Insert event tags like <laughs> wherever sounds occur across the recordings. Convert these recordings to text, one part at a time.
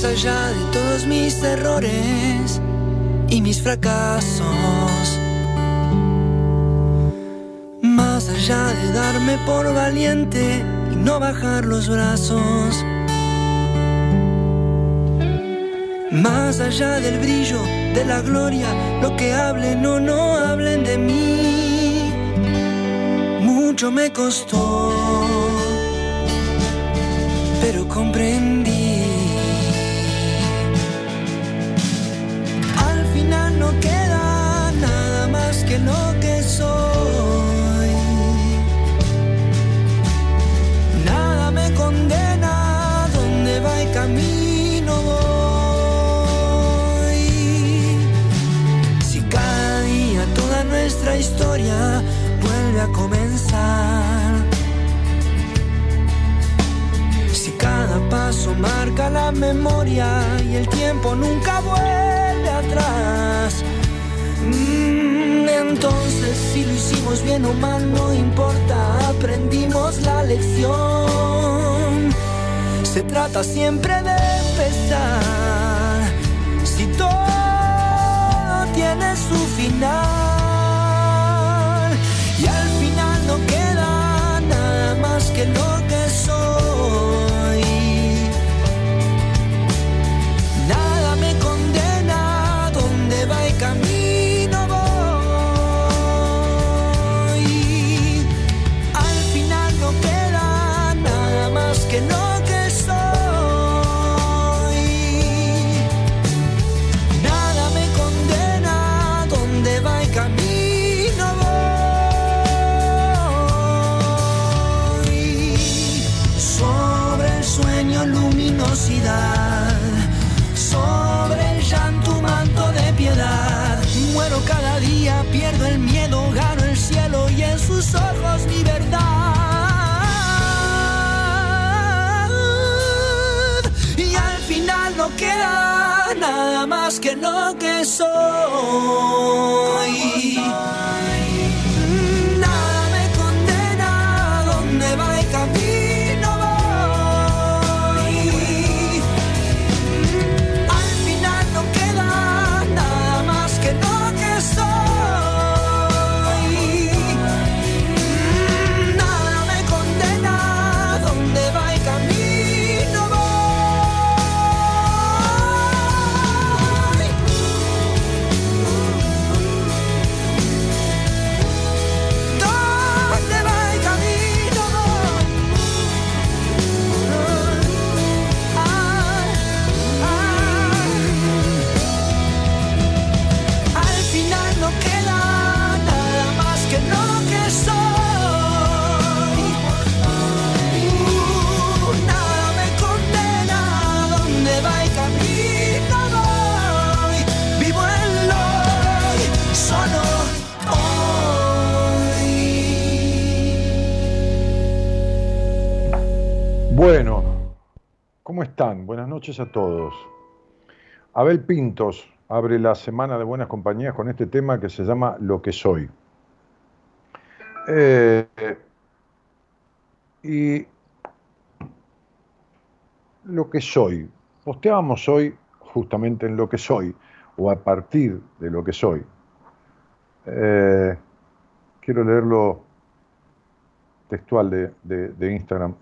Más allá de todos mis errores y mis fracasos, más allá de darme por valiente y no bajar los brazos, más allá del brillo, de la gloria, lo que hablen o no hablen de mí, mucho me costó, pero comprendí. No queda nada más que lo que soy. Nada me condena, donde va el camino voy. Si cada día toda nuestra historia vuelve a comenzar. Cada paso marca la memoria y el tiempo nunca vuelve atrás. Mm, entonces, si lo hicimos bien o mal, no importa, aprendimos la lección. Se trata siempre de empezar. Si todo tiene su final, y al final no queda nada más que lo sobre el llanto manto de piedad. Muero cada día, pierdo el miedo, gano el cielo y en sus ojos mi verdad. Y al final no queda nada más que lo que soy. ¿Cómo están? Buenas noches a todos. Abel Pintos abre la semana de buenas compañías con este tema que se llama Lo que soy. Eh, y lo que soy. Posteábamos hoy justamente en lo que soy, o a partir de lo que soy. Eh, quiero leerlo textual de, Instagram.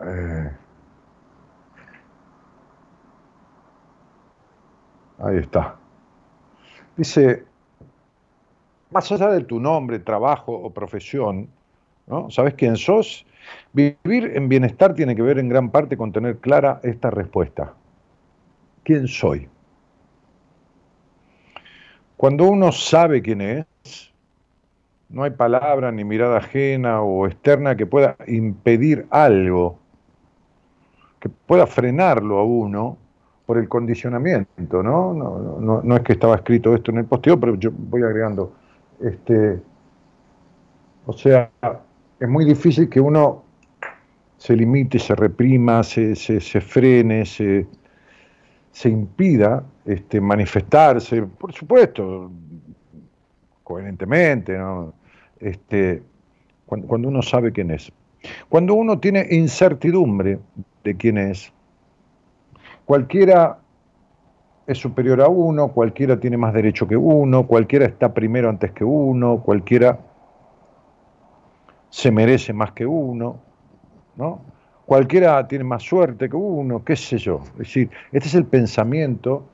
Eh, Ahí está. Dice, más allá de tu nombre, trabajo o profesión, ¿no? ¿Sabes quién sos? Vivir en bienestar tiene que ver en gran parte con tener clara esta respuesta. ¿Quién soy? Cuando uno sabe quién es, no hay palabra ni mirada ajena o externa que pueda impedir algo, que pueda frenarlo a uno por el condicionamiento, ¿no? No, no, es que estaba escrito esto en el posteo, pero yo voy agregando. Este, o sea, es muy difícil que uno se limite, se reprima, se, se, frene, se, se impida este, manifestarse, por supuesto, coherentemente, ¿no? este, cuando uno sabe quién es. Cuando uno tiene incertidumbre de quién es, cualquiera es superior a uno, cualquiera tiene más derecho que uno, cualquiera está primero antes que uno, cualquiera se merece más que uno, ¿no? Cualquiera tiene más suerte que uno, qué sé yo. Es decir, este es el pensamiento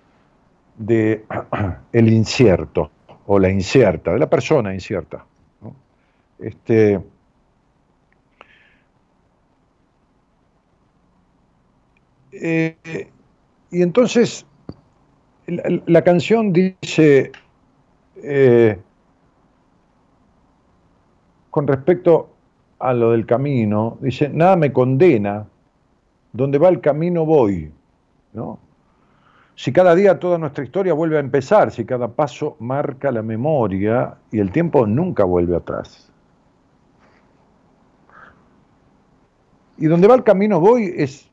de <clears throat> el incierto o la incierta, de la persona incierta. Este, eh, y entonces la, canción dice, eh, con respecto a lo del camino, dice, nada me condena, donde va el camino voy, ¿no? Si cada día toda nuestra historia vuelve a empezar, si cada paso marca la memoria y el tiempo nunca vuelve atrás. Y donde va el camino voy es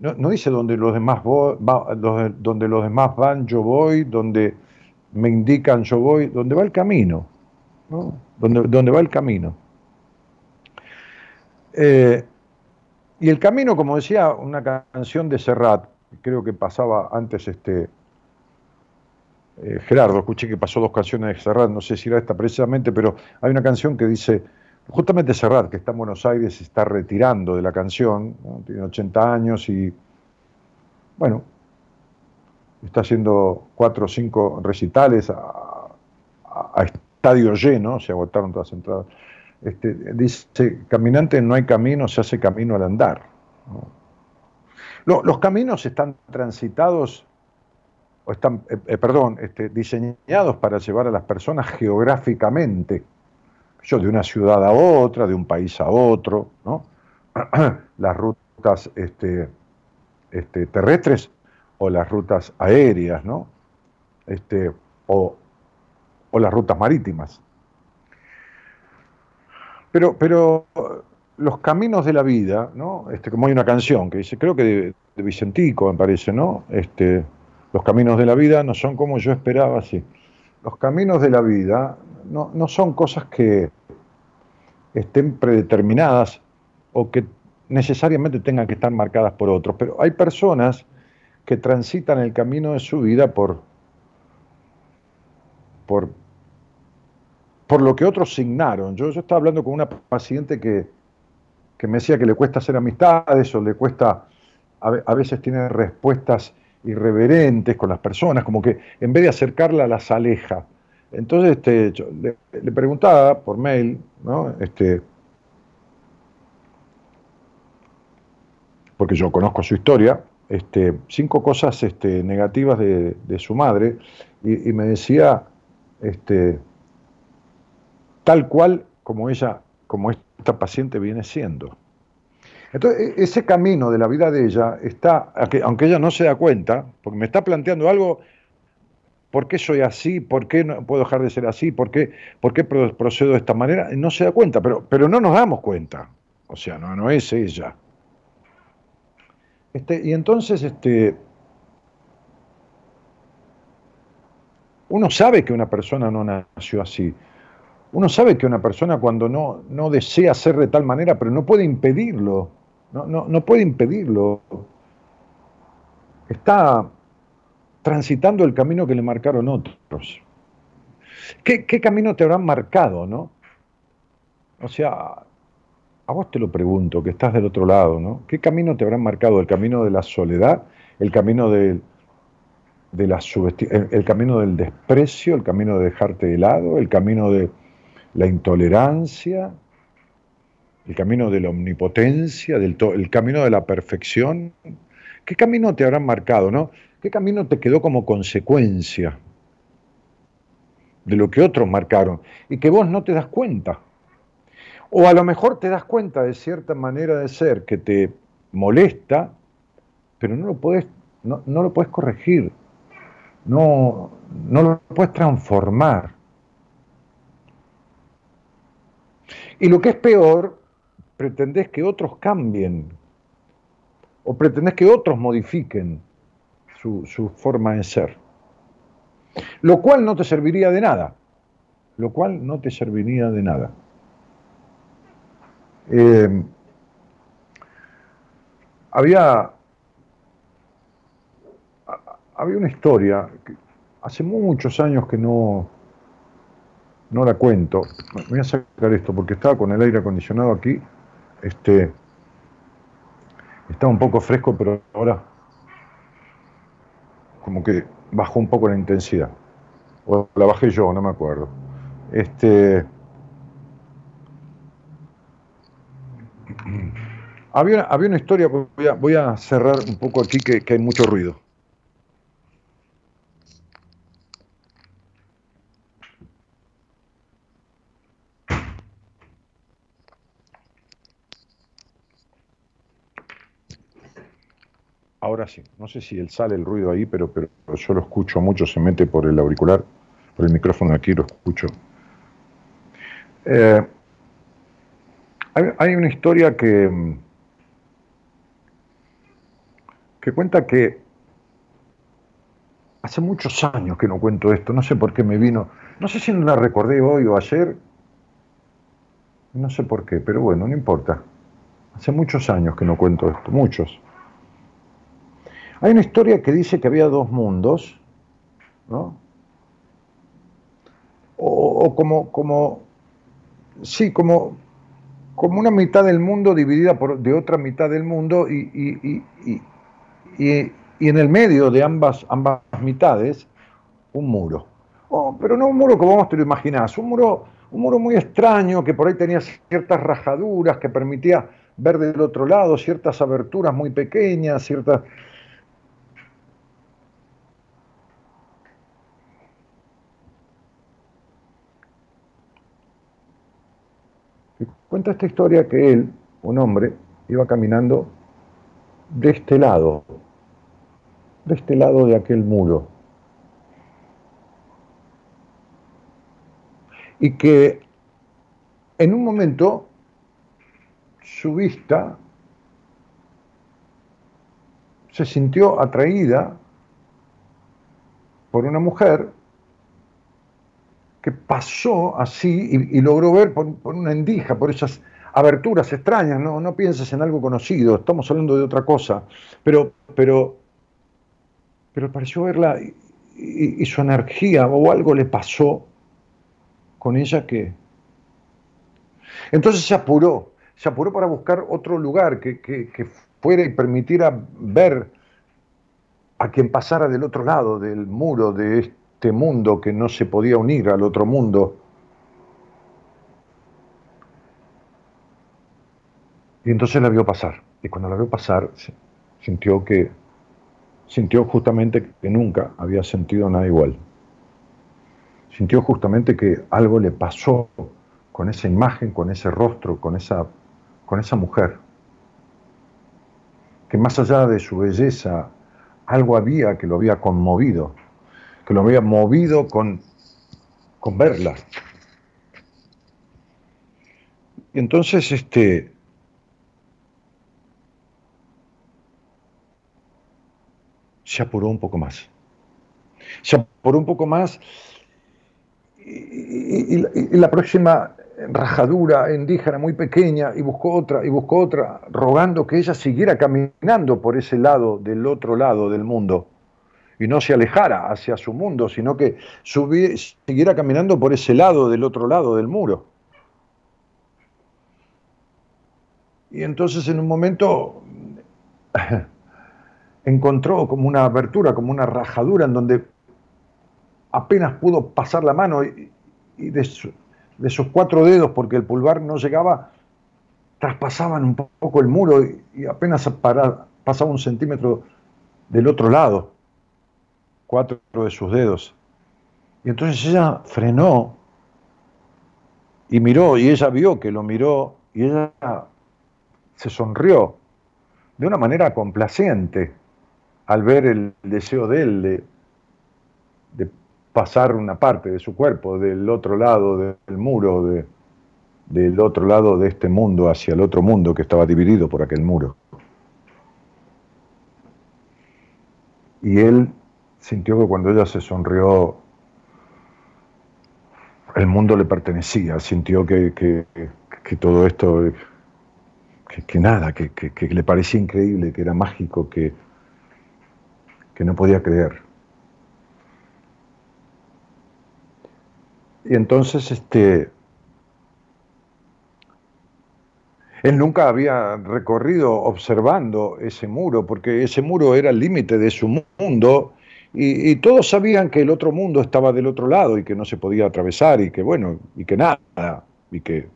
no, dice donde los demás donde los demás van yo voy, donde me indican yo voy, donde va el camino, ¿no? donde, va el camino. Eh, y el camino, como decía una canción de Serrat, creo que pasaba antes este eh, Gerardo, escuché que pasó dos canciones de Serrat, no sé si era esta precisamente, pero hay una canción que dice, justamente Serrat, que está en Buenos Aires, se está retirando de la canción, tiene 80 años y, bueno, está haciendo cuatro o cinco recitales a, estadio lleno, se agotaron todas las entradas. Este, dice, caminante no hay camino, se hace camino al andar. los caminos están transitados, o están, eh, eh, perdón, este, diseñados para llevar a las personas geográficamente yo, de una ciudad a otra, de un país a otro, ¿no? <clears throat> las rutas este, este, terrestres o las rutas aéreas, ¿no? Este, o, las rutas marítimas. Pero, pero los caminos de la vida, ¿no? Este, como hay una canción que dice, creo que de, de Vicentico me parece, ¿no? Este, los caminos de la vida no son como yo esperaba, sí. Los caminos de la vida no, son cosas que estén predeterminadas o que necesariamente tengan que estar marcadas por otros, pero hay personas que transitan el camino de su vida por, por, por lo que otros signaron. Yo, yo estaba hablando con una paciente que, que me decía que le cuesta hacer amistades o le cuesta, a veces tiene respuestas irreverentes con las personas, como que en vez de acercarla las aleja. Entonces este, le, preguntaba por mail. Este, porque yo conozco su historia, este, cinco cosas este, negativas de, su madre y, me decía este, tal cual como ella, como esta paciente viene siendo. Entonces, e, ese camino de la vida de ella está, aunque ella no se da cuenta, porque me está planteando algo ¿Por qué soy así? ¿Por qué no puedo dejar de ser así? ¿Por qué, por qué procedo de esta manera? No se da cuenta, pero, pero no nos damos cuenta. O sea, no, no es ella. Este, y entonces, este, uno sabe que una persona no nació así. Uno sabe que una persona cuando no, no desea ser de tal manera, pero no puede impedirlo. No, no, no puede impedirlo. Está transitando el camino que le marcaron otros. ¿Qué, camino te habrán marcado, no? O sea, a vos te lo pregunto, que estás del otro lado, ¿no? ¿Qué camino te habrán marcado? ¿El camino de la soledad? ¿El camino del, de la el, camino del desprecio, el camino de dejarte de lado, el camino de la intolerancia, el camino de la omnipotencia, del el camino de la perfección. ¿Qué camino te habrán marcado, no? ¿Qué camino te quedó como consecuencia de lo que otros marcaron y que vos no te das cuenta? O a lo mejor te das cuenta de cierta manera de ser que te molesta, pero no lo puedes, no, lo puedes corregir, no, no lo puedes transformar. Y lo que es peor, pretendés que otros cambien o pretendés que otros modifiquen su, su, forma de ser. Lo cual no te serviría de nada. Lo cual no te serviría de nada. Eh, había, había una historia, que hace muchos años que no, no la cuento. Voy a sacar esto porque estaba con el aire acondicionado aquí. Este, estaba un poco fresco, pero ahora como que bajó un poco la intensidad. O la bajé yo, no me acuerdo. Este, <clears throat> Había, había una historia, voy a, cerrar un poco aquí que, hay mucho ruido. Ahora sí, no sé si él sale el ruido ahí, pero, pero yo lo escucho mucho, se mete por el auricular, por el micrófono aquí, lo escucho. Eh, hay, una historia que, que cuenta que hace muchos años que no cuento esto, no sé por qué me vino, no sé si no la recordé hoy o ayer, no sé por qué, pero bueno, no importa. Hace muchos años que no cuento esto, muchos. Hay una historia que dice que había dos mundos, ¿no? O, como, como, sí, como como una mitad del mundo dividida por, de otra mitad del mundo y, en el medio de ambas, ambas mitades un muro. Oh, pero no un muro como vos te lo imaginás, un muro, un muro muy extraño que por ahí tenía ciertas rajaduras que permitía ver del otro lado, ciertas aberturas muy pequeñas, ciertas... Cuenta esta historia que él, un hombre, iba caminando de este lado, de este lado de aquel muro. Y que en un momento su vista se sintió atraída por una mujer que pasó así y, logró ver por, una endija, por esas aberturas extrañas, no, no pienses en algo conocido, estamos hablando de otra cosa, pero, pero, pero pareció verla y, su energía o algo le pasó con ella que... Entonces se apuró, se apuró para buscar otro lugar que, que fuera y permitiera ver a quien pasara del otro lado del muro de este mundo que no se podía unir al otro mundo. Y entonces la vio pasar. Y cuando la vio pasar, sintió que sintió justamente que nunca había sentido nada igual. Sintió justamente que algo le pasó con esa imagen, con ese rostro, con esa, con esa mujer. Que más allá de su belleza, algo había que lo había conmovido que lo había movido con, con verla. Y entonces, este, se apuró un poco más. Se apuró un poco más y, la próxima rajadura indígena muy pequeña y buscó otra y buscó otra, rogando que ella siguiera caminando por ese lado del otro lado del mundo y no se alejara hacia su mundo, sino que siguiera caminando por ese lado del otro lado del muro. Y entonces en un momento <laughs> encontró como una abertura, como una rajadura en donde apenas pudo pasar la mano y, de, sus cuatro dedos, porque el pulgar no llegaba, traspasaban un poco el muro y, apenas pasaba un centímetro del otro lado, cuatro de sus dedos. Y entonces ella frenó y miró, y ella vio que lo miró, y ella se sonrió de una manera complaciente al ver el deseo de él de, pasar una parte de su cuerpo del otro lado del muro, de, del otro lado de este mundo hacia el otro mundo que estaba dividido por aquel muro. Y él sintió que cuando ella se sonrió, el mundo le pertenecía, sintió que, que, todo esto, que, nada, que, le parecía increíble, que era mágico, que, que no podía creer. Y entonces, este, él nunca había recorrido observando ese muro, porque ese muro era el límite de su mundo, y, todos sabían que el otro mundo estaba del otro lado y que no se podía atravesar, y que bueno, y que nada, y que...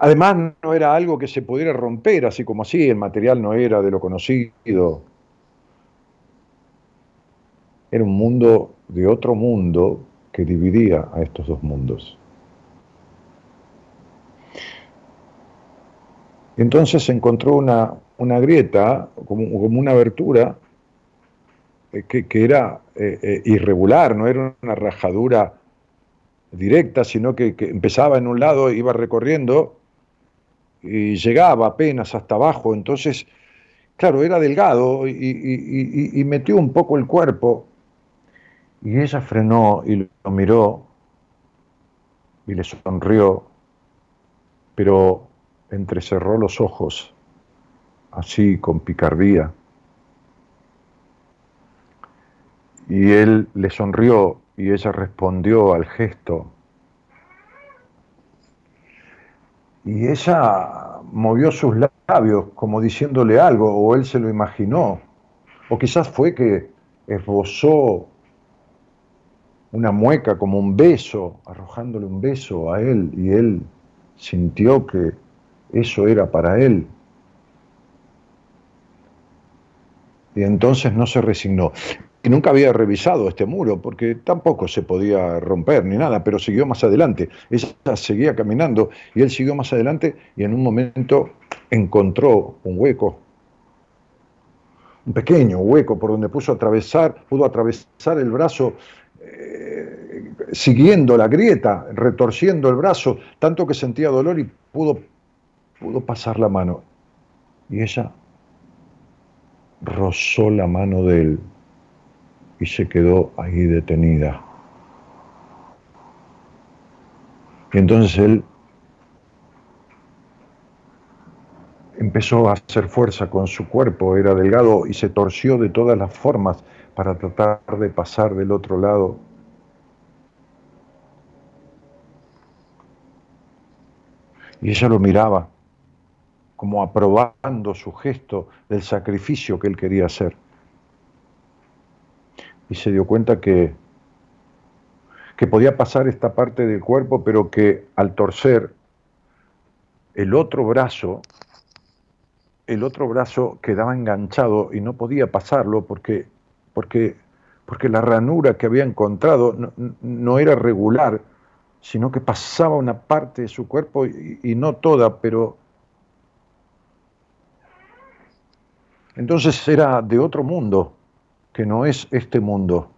Además, no era algo que se pudiera romper así como así, el material no era de lo conocido, era un mundo de otro mundo que dividía a estos dos mundos. Entonces encontró una, una grieta, como, una abertura, eh, que, era eh, eh, irregular, no era una rajadura directa, sino que, empezaba en un lado, iba recorriendo y llegaba apenas hasta abajo. Entonces, claro, era delgado y metió un poco el cuerpo y ella frenó y lo miró y le sonrió, pero entrecerró los ojos, así con picardía. Y él le sonrió y ella respondió al gesto. Y ella movió sus labios como diciéndole algo, o él se lo imaginó, o quizás fue que esbozó una mueca, como un beso, arrojándole un beso a él, y él sintió que eso era para él. Y entonces no se resignó. Y nunca había revisado este muro, porque tampoco se podía romper ni nada, pero siguió más adelante. Ella seguía caminando y él siguió más adelante y en un momento encontró un hueco, un pequeño hueco por donde puso atravesar, pudo atravesar el brazo eh, siguiendo la grieta, retorciendo el brazo, tanto que sentía dolor y pudo, pudo pasar la mano. Y ella rozó la mano de él y se quedó ahí detenida. Y entonces él empezó a hacer fuerza con su cuerpo, era delgado y se torció de todas las formas para tratar de pasar del otro lado. Y ella lo miraba, como aprobando su gesto del sacrificio que él quería hacer. Y se dio cuenta que, que podía pasar esta parte del cuerpo, pero que al torcer el otro brazo, el otro brazo quedaba enganchado y no podía pasarlo porque porque, porque la ranura que había encontrado no, era regular, sino que pasaba una parte de su cuerpo y, no toda, pero entonces era de otro mundo, que no es este mundo.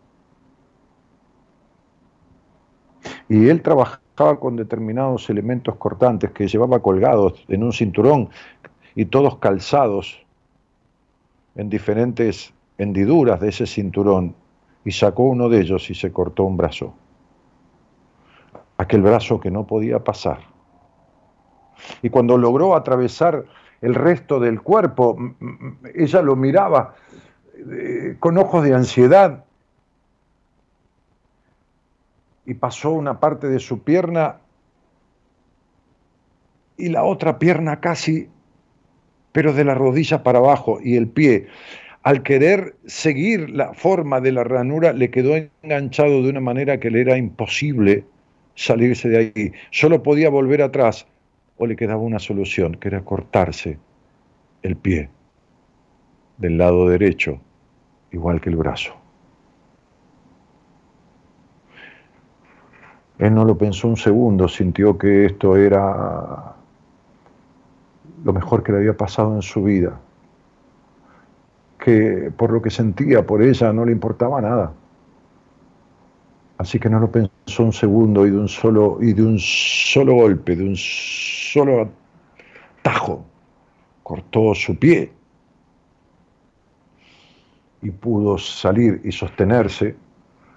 Y él trabajaba con determinados elementos cortantes que llevaba colgados en un cinturón y todos calzados en diferentes hendiduras de ese cinturón y sacó uno de ellos y se cortó un brazo. Aquel brazo que no podía pasar. Y cuando logró atravesar el resto del cuerpo, ella lo miraba eh, con ojos de ansiedad y pasó una parte de su pierna y la otra pierna casi, pero de la rodilla para abajo y el pie. Al querer seguir la forma de la ranura, le quedó enganchado de una manera que le era imposible salirse de ahí. Solo podía volver atrás o le quedaba una solución, que era cortarse el pie del lado derecho, igual que el brazo. Él no lo pensó un segundo, sintió que esto era lo mejor que le había pasado en su vida, que por lo que sentía por ella no le importaba nada. Así que no lo pensó un segundo y de un solo, y de un solo golpe, de un solo tajo, cortó su pie y pudo salir y sostenerse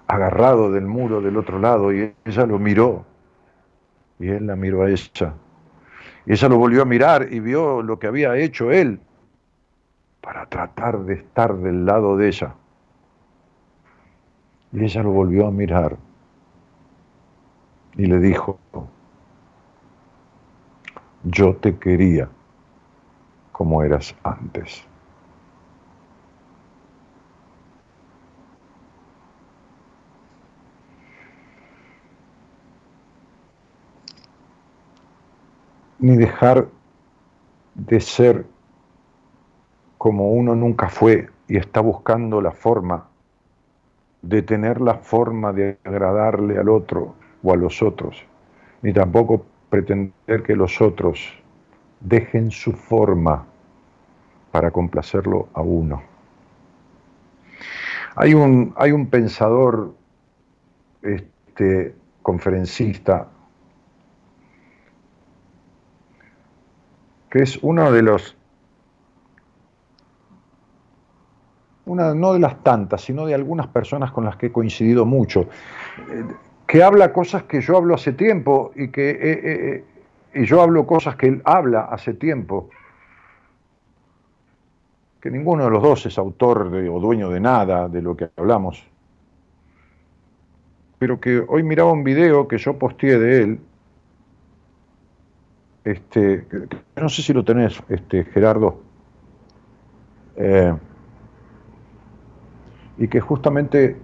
agarrado del muro del otro lado y ella lo miró y él la miró a ella. Y ella lo volvió a mirar y vio lo que había hecho él para tratar de estar del lado de ella. Y ella lo volvió a mirar y le dijo, yo te quería como eras antes. ni dejar de ser como uno nunca fue y está buscando la forma de tener la forma de agradarle al otro o a los otros, ni tampoco pretender que los otros dejen su forma para complacerlo a uno. Hay un, hay un pensador este, conferencista que es uno de los, una, no de las tantas, sino de algunas personas con las que he coincidido mucho, eh, que habla cosas que yo hablo hace tiempo y que eh, eh, y yo hablo cosas que él habla hace tiempo, que ninguno de los dos es autor o dueño de nada de lo que hablamos, pero que hoy miraba un video que yo posteé de él, este, no sé si lo tenés, este, Gerardo, y que justamente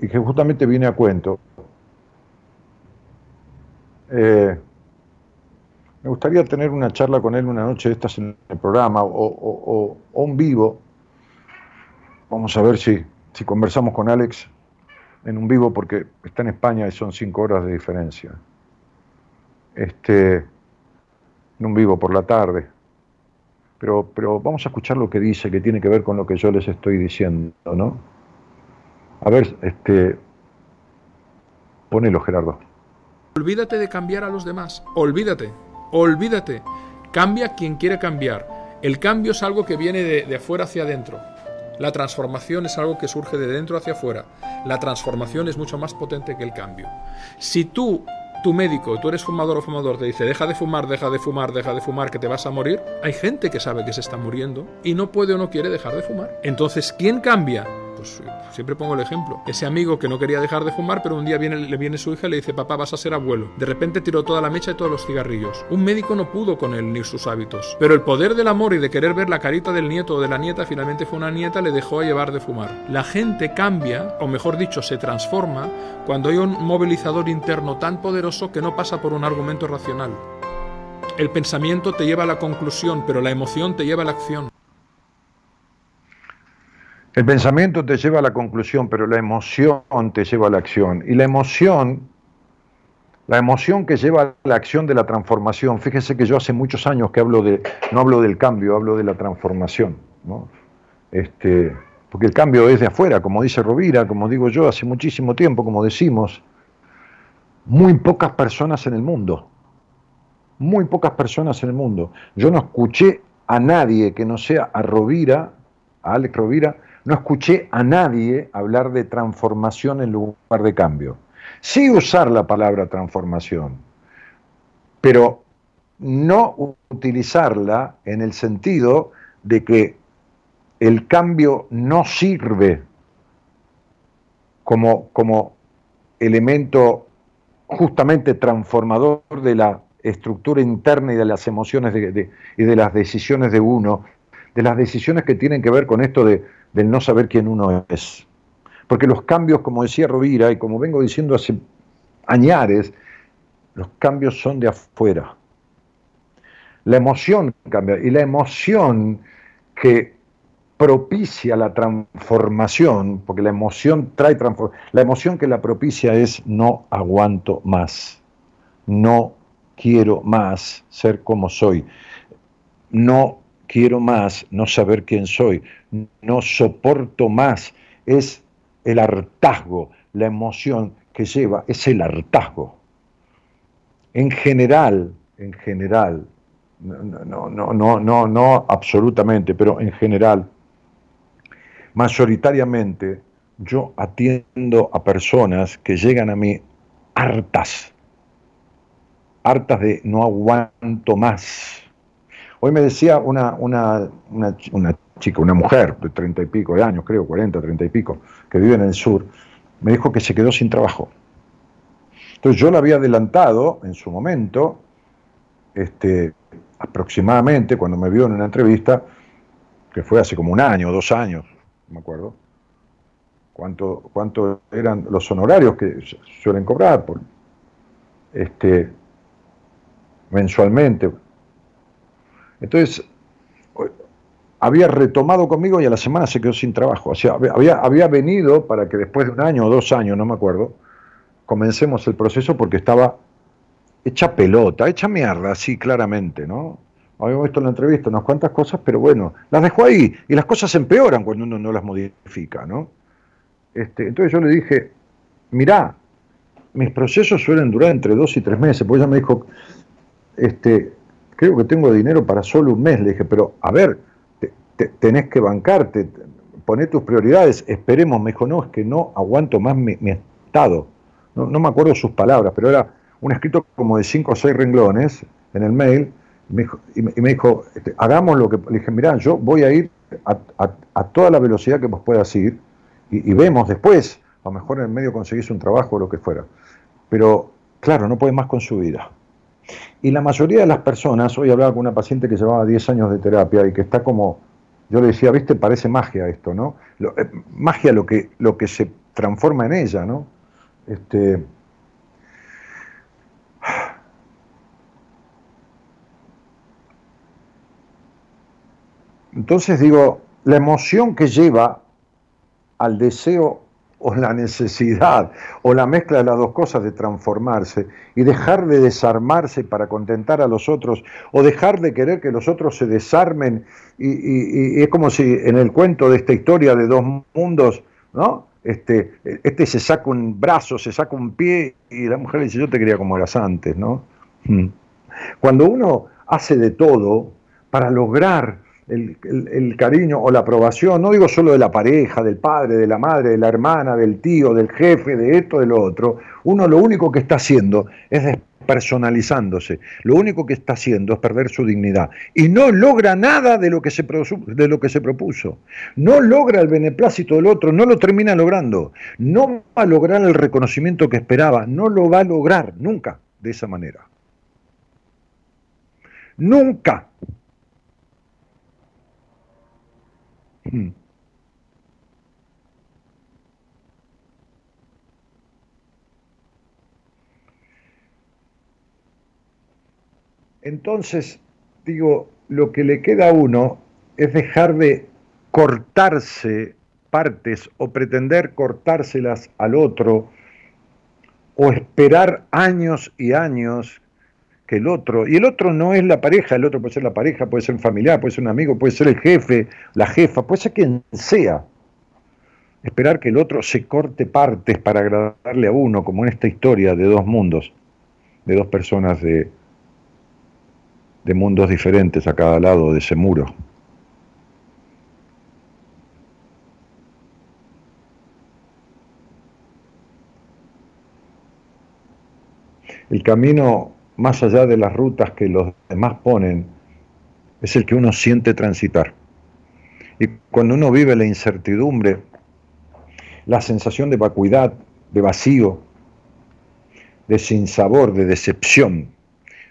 y que justamente viene a cuento. Eh, me gustaría tener una charla con él una noche de estas en el programa o, un vivo. Vamos a ver si, si conversamos con Alex en un vivo porque está en España y son cinco horas de diferencia este, en un vivo por la tarde. Pero, pero vamos a escuchar lo que dice, que tiene que ver con lo que yo les estoy diciendo, ¿no? A ver, este, ponelo, Gerardo. Olvídate de cambiar a los demás, olvídate, olvídate. Cambia quien quiere cambiar. El cambio es algo que viene de, de afuera hacia adentro. La transformación es algo que surge de dentro hacia afuera. La transformación es mucho más potente que el cambio. Si tú tu médico, tú eres fumador o fumador, te dice deja de fumar, deja de fumar, deja de fumar, que te vas a morir, hay gente que sabe que se está muriendo y no puede o no quiere dejar de fumar. Entonces, ¿quién cambia? Pues siempre pongo el ejemplo. Ese amigo que no quería dejar de fumar, pero un día viene, le viene su hija y le dice, papá, vas a ser abuelo. De repente tiró toda la mecha y todos los cigarrillos. Un médico no pudo con él ni sus hábitos. Pero el poder del amor y de querer ver la carita del nieto o de la nieta, finalmente fue una nieta, le dejó a llevar de fumar. La gente cambia, o mejor dicho, se transforma cuando hay un movilizador interno tan poderoso que no pasa por un argumento racional. El pensamiento te lleva a la conclusión, pero la emoción te lleva a la acción. El pensamiento te lleva a la conclusión, pero la emoción te lleva a la acción. Y la emoción, la emoción que lleva a la acción de la transformación, fíjese que yo hace muchos años que hablo de, no hablo del cambio, hablo de la transformación. Este, porque el cambio es de afuera, como dice Rovira, como digo yo, hace muchísimo tiempo, como decimos, muy pocas personas en el mundo, muy pocas personas en el mundo. Yo no escuché a nadie que no sea a Rovira, a Alex Rovira, no escuché a nadie hablar de transformación en lugar de cambio. Sí usar la palabra transformación, pero no utilizarla en el sentido de que el cambio no sirve como, como elemento justamente transformador de la estructura interna y de las emociones y de las decisiones de uno, de las decisiones que tienen que ver con esto de, del no saber quién uno es. Porque los cambios, como decía Rovira, y como vengo diciendo hace añares, los cambios son de afuera. La emoción cambia, y la emoción que propicia la transformación, porque la emoción trae transformación, la emoción que la propicia es no aguanto más, no quiero más ser como soy, no quiero más no saber quién soy, no soporto más, es el hartazgo, la emoción que lleva, es el hartazgo. En general, en general, no, no, no, no, no absolutamente, pero en general, mayoritariamente yo atiendo a personas que llegan a mí hartas, hartas de no aguanto más. Hoy me decía una, una, una, chica, una mujer de treinta y pico de años, creo, cuarenta, treinta y pico, que vive en el sur, me dijo que se quedó sin trabajo. Entonces yo le había adelantado en su momento, este, aproximadamente, cuando me vio en una entrevista, que fue hace como un año, dos años, me acuerdo, cuánto, cuánto eran los honorarios que suelen cobrar por, este, mensualmente. Entonces, había retomado conmigo y a la semana se quedó sin trabajo. O sea, había, había venido para que después de un año o dos años, no me acuerdo, comencemos el proceso porque estaba hecha pelota, hecha mierda, sí, claramente, ¿no? Habíamos visto en la entrevista unas cuantas cosas, pero bueno, las dejó ahí y las cosas empeoran cuando uno no las modifica, ¿no? Este, entonces yo le dije, mirá, mis procesos suelen durar entre dos y tres meses, porque ella me dijo, este, creo que tengo dinero para solo un mes, le dije, pero a ver, tenés que bancarte, poner tus prioridades, esperemos, me dijo, no, es que no aguanto más mi, estado, no, me acuerdo sus palabras, pero era un escrito como de cinco o seis renglones en el mail, y me dijo, este, hagamos lo que... Le dije, mirá, yo voy a ir a, toda la velocidad que vos puedas ir y, vemos después, a lo mejor en el medio conseguís un trabajo o lo que fuera. Pero, claro, no puede más con su vida. Y la mayoría de las personas, hoy hablaba con una paciente que llevaba 10 años de terapia y que está como, yo le decía, viste, parece magia esto, ¿no? Eh, magia lo que, lo que se transforma en ella, ¿no? Este, <sighs> Entonces digo, la emoción que lleva al deseo o la necesidad o la mezcla de las dos cosas de transformarse y dejar de desarmarse para contentar a los otros o dejar de querer que los otros se desarmen y, es como si en el cuento de esta historia de dos mundos, ¿no? Este, este se saca un brazo, se saca un pie y la mujer le dice yo te quería como eras antes, ¿no? Hmm. Cuando uno hace de todo para lograr el, cariño o la aprobación, no digo solo de la pareja, del padre, de la madre, de la hermana, del tío, del jefe, de esto, de lo otro, uno lo único que está haciendo es despersonalizándose, lo único que está haciendo es perder su dignidad y no logra nada de lo que se, de lo que se propuso, no logra el beneplácito del otro, no lo termina logrando, no va a lograr el reconocimiento que esperaba, no lo va a lograr nunca de esa manera. Nunca. Hmm. Entonces, digo, lo que le queda a uno es dejar de cortarse partes o pretender cortárselas al otro o esperar años y años el otro, y el otro no es la pareja, el otro puede ser la pareja, puede ser un familiar, puede ser un amigo, puede ser el jefe, la jefa, puede ser quien sea. Esperar que el otro se corte partes para agradarle a uno, como en esta historia de dos mundos, de dos personas de, de mundos diferentes a cada lado de ese muro. El camino más allá de las rutas que los demás ponen, es el que uno siente transitar. Y cuando uno vive la incertidumbre, la sensación de vacuidad, de vacío, de sinsabor, de decepción,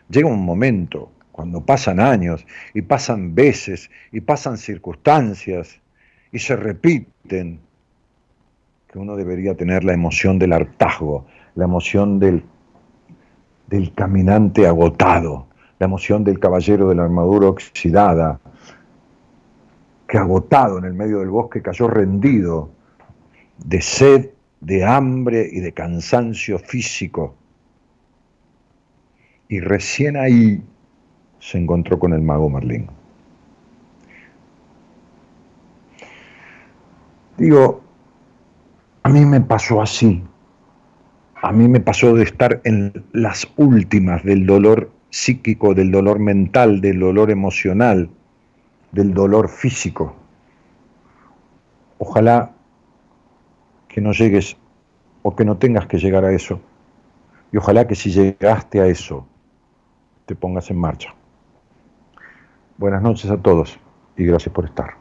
llega un momento, cuando pasan años y pasan veces y pasan circunstancias y se repiten, que uno debería tener la emoción del hartazgo, la emoción del, del caminante agotado, la emoción del caballero de la armadura oxidada, que agotado en el medio del bosque cayó rendido de sed, de hambre y de cansancio físico. Y recién ahí se encontró con el mago Merlín. Digo, a mí me pasó así. A mí me pasó de estar en las últimas del dolor psíquico, del dolor mental, del dolor emocional, del dolor físico. Ojalá que no llegues o que no tengas que llegar a eso. Y ojalá que si llegaste a eso, te pongas en marcha. Buenas noches a todos y gracias por estar.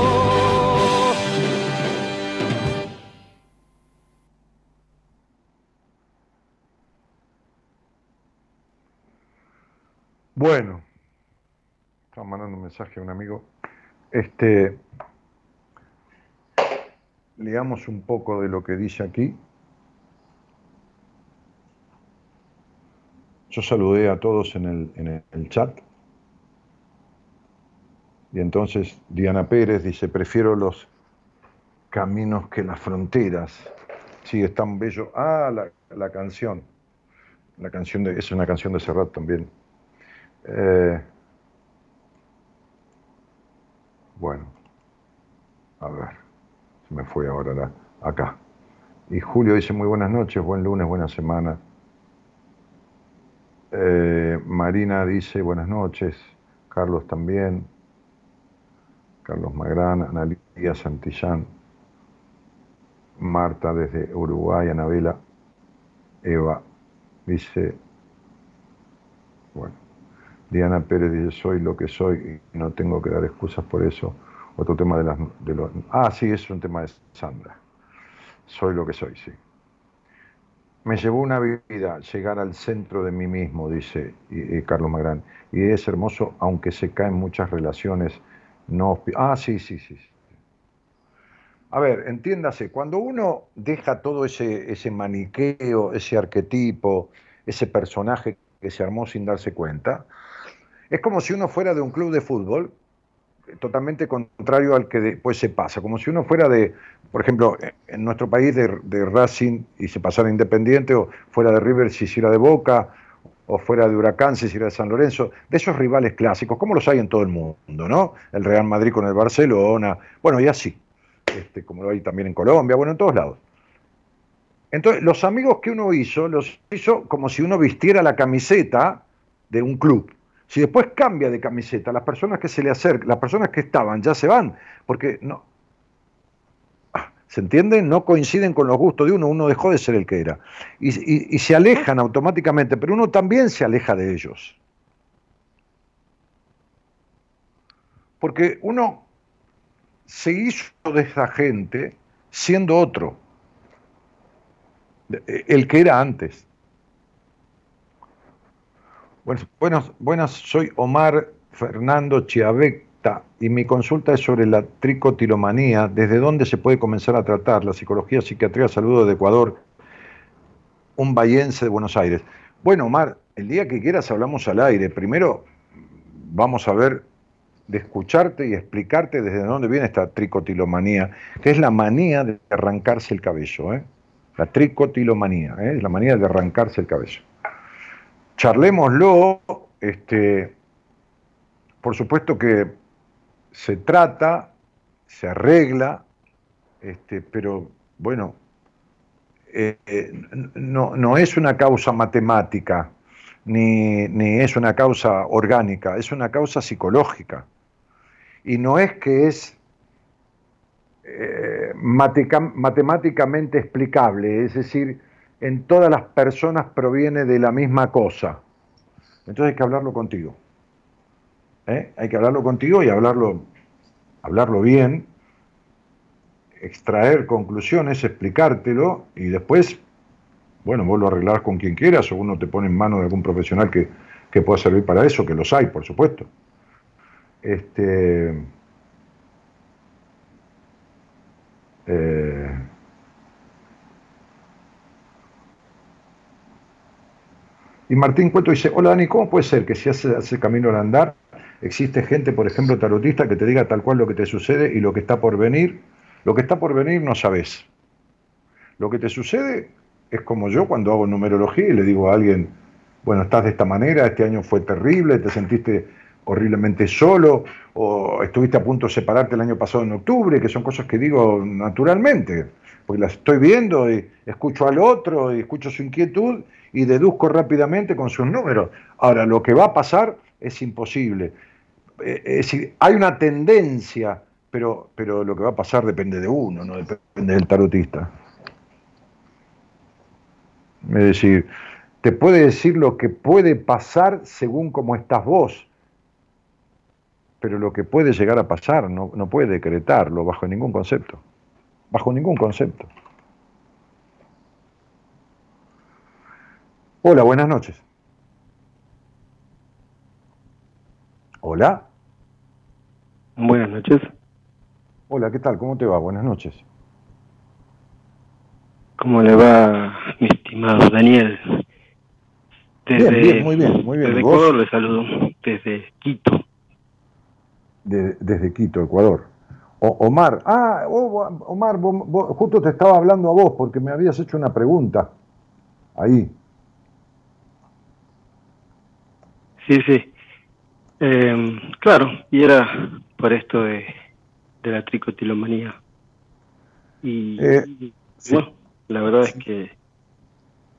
Bueno, estaba mandando un mensaje a un amigo. Este, leamos un poco de lo que dice aquí. Yo saludé a todos en el, en el chat. Y entonces Diana Pérez dice, prefiero los caminos que las fronteras. Sí, es tan bello. Ah, la, la canción. La canción de, es una canción de Serrat también. Eh, Bueno, a ver, se me fue ahora acá. Y Julio dice muy buenas noches, buen lunes, buena semana. Eh, Marina dice buenas noches, Carlos también, Carlos Magrán, Analía Santillán, Marta desde Uruguay, Anabela, Eva dice, Diana Pérez dice, soy lo que soy y no tengo que dar excusas por eso. Otro tema de, las, de los... Ah, sí, es un tema de Sandra. Soy lo que soy, sí. Me llevó una vida llegar al centro de mí mismo, dice Carlos Magrán, y es hermoso, aunque se caen muchas relaciones no... Ah, sí, sí, sí. A ver, entiéndase, cuando uno deja todo ese, ese maniqueo, ese arquetipo, ese personaje que se armó sin darse cuenta, es como si uno fuera de un club de fútbol totalmente contrario al que después se pasa, como si uno fuera de, por ejemplo, en nuestro país de, Racing y se pasara Independiente, o fuera de River si hiciera de Boca, o fuera de Huracán si hiciera de San Lorenzo, de esos rivales clásicos, como los hay en todo el mundo, ¿no? El Real Madrid con el Barcelona, bueno, y así, este, como lo hay también en Colombia, bueno, en todos lados. Entonces, los amigos que uno hizo, los hizo como si uno vistiera la camiseta de un club. Si después cambia de camiseta, las personas que se le acercan, las personas que estaban ya se van, porque no. Ah, ¿Se entiende? No coinciden con los gustos de uno, uno dejó de ser el que era. Y, se alejan automáticamente, pero uno también se aleja de ellos. Porque uno se hizo de esa gente siendo otro, el que era antes. Buenas, buenas, soy Omar Fernando Chiavecta y mi consulta es sobre la tricotilomanía, desde dónde se puede comenzar a tratar la psicología, psiquiatría, saludo de Ecuador, un bayense de Buenos Aires. Bueno, Omar, el día que quieras hablamos al aire. Primero vamos a ver de escucharte y explicarte desde dónde viene esta tricotilomanía, que es la manía de arrancarse el cabello, ¿eh? La tricotilomanía, ¿eh? la manía de arrancarse el cabello charlémoslo, este, por supuesto que se trata, se arregla, este, pero bueno, eh, eh, no, es una causa matemática, ni, es una causa orgánica, es una causa psicológica. Y no es que es eh, matemáticamente explicable, es decir, en todas las personas proviene de la misma cosa. Entonces hay que hablarlo contigo. ¿eh? Hay que hablarlo contigo y hablarlo, hablarlo bien, extraer conclusiones, explicártelo y después, bueno, vos lo arreglar con quien quieras o uno te pone en manos de algún profesional que, que pueda servir para eso, que los hay, por supuesto. Este, eh, Y Martín Cueto dice, hola Dani, ¿cómo puede ser que si hace, hace camino al andar, existe gente, por ejemplo, tarotista, que te diga tal cual lo que te sucede y lo que está por venir? Lo que está por venir no sabes. Lo que te sucede es como yo cuando hago numerología y le digo a alguien, bueno, estás de esta manera, este año fue terrible, te sentiste horriblemente solo, o estuviste a punto de separarte el año pasado en octubre, que son cosas que digo naturalmente, porque las estoy viendo y escucho al otro y escucho su inquietud y deduzco rápidamente con sus números. Ahora, lo que va a pasar es imposible. Eh, es decir, hay una tendencia, pero, pero lo que va a pasar depende de uno, no depende del tarotista. Es decir, te puede decir lo que puede pasar según cómo estás vos, pero lo que puede llegar a pasar no, no puede decretarlo bajo ningún concepto, bajo ningún concepto. Hola, buenas noches. Hola. Buenas noches. Hola, ¿qué tal? ¿Cómo te va? Buenas noches. ¿Cómo le va, mi estimado Daniel? bien, muy bien, muy bien. Desde Ecuador le saludo, desde Quito. desde Quito, Ecuador. Omar, ah, oh, Omar, justo te estaba hablando a vos porque me habías hecho una pregunta ahí. Sí, sí. Em, claro, y era por esto de de la tricotilomanía. Y Eh, bueno, la verdad es que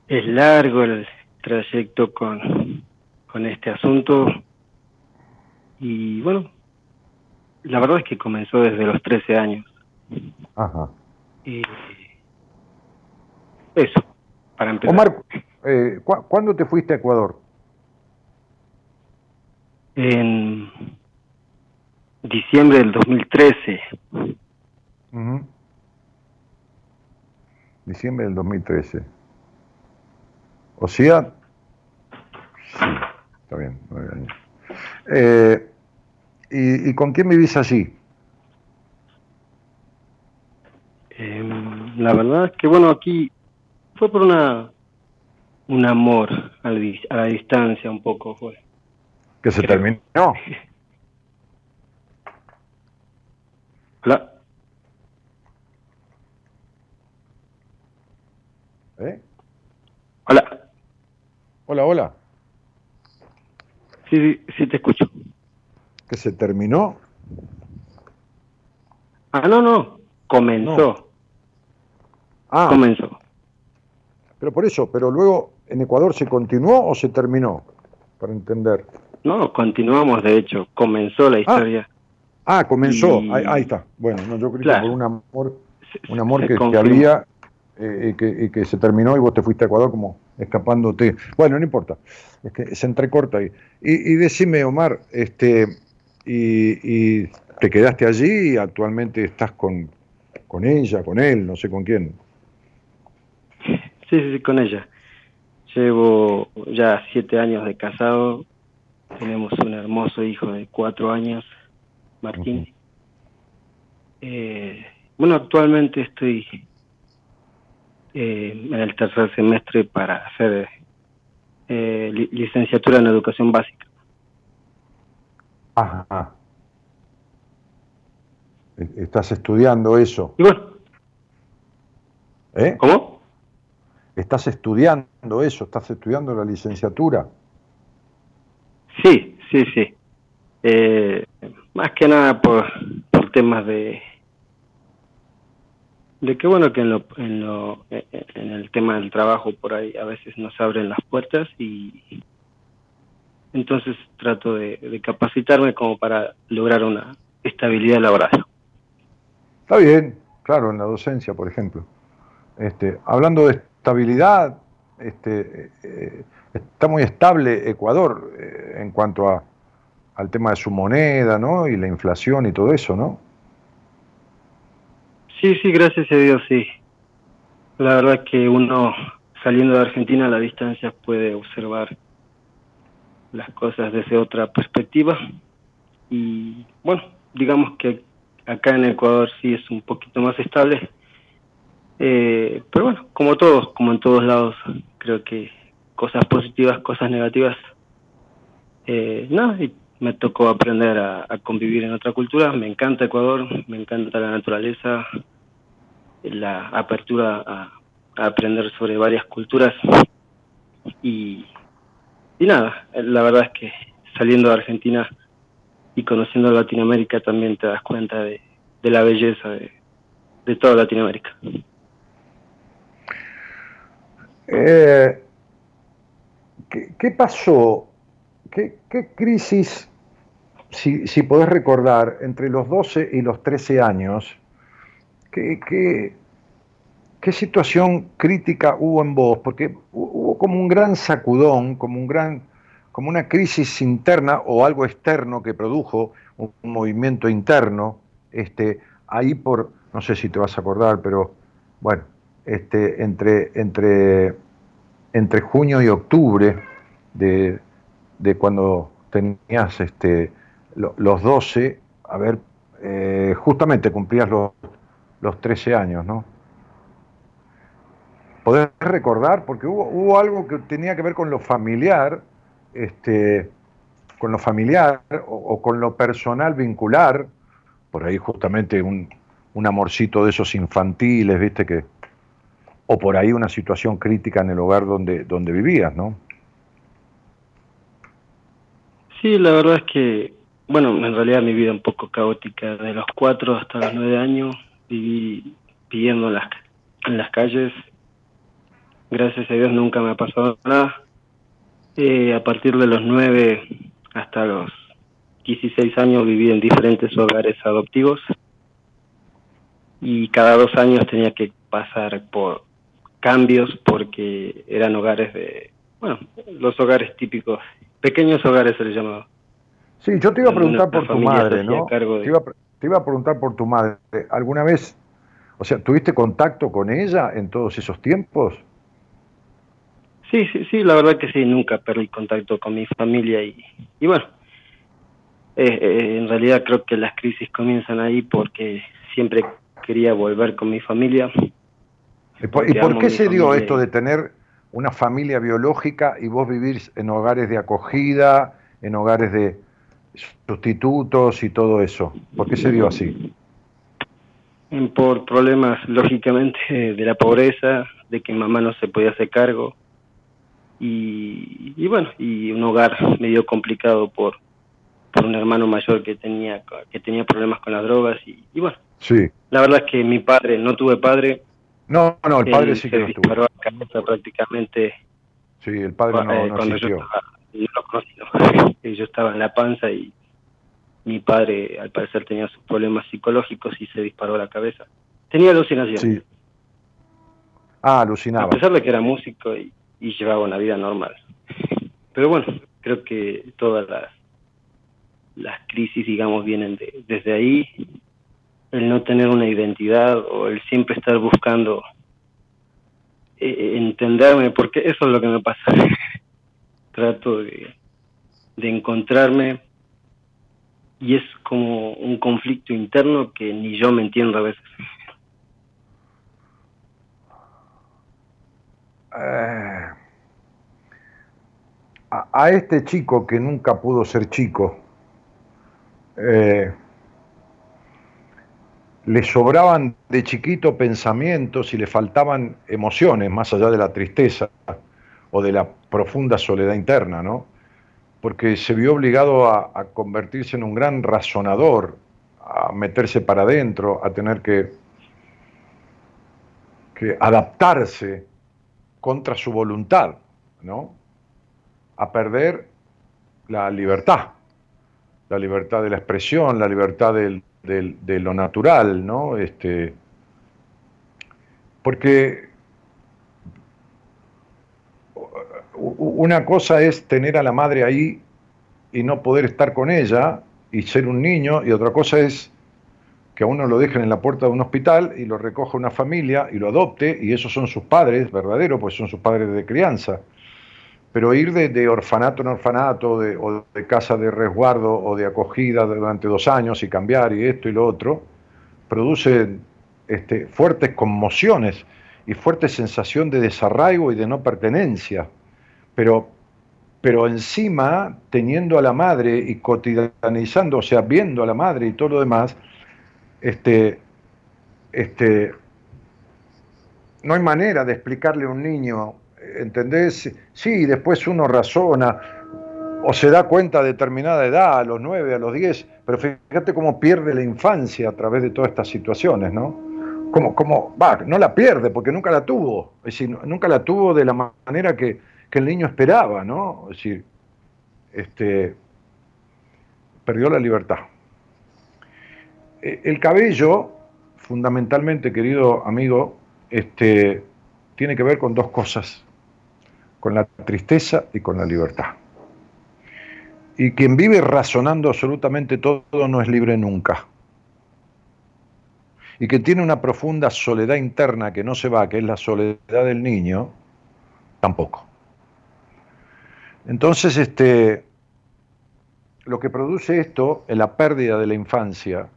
es largo el trayecto con, con este asunto. Y bueno, la verdad es que comenzó desde los 13 años. Ajá. Y eso, para empezar. Omar, eh, ¿cu- ¿cuándo te fuiste a Ecuador? En diciembre del 2013. Ujú. Diciembre del 2013. O sea, sí, está bien, nueve años. Eh, ¿y, y con quién vivís allí? Em, la verdad es que, bueno, aquí fue por una un amor a la, a la distancia un poco. Fue. Que se terminó. Hola. ¿Eh? Hola. Hola, hola. Sí, sí, sí te escucho. Que se terminó. Ah, no, no. Comenzó. Ah, Comenzó. pero por eso, pero luego en Ecuador se continuó o se terminó, para entender. No, continuamos, de hecho. Comenzó la historia. Ah, comenzó. Y- Ahí, ahí está. Bueno, no, yo creo que por un amor, un amor se que, había eh, y, que, se terminó y vos te fuiste a Ecuador como escapándote. Bueno, no importa. Es que se entrecorta ahí. Y, y decime, Omar, este, y, y te quedaste allí y actualmente estás con, con ella, con él, no sé con quién. Sí, sí, sí, con ella. Llevo ya siete años de casado. Tenemos un hermoso hijo de cuatro años, Martín. Eh, bueno, actualmente estoy eh, en el tercer semestre para hacer eh, li- licenciatura en educación básica. Ajá. E- Estás estudiando eso, Y bueno, ¿eh? ¿cómo? Estás estudiando eso, estás estudiando la licenciatura. Sí, sí, sí. Eh, más que nada por, por temas de de que bueno que en lo, en lo en el tema del trabajo por ahí a veces nos abren las puertas y entonces trato de, de capacitarme como para lograr una estabilidad laboral. Está bien, claro, en la docencia, por ejemplo. Este, hablando de estabilidad, este, eh, está muy estable Ecuador eh, en cuanto a, al tema de su moneda, ¿no? Y la inflación y todo eso, ¿no? Sí, sí, gracias a Dios, sí. La verdad que uno saliendo de Argentina a la distancia puede observar las cosas desde otra perspectiva. Y bueno, digamos que acá en Ecuador sí es un poquito más estable. Eh, pero bueno, como todos, como en todos lados, creo que cosas positivas, cosas negativas. Eh, nada, y me tocó aprender a, convivir en otra cultura. Me encanta Ecuador, me encanta la naturaleza, la apertura a, a aprender sobre varias culturas. Y, y nada, la verdad es que saliendo de Argentina y conociendo Latinoamérica también te das cuenta de, de la belleza de, de toda Latinoamérica. Eh, ¿qué, pasó? ¿Qué, crisis, si, si podés recordar, entre los 12 y los 13 años, qué, qué, qué situación crítica hubo en vos? Porque hu- hubo como un gran sacudón, como, un gran, como una crisis interna o algo externo que produjo un movimiento interno, este, ahí por, no sé si te vas a acordar, pero bueno, este, entre, entre, entre junio y octubre de, de cuando tenías este, lo- los 12, a ver, eh, justamente cumplías los, los 13 años, ¿no? ¿Podés recordar? Porque hubo, algo que tenía que ver con lo familiar, este, con lo familiar o, o con lo personal vincular, por ahí justamente un, un amorcito de esos infantiles, viste que, o por ahí una situación crítica en el hogar donde, donde vivías, ¿no? Sí, la verdad es que bueno, en realidad mi vida un poco caótica. De los cuatro hasta los nueve años viví viviendo en las, en las calles. Gracias a Dios nunca me ha pasado nada. Eh, a partir de los nueve hasta los 16 años viví en diferentes hogares adoptivos y cada dos años tenía que pasar por cambios porque eran hogares de, bueno, los hogares típicos, pequeños hogares se les llamaba. Sí, yo te iba a preguntar por tu madre, ¿no? Te, iba, te, iba, a preguntar por tu madre. ¿Alguna vez, o sea, tuviste contacto con ella en todos esos tiempos? Sí, sí, sí, la verdad que sí, nunca perdí contacto con mi familia y, y bueno, eh, eh, en realidad creo que las crisis comienzan ahí porque siempre quería volver con mi familia. ¿Y por, qué se dio esto de tener una familia biológica y vos vivís en hogares de acogida, en hogares de sustitutos y todo eso? ¿Por qué se dio así? Por problemas, lógicamente, de la pobreza, de que mamá no se podía hacer cargo. Y, y bueno, y un hogar medio complicado por, por un hermano mayor que tenía que tenía problemas con las drogas y, y bueno sí la verdad es que mi padre no tuve padre no no el padre sí que se disparó a cabeza prácticamente. Sí el padre no, eh, no cuando yo estaba, yo lo conocí <laughs> yo estaba en la panza y mi padre al parecer tenía sus problemas psicológicos y se disparó a la cabeza. Tenía alucinaciones. Sí. ah alucinaba. A pesar de que era músico y, y llevaba una vida normal. Pero bueno creo que todas las las crisis, digamos, vienen de, desde ahí, el no tener una identidad o el siempre estar buscando eh, entenderme, porque eso es lo que me pasa. <laughs> Trato de, encontrarme y es como un conflicto interno que ni yo me entiendo a veces. Eh, a este chico que nunca pudo ser chico, eh, le sobraban de chiquito pensamientos y le faltaban emociones más allá de la tristeza o de la profunda soledad interna, ¿no? Porque se vio obligado a, convertirse en un gran razonador, a meterse para adentro, a tener que, que adaptarse contra su voluntad, ¿no? A perder la libertad la libertad de la expresión, la libertad de lo natural, ¿no? Este, porque una cosa es tener a la madre ahí y no poder estar con ella y ser un niño, y otra cosa es que a uno lo dejen en la puerta de un hospital y lo recoja una familia y lo adopte, y esos son sus padres verdaderos, pues son sus padres de crianza. Pero ir de, orfanato en orfanato, o de casa de resguardo o de acogida durante dos años y cambiar y esto y lo otro, produce este, fuertes conmociones y fuerte sensación de desarraigo y de no pertenencia. Pero, pero encima, teniendo a la madre y cotidianizando, o sea, viendo a la madre y todo lo demás, este, este, no hay manera de explicarle a un niño ¿entendés? Sí, después uno razona o se da cuenta a determinada edad, a los 9, a los 10, pero fíjate cómo pierde la infancia a través de todas estas situaciones, ¿no? Como, como, va, no la pierde porque nunca la tuvo, es decir, nunca la tuvo de la manera que, que el niño esperaba, ¿no? Es decir, este, perdió la libertad. E, el cabello, fundamentalmente, querido amigo, este, tiene que ver con dos cosas con la tristeza y con la libertad. Y quien vive razonando absolutamente todo no es libre nunca. Y que tiene una profunda soledad interna que no se va, que es la soledad del niño, tampoco. Entonces, este, lo que produce esto, la pérdida de la infancia,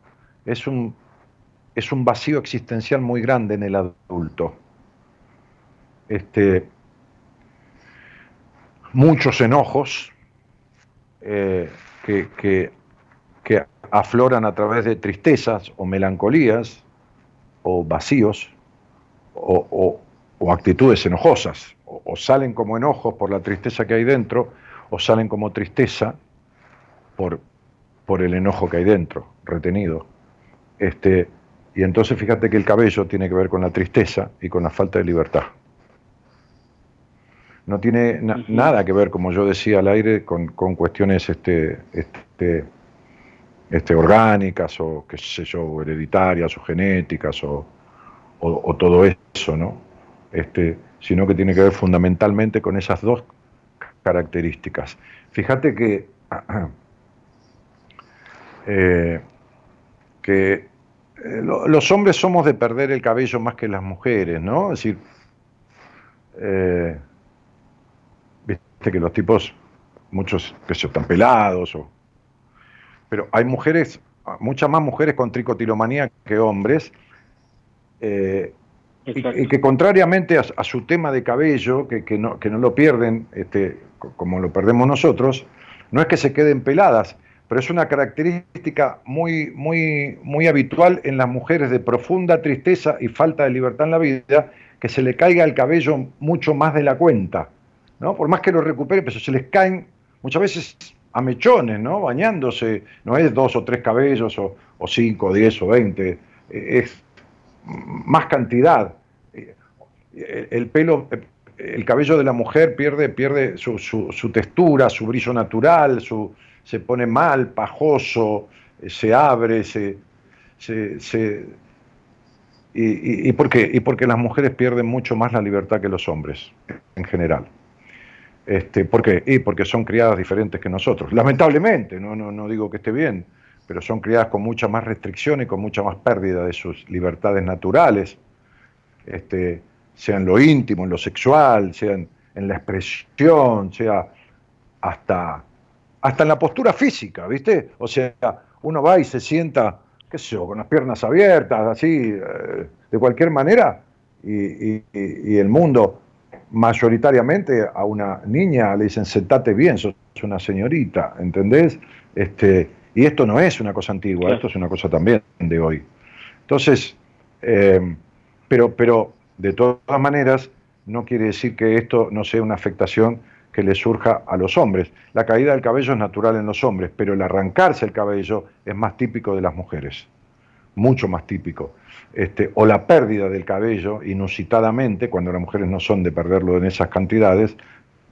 es un, es un vacío existencial muy grande en el adulto. Este, muchos enojos eh, que, afloran a través de tristezas o melancolías o vacíos o, actitudes enojosas. O, salen como enojos por la tristeza que hay dentro o salen como tristeza por, por el enojo que hay dentro, retenido. Este, y entonces fíjate que el cabello tiene que ver con la tristeza y con la falta de libertad. No tiene nada que ver, como yo decía al aire, con, cuestiones este, este, este, orgánicas o qué sé yo, hereditarias o genéticas o, todo eso, ¿no? Este, sino que tiene que ver fundamentalmente con esas dos características. Fíjate que, <clears throat> eh, que eh, los hombres somos de perder el cabello más que las mujeres, ¿no? Es decir, eh, que los tipos, muchos que se están pelados, o, pero hay mujeres, muchas más mujeres con tricotilomanía que hombres, y, que contrariamente a, su tema de cabello, que, no, que no lo pierden este, como lo perdemos nosotros, no es que se queden peladas, pero es una característica muy, muy, muy habitual en las mujeres de profunda tristeza y falta de libertad en la vida, que se le caiga el cabello mucho más de la cuenta, ¿no? Por más que lo recupere, pero se les caen muchas veces a mechones, ¿no? Bañándose, no es dos o tres cabellos o, cinco, diez o veinte, es más cantidad. El pelo, el cabello de la mujer pierde, pierde su, textura, su brillo natural, se pone mal, pajoso, se abre, se, se, y, y, por qué? y porque las mujeres pierden mucho más la libertad que los hombres, en general. Este, ¿Por qué? Y porque son criadas diferentes que nosotros. Lamentablemente, no, no, no digo que esté bien, pero son criadas con mucha más restricción y con mucha más pérdida de sus libertades naturales, este, sea en lo íntimo, en lo sexual, sea en, la expresión, sea hasta, hasta en la postura física, ¿viste? O sea, uno va y se sienta, qué sé yo, con las piernas abiertas, así, eh, de cualquier manera, y, y, el mundo mayoritariamente a una niña le dicen sentate bien, sos una señorita, ¿entendés? Este, y esto no es una cosa antigua, esto es una cosa también de hoy. Entonces, eh, pero, pero de todas maneras, no quiere decir que esto no sea una afectación que le surja a los hombres. La caída del cabello es natural en los hombres, pero el arrancarse el cabello es más típico de las mujeres, mucho más típico. Este, o la pérdida del cabello, inusitadamente, cuando las mujeres no son de perderlo en esas cantidades,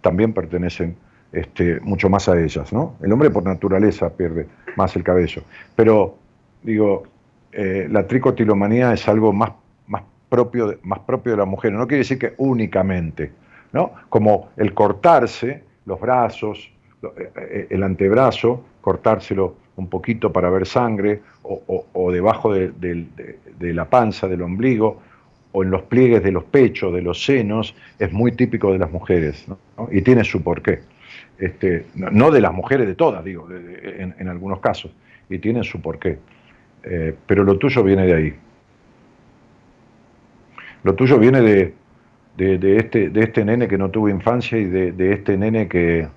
también pertenecen este, mucho más a ellas, ¿no? El hombre por naturaleza pierde más el cabello. Pero, digo, eh, la tricotilomanía es algo más, más, propio de, más propio de la mujer, no quiere decir que únicamente, ¿no? Como el cortarse los brazos, eh, eh, el antebrazo, cortárselo un poquito para ver sangre, o, debajo de, la panza, del ombligo, o en los pliegues de los pechos, de los senos, es muy típico de las mujeres, y tiene su porqué este, no de las mujeres de todas, digo, en, algunos casos, y tienen su porqué. Eh, pero lo tuyo viene de ahí. Lo tuyo viene de, de, este, de este nene que no tuvo infancia y de, este nene que,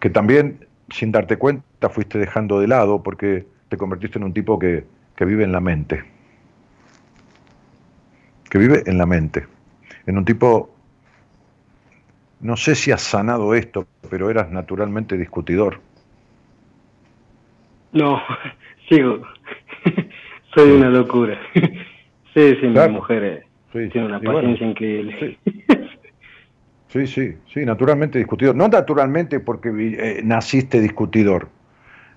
que también, sin darte cuenta, fuiste dejando de lado porque te convertiste en un tipo que, que vive en la mente. Que vive en la mente. En un tipo no sé si has sanado esto, pero eras naturalmente discutidor. No, <laughs> sigo. <laughs> Soy una locura. <laughs> sí, sí, mi mujer tiene una paciencia increíble. Sí. sí. sí, naturalmente discutidor. No naturalmente porque eh, naciste discutidor,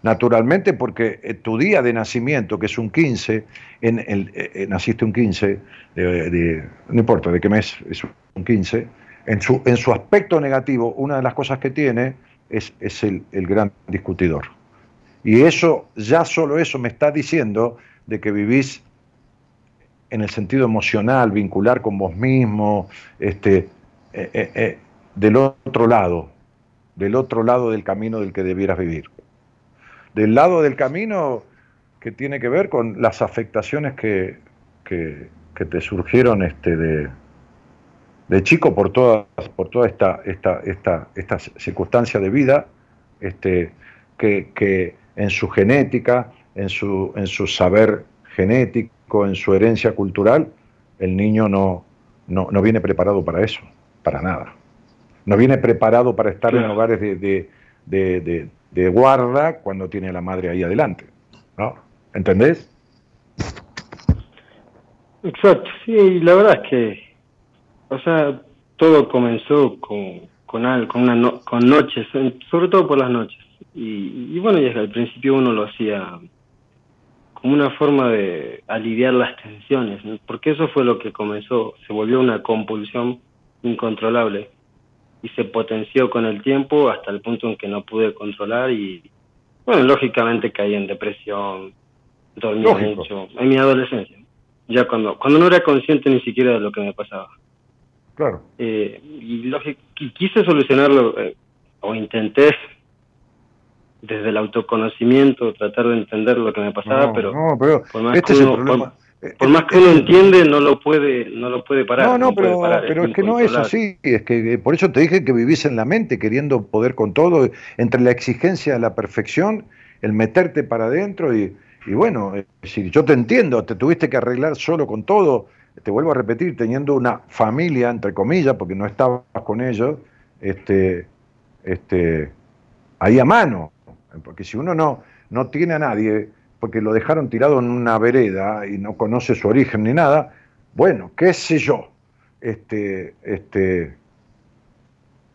naturalmente porque eh, tu día de nacimiento, que es un 15, en el, eh, naciste un 15, no importa de qué mes es un 15, en su, en su aspecto negativo, una de las cosas que tiene es, es el, gran discutidor. Y eso, ya solo eso me está diciendo de que vivís en el sentido emocional, vincular con vos mismo, este, eh, eh, eh, del otro lado, del otro lado del camino del que debieras vivir. Del lado del camino que tiene que ver con las afectaciones que, que, que te surgieron este, de, de chico por toda, por toda esta, esta, esta, esta circunstancia de vida, este, que, en su genética, en su, en su saber genético, en su herencia cultural, el niño no, no, viene preparado para eso, para nada. No viene preparado para estar en hogares de, de guarda cuando tiene a la madre ahí adelante. ¿no? ¿Entendés? Exacto, sí, la verdad es que, o sea, todo comenzó con, con, algo, con, una con noches, sobre todo por las noches. Y, y bueno, y al principio uno lo hacía como una forma de aliviar las tensiones, porque eso fue lo que comenzó, se volvió una compulsión incontrolable y se potenció con el tiempo hasta el punto en que no pude controlar y, bueno, lógicamente caí en depresión, dormí mucho, en mi adolescencia, ya cuando, cuando no era consciente ni siquiera de lo que me pasaba. Claro. Eh, y, y, quise solucionarlo, eh, o intenté desde el autoconocimiento, tratar de entender lo que me pasaba, pero, por más este que uno, por, más que uno entiende, no lo puede, no lo puede parar. No, no, pero, pero es, que no es así, es que eh, por eso te dije que vivís en la mente, queriendo poder con todo, entre la exigencia de la perfección, el meterte para adentro y, y bueno, si yo te entiendo, te tuviste que arreglar solo con todo, te vuelvo a repetir, teniendo una familia, entre comillas, porque no estabas con ellos, este, este, ahí a mano, porque si uno no, no tiene a nadie, porque lo dejaron tirado en una vereda y no conoce su origen ni nada, bueno, qué sé yo. Este, este,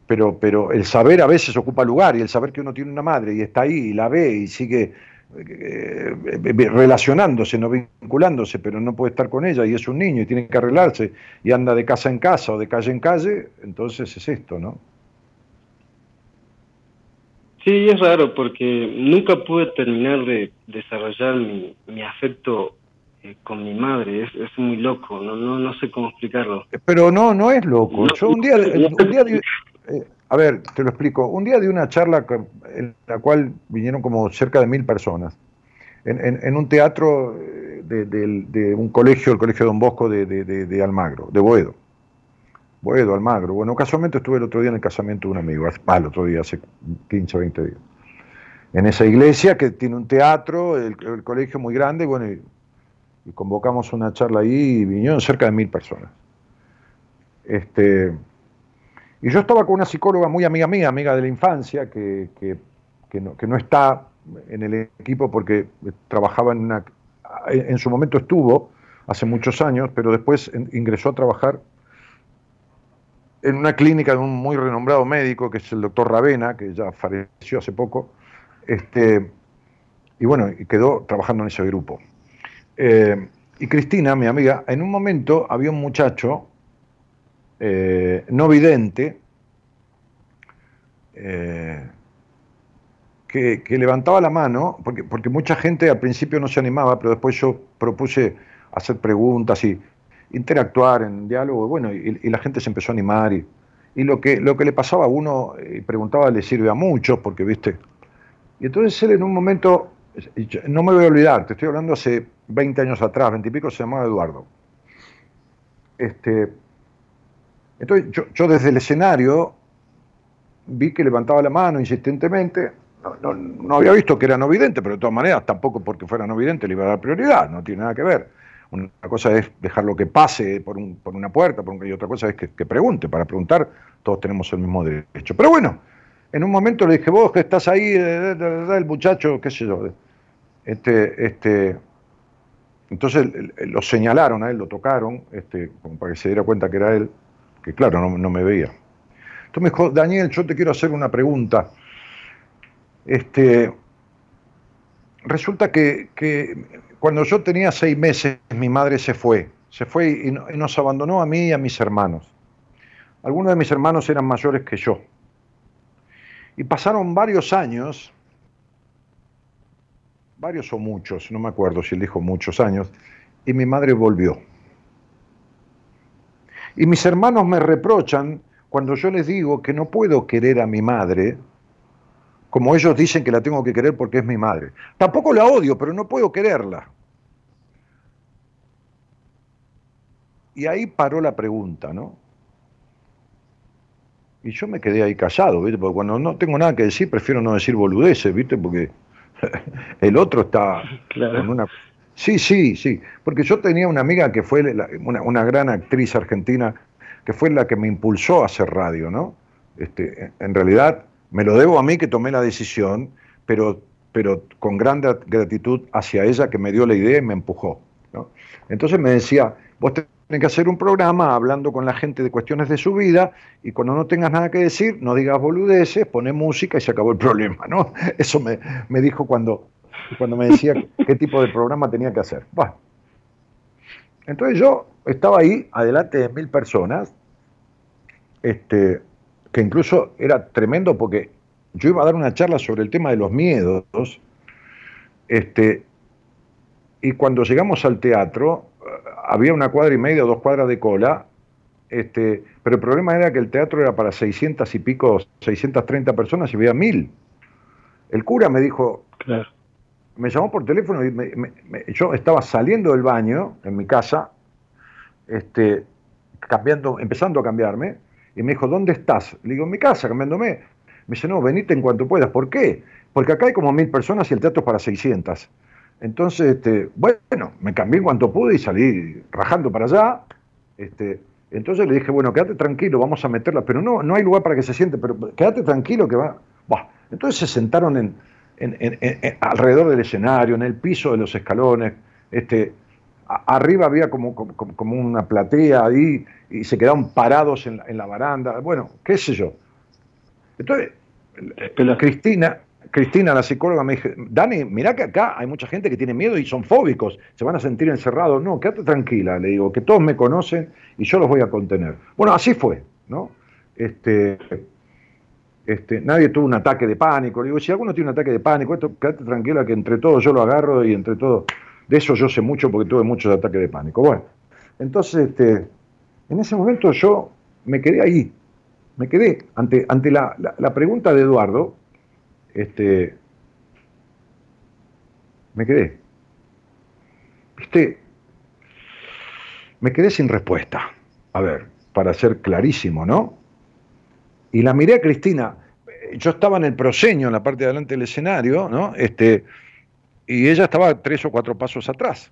pero, pero el saber a veces ocupa lugar y el saber que uno tiene una madre y está ahí y la ve y sigue eh, eh, relacionándose, no vinculándose, pero no puede estar con ella y es un niño y tiene que arreglarse y anda de casa en casa o de calle en calle, entonces es esto, ¿no? Sí, es raro porque nunca pude terminar de desarrollar mi, mi afecto eh, con mi madre. Es, es muy loco, no, no, no sé cómo explicarlo. Pero no, no es loco. Yo un día, un día eh, a ver, te lo explico. Un día di una charla en la cual vinieron como cerca de mil personas en, en, un teatro eh, de, de, un colegio, el Colegio Don Bosco de, de Almagro, de Boedo. Boedo, Almagro. Bueno, casualmente estuve el otro día en el casamiento de un amigo, el otro día, hace 15 o 20 días. En esa iglesia que tiene un teatro, el, colegio muy grande, bueno, y, convocamos una charla ahí y vinieron cerca de mil personas. Este, y yo estaba con una psicóloga muy amiga mía, amiga de la infancia, que, no, está en el equipo porque trabajaba en una... En su momento estuvo, hace muchos años, pero después ingresó a trabajar en una clínica de un muy renombrado médico, que es el doctor Ravena, que ya falleció hace poco, este, y bueno, quedó trabajando en ese grupo. Eh, y Cristina, mi amiga, en un momento había un muchacho eh, no vidente eh, que, que, levantaba la mano, porque, porque mucha gente al principio no se animaba, pero después yo propuse hacer preguntas y interactuar en diálogo, bueno, y, la gente se empezó a animar y, y, lo, que, lo que le pasaba a uno y preguntaba le sirve a muchos, porque viste. Y entonces él en un momento, no me voy a olvidar, te estoy hablando hace 20 años atrás, 20 y pico, se llamaba Eduardo. Este, entonces yo, yo desde el escenario vi que levantaba la mano insistentemente, no, no, había visto que era no vidente, pero de todas maneras tampoco porque fuera no vidente le iba a dar prioridad, no tiene nada que ver. Una cosa es dejarlo que pase por, un, por una puerta, y otra cosa es que, pregunte. Para preguntar, todos tenemos el mismo derecho. Pero bueno, en un momento le dije, vos que estás ahí, el muchacho, qué sé yo. Este, este, entonces lo señalaron a él, lo tocaron, este, como para que se diera cuenta que era él, que claro, no, me veía. Entonces me dijo, Daniel, yo te quiero hacer una pregunta. Este, resulta que cuando yo tenía seis meses, mi madre se fue. Se fue y, nos abandonó a mí y a mis hermanos. Algunos de mis hermanos eran mayores que yo. Y pasaron varios años, varios o muchos, no me acuerdo si él dijo muchos años, y mi madre volvió. Y mis hermanos me reprochan cuando yo les digo que no puedo querer a mi madre como ellos dicen que la tengo que querer porque es mi madre. Tampoco la odio, pero no puedo quererla. Y ahí paró la pregunta, ¿no? Y yo me quedé ahí callado, ¿viste? Porque cuando no tengo nada que decir, prefiero no decir boludeces, ¿viste? Porque <laughs> el otro está con una... Sí, sí, sí. Porque yo tenía una amiga que fue una, una, gran actriz argentina, que fue la que me impulsó a hacer radio, ¿no? Este, en realidad me lo debo a mí que tomé la decisión pero, pero con gran gratitud hacia ella que me dio la idea y me empujó. Entonces me decía, vos tenés que hacer un programa hablando con la gente de cuestiones de su vida y cuando no tengas nada que decir, no digas boludeces, pone música y se acabó el <laughs> problema. ¿no? Eso me, me dijo cuando, cuando me decía <laughs> qué tipo de programa tenía que hacer. Bueno, entonces yo estaba ahí, adelante de mil personas, este, que incluso era tremendo porque yo iba a dar una charla sobre el tema de los miedos, este, y cuando llegamos al teatro, eh, había una cuadra y media, dos cuadras de cola, este, pero el problema era que el teatro era para 600 y pico, 630 personas y había mil. El cura me dijo, me llamó por teléfono y yo estaba saliendo del baño en mi casa, este, cambiando, empezando a cambiarme, y me dijo, ¿dónde estás? Le digo, en mi casa, cambiándome. Me dice, no, venite en cuanto puedas. ¿Por qué? Porque acá hay como mil personas y el teatro es para 600. Entonces, este, bueno, me cambié cuanto pude y salí rajando para allá. Este, entonces le dije, bueno, quédate tranquilo, vamos a meterla, pero no, no hay lugar para que se siente, pero quédate tranquilo que va. Entonces se sentaron en, alrededor del escenario, en el piso de los escalones. Este, arriba había como, como, una platea ahí y se quedaron parados en la, baranda. Bueno, qué sé yo. Entonces, Cristina, Cristina, la psicóloga, me dijo, Dani, mira que acá hay mucha gente que tiene miedo y son fóbicos, se van a sentir encerrados. No, quédate tranquila, le digo, que todos me conocen y yo los voy a contener. Bueno, así fue, ¿no? Este, este, nadie tuvo un ataque de pánico. Le digo, si alguno tiene un ataque de pánico, esto, quédate tranquila que entre todos yo lo agarro y entre todos, de eso yo sé mucho porque tuve muchos ataques de pánico. Bueno, entonces, este, en ese momento yo me quedé ahí, me quedé ante, ante la, la pregunta de Eduardo, este, me quedé. ¿Viste? Me quedé sin respuesta. A ver, para ser clarísimo, ¿no? Y la miré a Cristina. Yo estaba en el proseño, en la parte de adelante del escenario, ¿no? Este, y ella estaba tres o cuatro pasos atrás.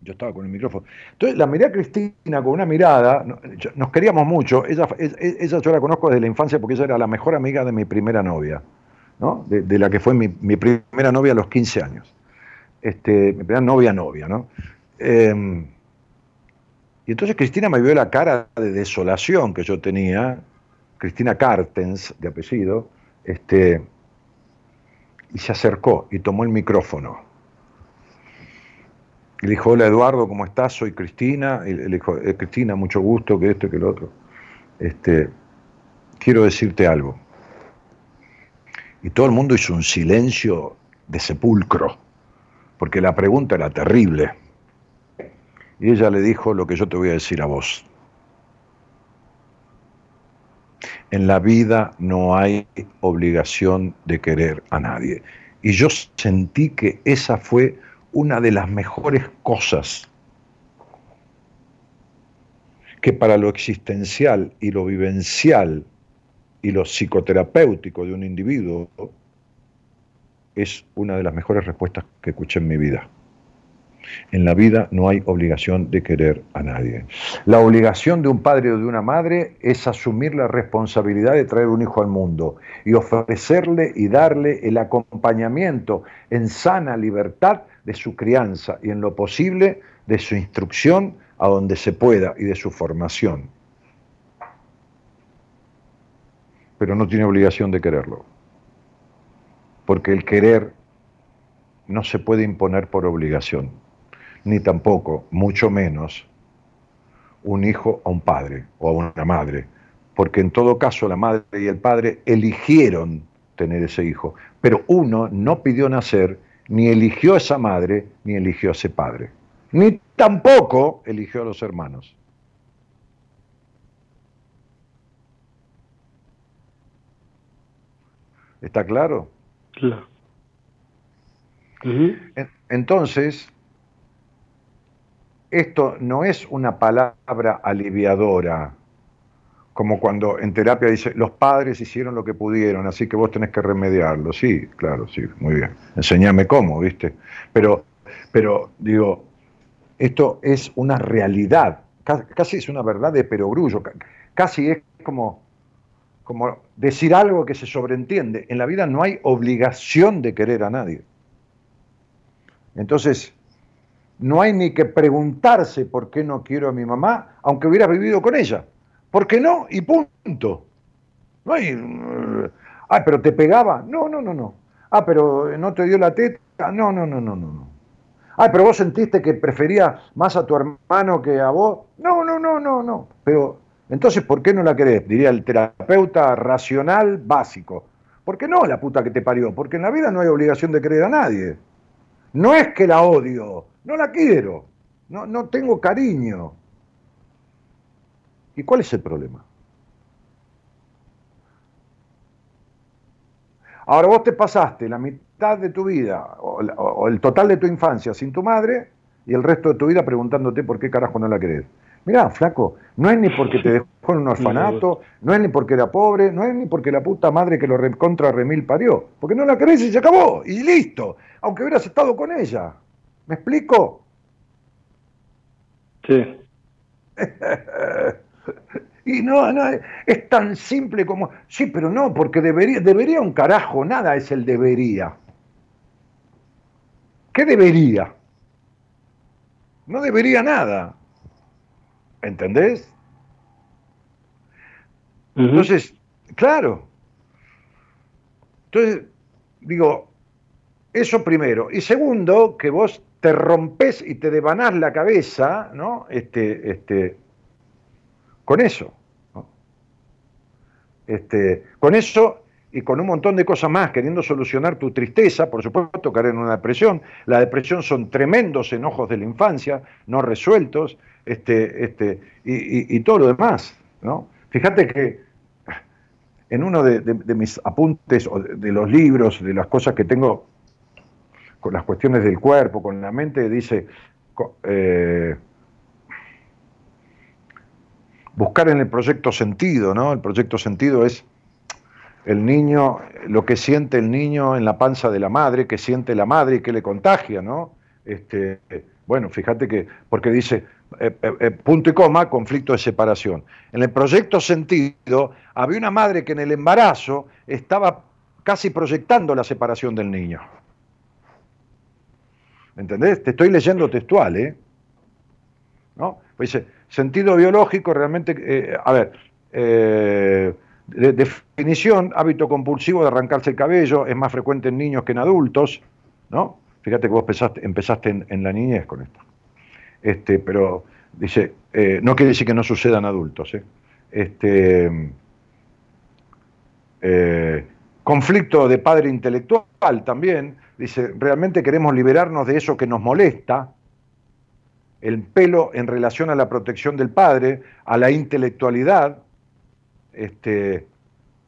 Yo estaba con el micrófono. Entonces la miré a Cristina con una mirada, nos queríamos mucho, ella, ella yo la conozco desde la infancia porque ella era la mejor amiga de mi primera novia de, la que fue mi, primera novia a los 15 años. Este, mi primera novia novia, ¿no? Em, y entonces Cristina me vio la cara de desolación que yo tenía, Cristina Cartens, de apellido, este, y se acercó y tomó el micrófono. Y le dijo, hola Eduardo, ¿cómo estás? Soy Cristina. Y le dijo, eh, Cristina, mucho gusto, que esto que lo otro. Este, quiero decirte algo. Y todo el mundo hizo un silencio de sepulcro, porque la pregunta era terrible. Y ella le dijo lo que yo te voy a decir a vos. En la vida no hay obligación de querer a nadie. Y yo sentí que esa fue una de las mejores cosas que para lo existencial y lo vivencial y lo psicoterapéutico de un individuo es una de las mejores respuestas que escuché en mi vida. En la vida no hay obligación de querer a nadie. La obligación de un padre o de una madre es asumir la responsabilidad de traer un hijo al mundo y ofrecerle y darle el acompañamiento en sana libertad de su crianza y en lo posible de su instrucción a donde se pueda y de su formación. pero no tiene obligación de quererlo. Porque el querer no se puede imponer por obligación, ni tampoco, mucho menos, un hijo a un padre o a una madre, porque en todo caso la madre y el padre eligieron tener ese hijo, pero uno no pidió nacer, ni eligió a esa madre, ni eligió a ese padre, ni tampoco eligió a los hermanos. ¿Está claro? Claro. Entonces, esto no es una palabra aliviadora, como cuando en terapia dice, los padres hicieron lo que pudieron, así que vos tenés que remediarlo. Sí, claro, sí, muy bien. Enseñame cómo, ¿viste? Pero, pero digo, esto es una realidad, casi es una verdad de perogrullo, casi es como como decir algo que se sobreentiende. En la vida no hay obligación de querer a nadie. Entonces, no hay ni que preguntarse por qué no quiero a mi mamá, aunque hubiera vivido con ella. ¿Por qué no? Y punto. No hay. Ah, pero te pegaba. No, no, no, no. Ah, pero no te dio la teta. No, no, no, no, no. no. Ah, pero vos sentiste que prefería más a tu hermano que a vos. No, no, no, no, no. Pero entonces, ¿por qué no la querés? Diría el terapeuta racional básico. ¿Por qué no la puta que te parió? Porque en la vida no hay obligación de querer a nadie. No es que la odio, no la quiero, no, no tengo cariño. ¿Y cuál es el problema? Ahora vos te pasaste la mitad de tu vida o, el total de tu infancia sin tu madre y el resto de tu vida preguntándote por qué carajo no la querés. Mirá, flaco, no es ni porque te dejó en un <laughs> orfanato, no es ni porque era pobre, no es ni porque la puta madre que lo contra remil parió, porque no la querés y se acabó, y listo, aunque hubieras estado con ella. ¿Me explico? Sí. <laughs> y no, no, es tan simple como, sí, pero no, porque debería, debería un carajo, nada es el debería. ¿Qué debería? No debería nada. ¿Entendés? Entonces, claro. Entonces, digo, eso primero. Y segundo, que vos te rompes y te devanás la cabeza, ¿no? Este, este, con eso. Este, con eso y con un montón de cosas más, queriendo solucionar tu tristeza, por supuesto, caer en una depresión. La depresión son tremendos enojos de la infancia, no resueltos, este, este, y, todo lo demás. ¿no? Fíjate que en uno de, mis apuntes o de, los libros, de las cosas que tengo con las cuestiones del cuerpo, con la mente, dice, eh, buscar en el proyecto sentido, ¿no? El proyecto sentido es el niño, lo que siente el niño en la panza de la madre, que siente la madre y que le contagia, ¿no? Este, bueno, fíjate que, porque dice, eh, eh, punto y coma, conflicto de separación. En el proyecto sentido, había una madre que en el embarazo estaba casi proyectando la separación del niño. ¿Entendés? Te estoy leyendo textual, ¿eh? ¿No? Pues dice, sentido biológico realmente, a ver, de, definición, hábito compulsivo de arrancarse el cabello, es más frecuente en niños que en adultos, ¿no? Fíjate que vos empezaste, empezaste en la niñez con esto este, pero dice, eh, no quiere decir que no sucedan adultos. ¿eh? Este, eh, conflicto de padre intelectual también, dice, realmente queremos liberarnos de eso que nos molesta, el pelo en relación a la protección del padre, a la intelectualidad, este,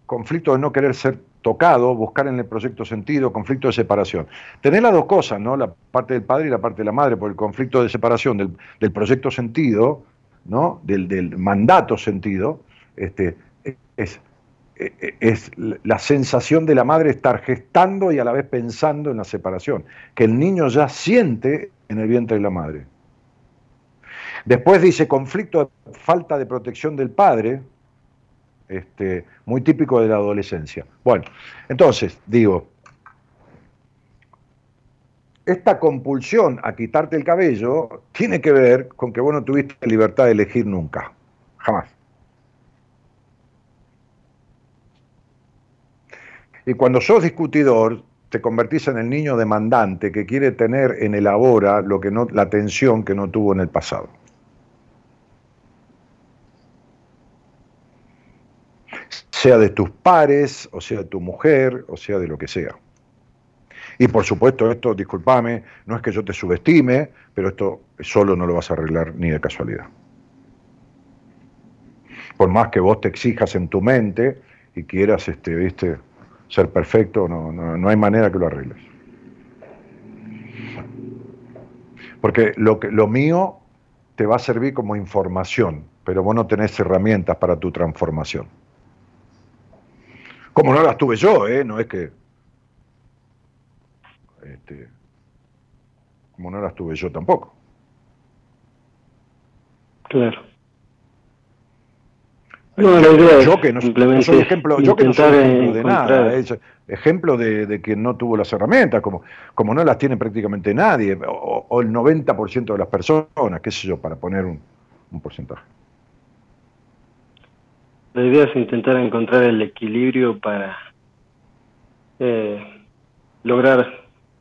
conflicto de no querer ser tocado, buscar en el proyecto sentido, conflicto de separación. Tener las dos cosas, ¿no? La parte del padre y la parte de la madre, por el conflicto de separación del, proyecto sentido, ¿no? Del, mandato sentido, este, es, es la sensación de la madre estar gestando y a la vez pensando en la separación, que el niño ya siente en el vientre de la madre. Después dice conflicto de falta de protección del padre, este, muy típico de la adolescencia. Bueno, entonces, digo, esta compulsión a quitarte el cabello tiene que ver con que vos no tuviste libertad de elegir nunca, jamás. Y cuando sos discutidor, te convertís en el niño demandante que quiere tener en el ahora lo que no, la atención que no tuvo en el pasado. sea de tus pares, o sea de tu mujer, o sea de lo que sea. Y por supuesto, esto, discúlpame, no es que yo te subestime, pero esto solo no lo vas a arreglar ni de casualidad. Por más que vos te exijas en tu mente y quieras, este, viste, ser perfecto, no, no, no hay manera que lo arregles. Porque lo, que, lo mío te va a servir como información, pero vos no tenés herramientas para tu transformación. Como no las tuve yo, ¿eh? No es que... Este, como no las tuve yo tampoco. Claro. No, la idea es yo que no, no soy ejemplo, yo que no soy ejemplo de nada, es ejemplo de, de que no tuvo las herramientas, como, como no las tiene prácticamente nadie, o, o el 90% de las personas, qué sé yo, para poner un, un porcentaje. La idea es intentar encontrar el equilibrio para eh, lograr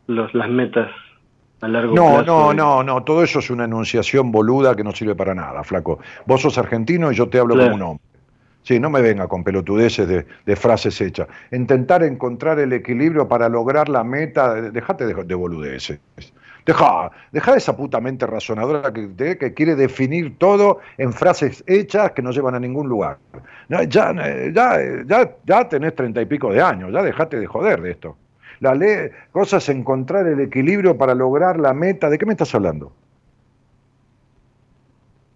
los, las metas a largo No, plazo. no, y- no, no, todo eso es una enunciación boluda que no sirve para nada, flaco. Vos sos argentino y yo te hablo Claro. como un hombre. Sí, no me venga con pelotudeces de, de frases hechas. Intentar encontrar el equilibrio para lograr la meta, de- dejate de, de boludeces. Deja, deja esa puta mente razonadora que, que quiere definir todo en frases hechas que no llevan a ningún lugar. Ya, eh, ya, eh, ya, ya tenés treinta y pico de años, ya dejate de joder de esto. La ley, cosa es encontrar el equilibrio para lograr la meta. ¿De qué me estás hablando?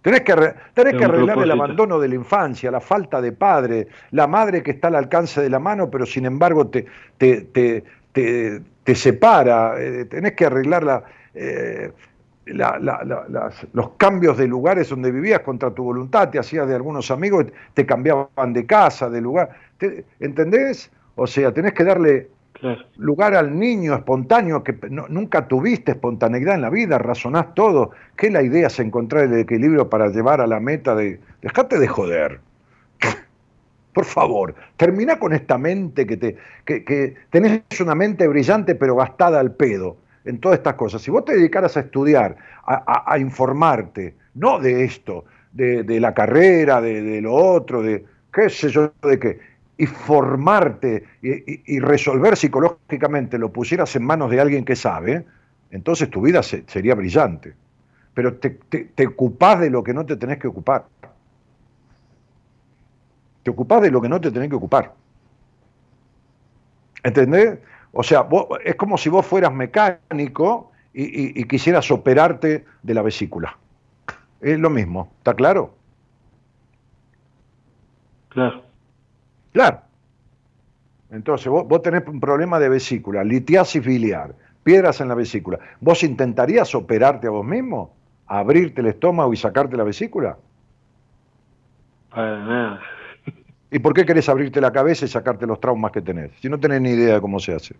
Tenés que, tenés que arreglar el abandono de la infancia, la falta de padre, la madre que está al alcance de la mano, pero sin embargo te, te, te, te- te separa. Eh, tenés que arreglar la, eh, la- la- las- los cambios de lugares donde vivías contra tu voluntad, te hacías de algunos amigos, te cambiaban de casa, de lugar. Te- ¿Entendés? O sea, tenés que darle Lugar al niño espontáneo que nunca tuviste espontaneidad en la vida, razonás todo. Que la idea es encontrar el equilibrio para llevar a la meta de. Dejate de joder. <laughs> Por favor, termina con esta mente que te. que, que tenés una mente brillante pero gastada al pedo en todas estas cosas. Si vos te dedicaras a estudiar, a, a- a informarte, no de esto, de, de la carrera, de, de lo otro, de qué sé yo, de qué, y formarte y, resolver psicológicamente, lo pusieras en manos de alguien que sabe, entonces tu vida se- sería brillante. Pero te, te, ocupás de lo que no te tenés que ocupar. Te ocupás de lo que no te tenés que ocupar. ¿Entendés? O sea, vos- es como si vos fueras mecánico y- y quisieras operarte de la vesícula. Es lo mismo, ¿está claro? Claro. Claro. Entonces, vos, vos tenés un problema de vesícula, litiasis biliar, piedras en la vesícula. ¿Vos intentarías operarte a vos mismo? ¿Abrirte el estómago y sacarte la vesícula? Para nada. ¿Y por qué querés abrirte la cabeza y sacarte los traumas que tenés? Si no tenés ni idea de cómo se hace.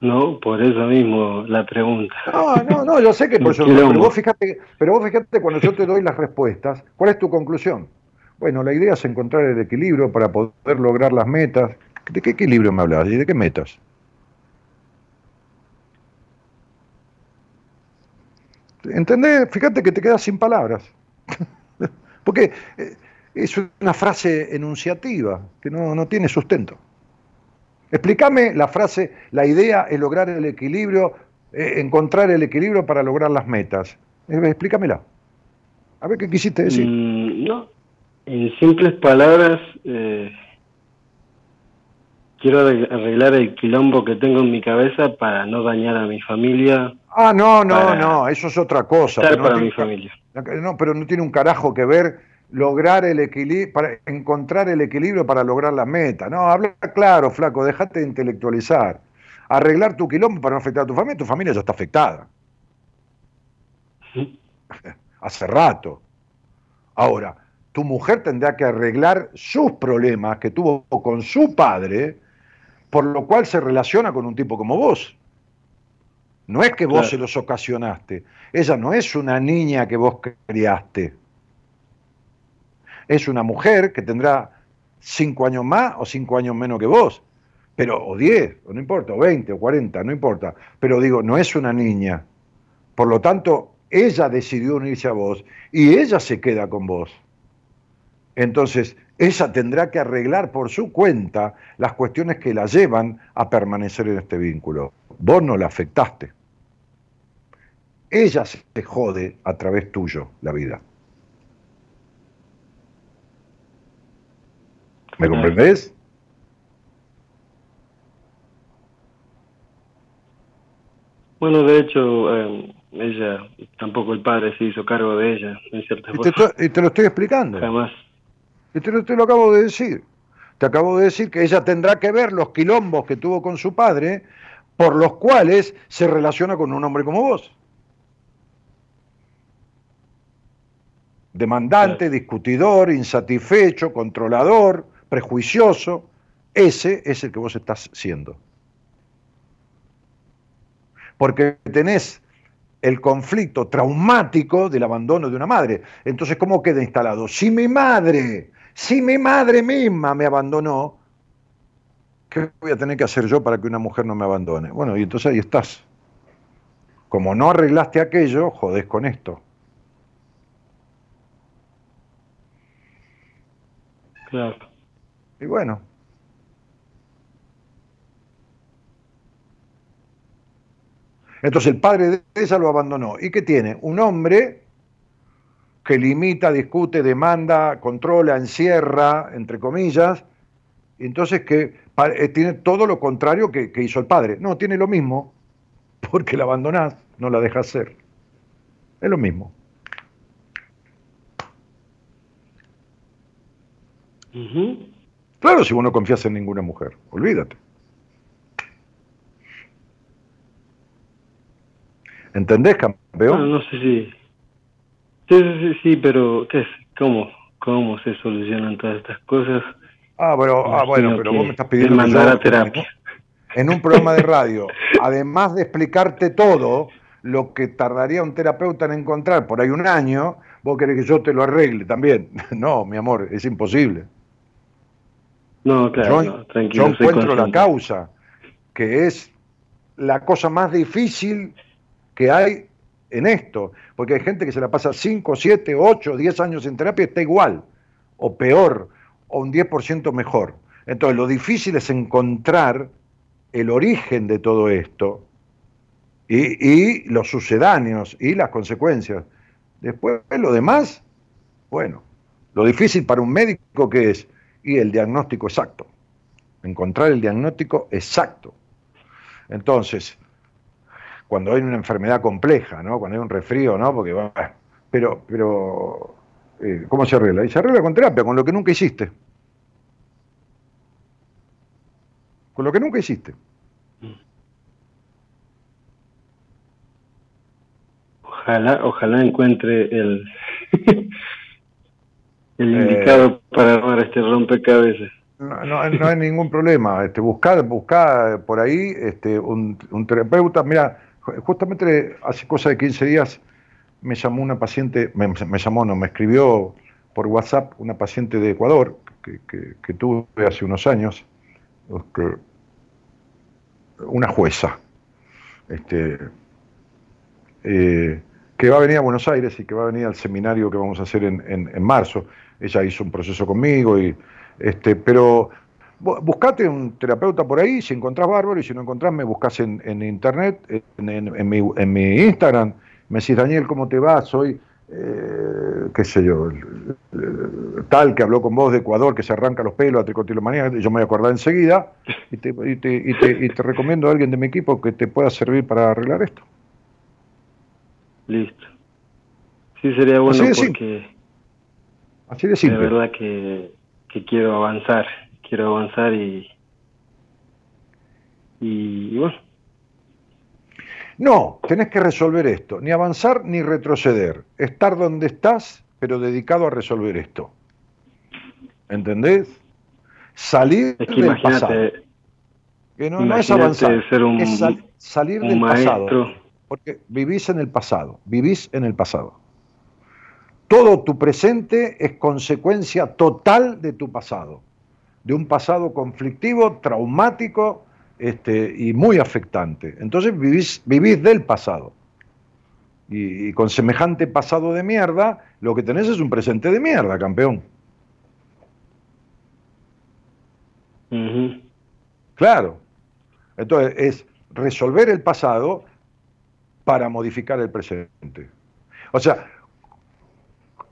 No, por eso mismo la pregunta. No, no, no, yo sé que por eso. Pero vos fíjate, pero vos fíjate cuando yo te doy las respuestas, ¿cuál es tu conclusión? Bueno, la idea es encontrar el equilibrio para poder lograr las metas. ¿De qué equilibrio me hablas? ¿Y de qué metas? ¿Entendés? Fíjate que te quedas sin palabras. <laughs> Porque eh, es una frase enunciativa que no, no tiene sustento. Explícame la frase, la idea es lograr el equilibrio, eh, encontrar el equilibrio para lograr las metas. Eh, explícamela. A ver qué quisiste decir. Mm, no. En simples palabras, eh, quiero arregl- arreglar el quilombo que tengo en mi cabeza para no dañar a mi familia, Ah, no, no, no, eso es otra cosa. estar no para tiene mi familia. No, pero no tiene un carajo que ver lograr el equilibrio, para encontrar el equilibrio para lograr la meta. No, habla claro, flaco, dejate de intelectualizar. Arreglar tu quilombo para no afectar a tu familia, tu familia ya está afectada. <laughs> Hace rato. Ahora, tu mujer tendrá que arreglar sus problemas que tuvo con su padre, por lo cual se relaciona con un tipo como vos. No es que vos Claro. se los ocasionaste. Ella no es una niña que vos criaste. Es una mujer que tendrá cinco años más o cinco años menos que vos. Pero, o diez, o no importa, o veinte, o cuarenta, no importa. Pero digo, no es una niña. Por lo tanto, ella decidió unirse a vos y ella se queda con vos. Entonces, ella tendrá que arreglar por su cuenta las cuestiones que la llevan a permanecer en este vínculo. Vos no la afectaste. Ella se jode a través tuyo la vida. ¿Me comprendés? Bueno, de hecho, eh, ella, tampoco el padre se hizo cargo de ella, en cierta Y te, forma. to- y te lo estoy explicando. Jamás. Te lo, te lo acabo de decir. Te acabo de decir que ella tendrá que ver los quilombos que tuvo con su padre, por los cuales se relaciona con un hombre como vos. demandante, discutidor, insatisfecho, controlador, prejuicioso, ese es el que vos estás siendo. Porque tenés el conflicto traumático del abandono de una madre. Entonces, ¿cómo queda instalado? Si mi madre, si mi madre misma me abandonó, ¿qué voy a tener que hacer yo para que una mujer no me abandone? Bueno, y entonces ahí estás. Como no arreglaste aquello, jodés con esto. Claro. Y bueno. Entonces el padre de ella lo abandonó. ¿Y qué tiene? Un hombre que limita, discute, demanda, controla, encierra, entre comillas, entonces que eh, tiene todo lo contrario que, que hizo el padre. No, tiene lo mismo, porque la abandonás, no la dejas ser. Es lo mismo. Claro, si vos no confías en ninguna mujer, olvídate. ¿Entendés, campeón? No, no sé si... Sí, sí, sí, pero ¿qué es? ¿Cómo? ¿Cómo se solucionan todas estas cosas? Ah, pero, ah, bueno, pero vos me estás pidiendo... Mandar a terapia. En un programa de radio, además de explicarte todo, lo que tardaría un terapeuta en encontrar por ahí un año, vos querés que yo te lo arregle también. <laughs> No, mi amor, es imposible. No, claro, yo, tranquilo. Yo encuentro la causa, que es la cosa más difícil que hay en esto, porque hay gente que se la pasa 5, 7, 8, 10 años en terapia y está igual, o peor, o un 10% mejor. Entonces, lo difícil es encontrar el origen de todo esto y, y los sucedáneos y las consecuencias. Después, lo demás, bueno, lo difícil para un médico que es, y el diagnóstico exacto, encontrar el diagnóstico exacto. Entonces, cuando hay una enfermedad compleja, ¿no? Cuando hay un resfrío, ¿no? Porque va, pero, pero, eh, ¿cómo se arregla? Y se arregla con terapia, con lo que nunca hiciste. Con lo que nunca hiciste. Ojalá, ojalá encuentre el, <laughs> el indicado eh, para armar este rompecabezas. No, no, no, hay ningún problema. Este, buscar, buscar por ahí este, un, un terapeuta. Mira, Justamente hace cosa de 15 días me llamó una paciente, me, llamó, no, me escribió por WhatsApp una paciente de Ecuador que, tuve hace unos años, este, una jueza, este, eh, que va a venir a Buenos Aires y que va a venir al seminario que vamos a hacer en, en marzo. Ella hizo un proceso conmigo, y, este, pero Buscate un terapeuta por ahí, si encontrás bárbaro, y si no encontrás, me buscas en, internet, en, mi, Instagram. Me decís, Daniel, ¿cómo te va? Soy, eh, qué sé yo, tal que habló con vos de Ecuador, que se arranca los pelos a tricotilomanía, yo me voy a acordar enseguida, y te, y, te, y, te, recomiendo a alguien de mi equipo que te pueda servir para arreglar esto. Listo. Sí, sería bueno porque... Así de simple. De verdad que, que quiero avanzar quiero avanzar y, y, bueno. No, tenés que resolver esto, ni avanzar ni retroceder, estar donde estás, pero dedicado a resolver esto. ¿Entendés? Salir del pasado. Que no, es avanzar, es salir del pasado. Porque vivís en el pasado, vivís en el pasado. Todo tu presente es consecuencia total de tu pasado de un pasado conflictivo, traumático este, y muy afectante. Entonces vivís, vivís del pasado. Y, con semejante pasado de mierda, lo que tenés es un presente de mierda, campeón. Claro. Entonces es resolver el pasado para modificar el presente. O sea,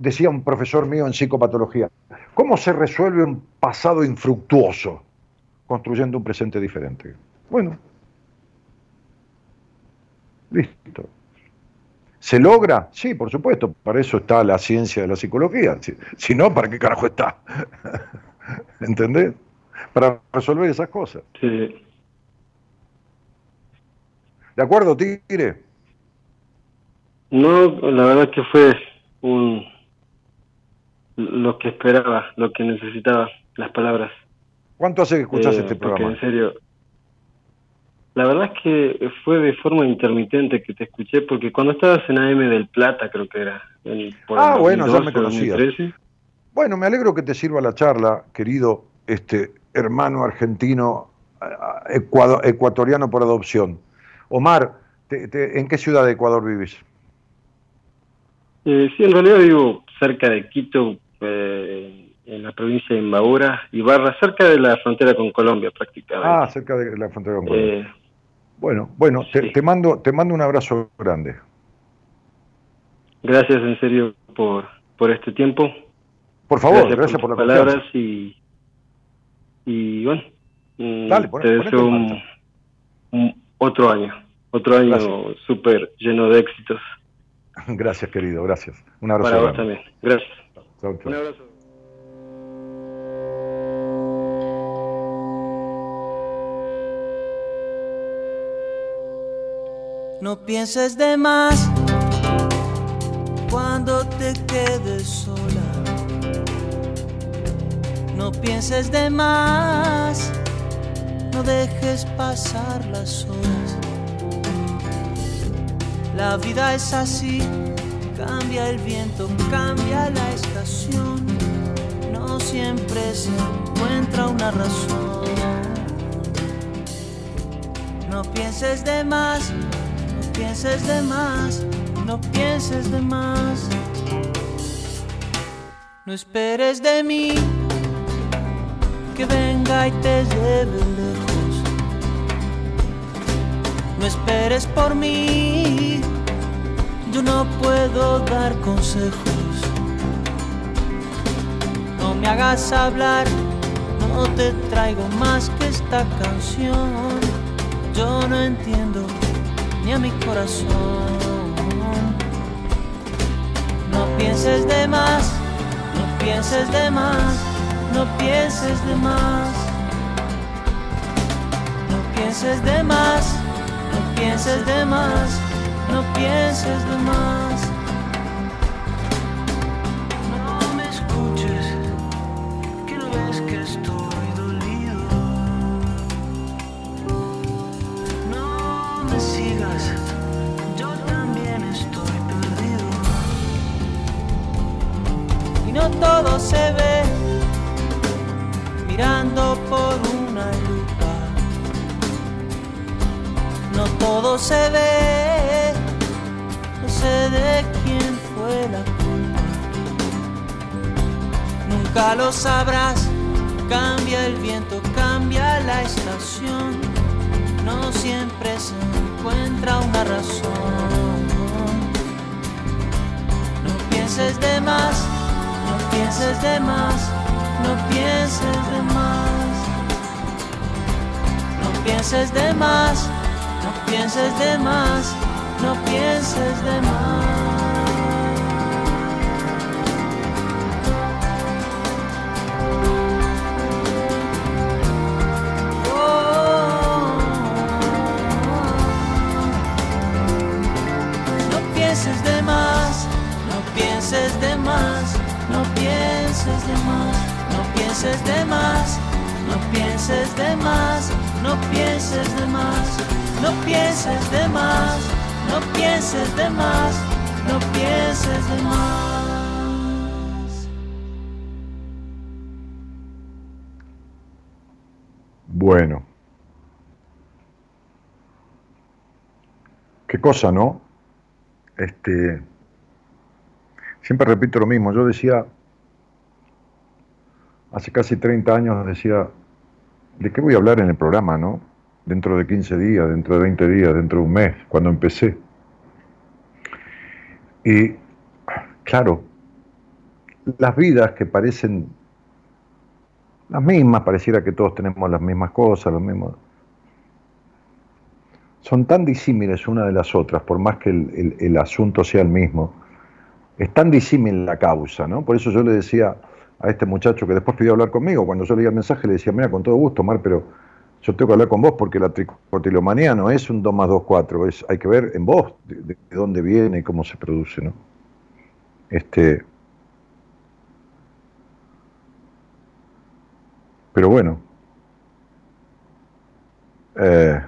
decía un profesor mío en psicopatología, ¿cómo se resuelve un pasado infructuoso construyendo un presente diferente? Bueno, listo. ¿Se logra? Sí, por supuesto, para eso está la ciencia de la psicología. Si, no, ¿para qué carajo está? <laughs> ¿Entendés? Para resolver esas cosas. Sí. ¿De acuerdo, Tigre? No, la verdad que fue un, lo que esperaba, lo que necesitaba, las palabras. ¿Cuánto hace que escuchás Eh, este porque programa? en serio, la verdad es que fue de forma intermitente que te escuché, porque cuando estabas en AM del Plata, creo que era. en- por el Ah, bueno, ya 2012, me conocías. 2013. Bueno, me alegro que te sirva la charla, querido este hermano argentino, ecuatoriano por adopción. Omar, te- te- ¿en qué ciudad de Ecuador vivís? Eh, sí, en realidad vivo cerca de Quito, eh, en la provincia de Imbabura, y Barra, cerca de la frontera con Colombia prácticamente. Ah, cerca de la frontera con Colombia. Eh, Bueno, bueno, te, sí. te mando, te mando un abrazo grande. gracias en serio por, por este tiempo. Por favor, gracias, por, tus la palabras confianza. y, y bueno, mm, Dale, te deseo en un, otro año, otro año súper lleno de éxitos <laughs> Gracias, querido, gracias. Un abrazo para vos también. Gracias. Un abrazo. No pienses de más cuando te quedes sola. No pienses de más, no dejes pasar las horas. La vida es así, cambia el viento, cambia la estación. No siempre se encuentra una razón. No pienses de más, no pienses de más, no pienses de más. No esperes de mí que venga y te lleve lejos. No esperes por mí, yo no puedo dar consejos. No me hagas hablar, no te traigo más que esta canción. Yo no entiendo ni a mi corazón. No pienses de más, no pienses de más, no pienses de más. No pienses de más, no pienses de más, pienses de más. No me escuches, que no ves que estoy dolido. No me sigas, yo también estoy perdido. Y no todo se ve mirando por una lupa. No todo se ve, de quién fue la culpa. Nunca lo sabrás, cambia el viento, cambia la estación no siempre se encuentra una razón. No pienses de no pienses de más, no pienses de más. No pienses de más, no pienses de más, no pienses de más. No pienses de más, no pienses de más, no pienses de más, no pienses de más, no pienses de más, no pienses de más, no pienses de más, no pienses de más, no pienses de más. Bueno. Qué cosa, ¿no? Este. Siempre repito lo mismo. Yo decía. Hace casi 30 años decía. ¿De qué voy a hablar en el programa, no? Dentro de 15 días, dentro de 20 días, dentro de un mes, cuando empecé. Y. Claro. Las vidas que parecen las mismas, pareciera que todos tenemos las mismas cosas, los mismos. Son tan disímiles una de las otras, por más que el, el- asunto sea el mismo. Es tan disímil la causa, ¿no? Por eso yo le decía a este muchacho que después pidió hablar conmigo, cuando yo leía el mensaje le decía, mira, con todo gusto, Omar, pero yo tengo que hablar con vos porque la tricotilomanía no es un 2 más 2, 4, es, hay que ver en vos de, de dónde viene y cómo se produce, ¿no? Este, Pero bueno. Eh,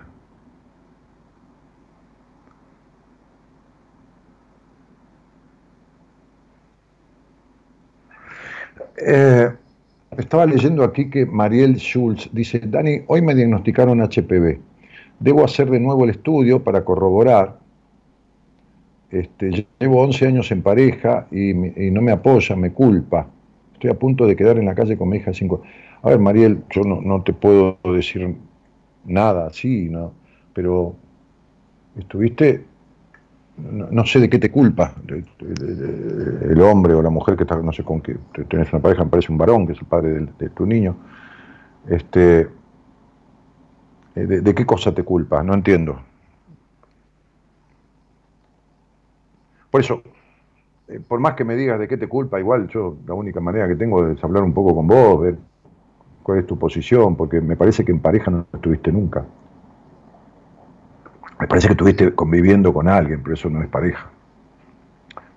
eh, estaba leyendo aquí que Mariel Schulz dice, Dani, hoy me diagnosticaron HPV. Debo hacer de nuevo el estudio para corroborar. Este, llevo 11 años en pareja y, no me apoya, me culpa. Estoy a punto de quedar en la calle con mi hija de 5 A ver, Mariel, yo no, te puedo decir nada así, ¿no? Pero estuviste, no, sé de qué te culpa el hombre o la mujer que está, no sé con qué, tienes una pareja, me parece un varón, que es el padre de, tu niño. Este, de, ¿De qué cosa te culpa? No entiendo. Por eso, eh, por más que me digas de qué te culpa, igual yo la única manera que tengo es hablar un poco con vos, ver cuál es tu posición, porque me parece que en pareja no estuviste nunca. Me parece que estuviste conviviendo con alguien, pero eso no es pareja.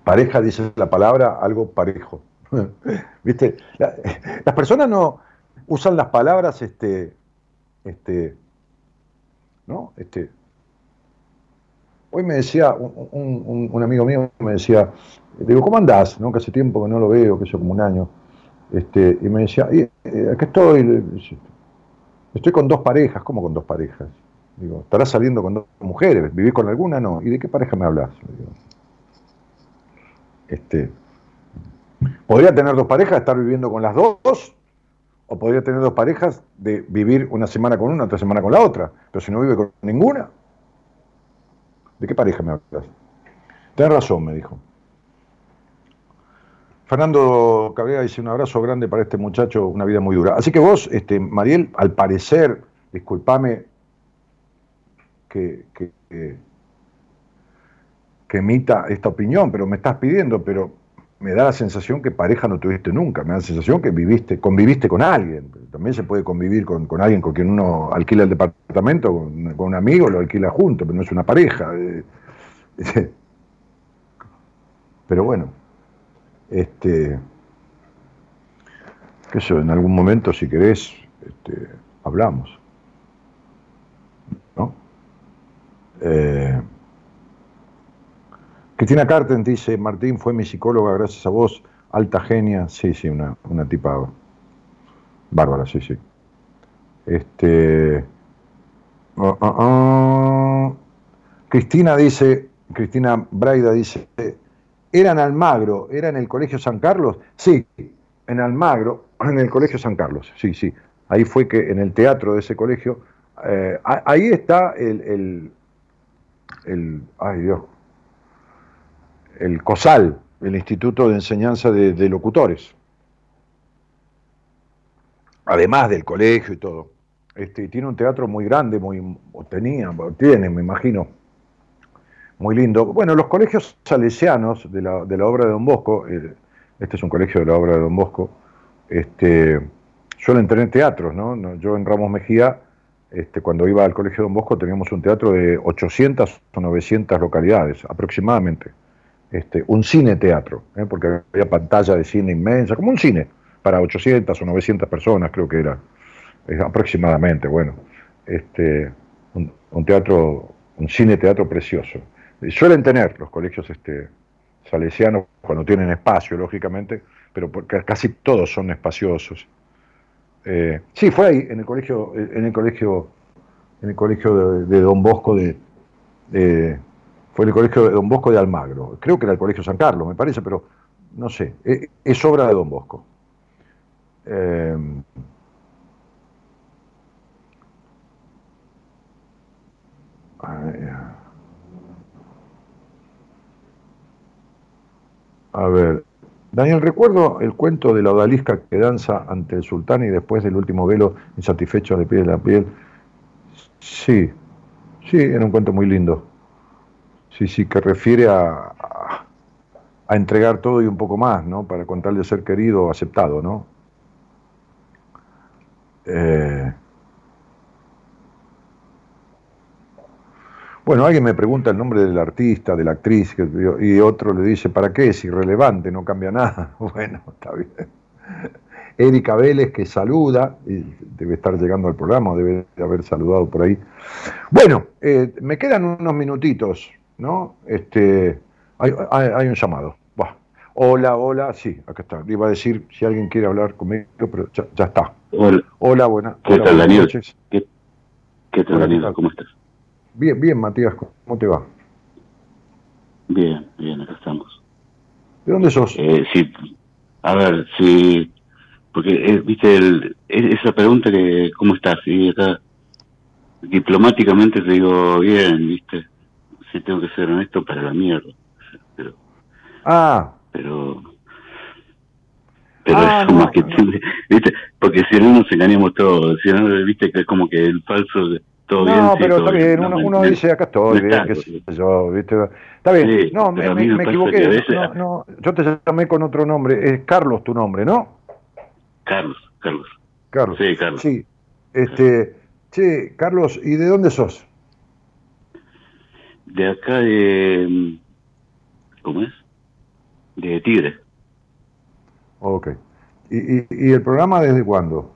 Pareja dice la palabra algo parejo. <laughs> ¿Viste? las personas no usan las palabras este, este, ¿no? Este, Hoy me decía un, amigo mío, me decía, digo, ¿cómo andás? ¿No? Que hace tiempo que no lo veo, que eso como un año. Este, y me decía, eh, aquí estoy, estoy con dos parejas, ¿cómo con dos parejas? Digo, ¿estarás saliendo con dos mujeres? ¿Vivís con alguna? No. ¿Y de qué pareja me hablas? Este, ¿Podría tener dos parejas, estar viviendo con las dos? ¿O podría tener dos parejas de vivir una semana con una, otra semana con la otra? Pero si no vive con ninguna, ¿De qué pareja me hablas? Tienes razón, me dijo. Fernando Cabrera dice un abrazo grande para este muchacho, una vida muy dura. Así que vos, este, Mariel, al parecer, discúlpame que, que, que, emita esta opinión, pero me estás pidiendo, pero me da la sensación que pareja no tuviste nunca, me da la sensación que viviste, conviviste con alguien. También se puede convivir con, alguien con quien uno alquila el departamento, con, un amigo, lo alquila junto, pero no es una pareja. Eh, <laughs> pero bueno, este, en algún momento, si querés, este, hablamos. ¿No? Eh, Cristina Carten dice, Martín fue mi psicóloga gracias a vos, alta genia, sí, sí, una, una tipa bárbara, sí, sí. Este, oh, oh, oh. Cristina dice, Cristina Braida dice, ¿era en Almagro? ¿Era en el Colegio San Carlos? Sí, en Almagro, en el Colegio San Carlos, sí, sí. Ahí fue que en el teatro de ese colegio, eh, ahí está el, el, el, ay Dios, el COSAL, el Instituto de Enseñanza de, Locutores, además del colegio y todo. Este, tiene un teatro muy grande, muy, tenía, tiene, me imagino, muy lindo. Bueno, los colegios salesianos de la, de la obra de Don Bosco, eh, este es un colegio de la obra de Don Bosco, este, suelen tener teatros, ¿no? Yo en Ramos Mejía, este, cuando iba al colegio Don Bosco, teníamos un teatro de 800 o 900 localidades aproximadamente este, un cine-teatro, ¿eh? porque había pantalla de cine inmensa, como un cine, para 800 o 900 personas creo que era, aproximadamente, bueno, este, un, teatro, un cine-teatro precioso. suelen tener los colegios salesianos cuando tienen espacio, lógicamente, pero porque casi todos son espaciosos. Eh, sí, fue ahí, en el colegio, en el colegio, en el colegio de, Don Bosco de fue el colegio de Don Bosco de Almagro. Creo que era el colegio San Carlos, me parece, pero no sé. E, es, obra de Don Bosco. Em, a ver, Daniel, recuerdo el cuento de la odalisca que danza ante el sultán y después del último velo insatisfecho de piel la piel. Sí, sí, era un cuento muy lindo. Sí, sí, que refiere a, a, entregar todo y un poco más, ¿no? Para contarle ser querido o aceptado, ¿no? Eh, bueno, alguien me pregunta el nombre del artista, de la actriz, y otro le dice, ¿para qué? Es irrelevante, no cambia nada. <laughs> Bueno, está bien. Erika Vélez que saluda, y debe estar llegando al programa, debe de haber saludado por ahí. Bueno, eh, me quedan unos minutitos, ¿no? Este, hay, hay- hay un llamado. Hola, hola, sí, acá está. Iba a decir si alguien quiere hablar conmigo, pero ya, ya está. Hola, Hola, buena, ¿Qué hola, tal, buenas Daniel? noches. ¿qué, qué tal, Hola, ¿qué Daniel? ¿Cómo estás? Bien, bien, Matías, ¿cómo te va? Bien, bien, acá estamos. ¿De dónde sos? Eh, sí, a ver, sí, porque, eh, viste, el, esa pregunta que, ¿cómo estás? Y acá, diplomáticamente te digo, bien, viste, sí tengo que ser honesto para la mierda, pero, Ah, pero, pero Ah, eso no, más que, no. viste, porque si no nos engañamos todos, si no, viste, que es como que el falso, de todo no, sí, pero está bien, no, uno, uno me- dice, acá estoy, bien, qué sé sí. yo, ¿viste? Está bien, Sí, no, me, me- equivoqué, veces- no, no, yo te llamé con otro nombre, es Carlos tu nombre, ¿no? Carlos, Carlos. Carlos. Sí, Carlos. Sí, este, che, Carlos, ¿y de dónde sos? De acá de... ¿Cómo es? De Tigre. Ok. ¿Y, y, y el programa desde cuándo?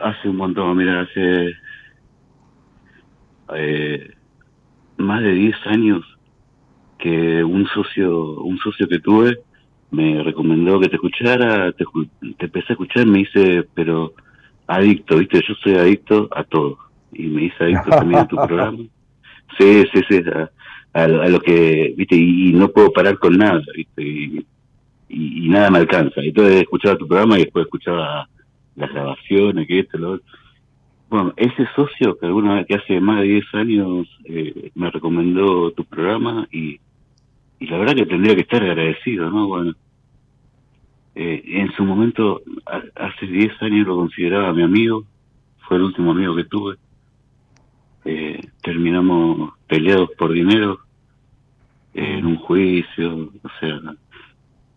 Hace un montón, mira, hace... eh, más de 10 años que un socio un socio que tuve me recomendó que te escuchara, te, empecé a escuchar, me dice, pero adicto, viste, yo soy adicto a todo. Y me hice adicto también a tu programa. <laughs> Sí, sí, sí, a, a lo- a lo que, viste, y, y no puedo parar con nada, viste, y, y, y nada me alcanza. Entonces escuchaba tu programa y después escuchaba las grabaciones, que esto, lo otro. Bueno, ese socio que alguna vez, que hace más de 10 años eh, me recomendó tu programa y, y la verdad que tendría que estar agradecido, ¿no? Bueno, eh, en su momento, a- hace 10 años lo consideraba mi amigo, fue el último amigo que tuve. Eh, terminamos peleados por dinero en un juicio, o sea,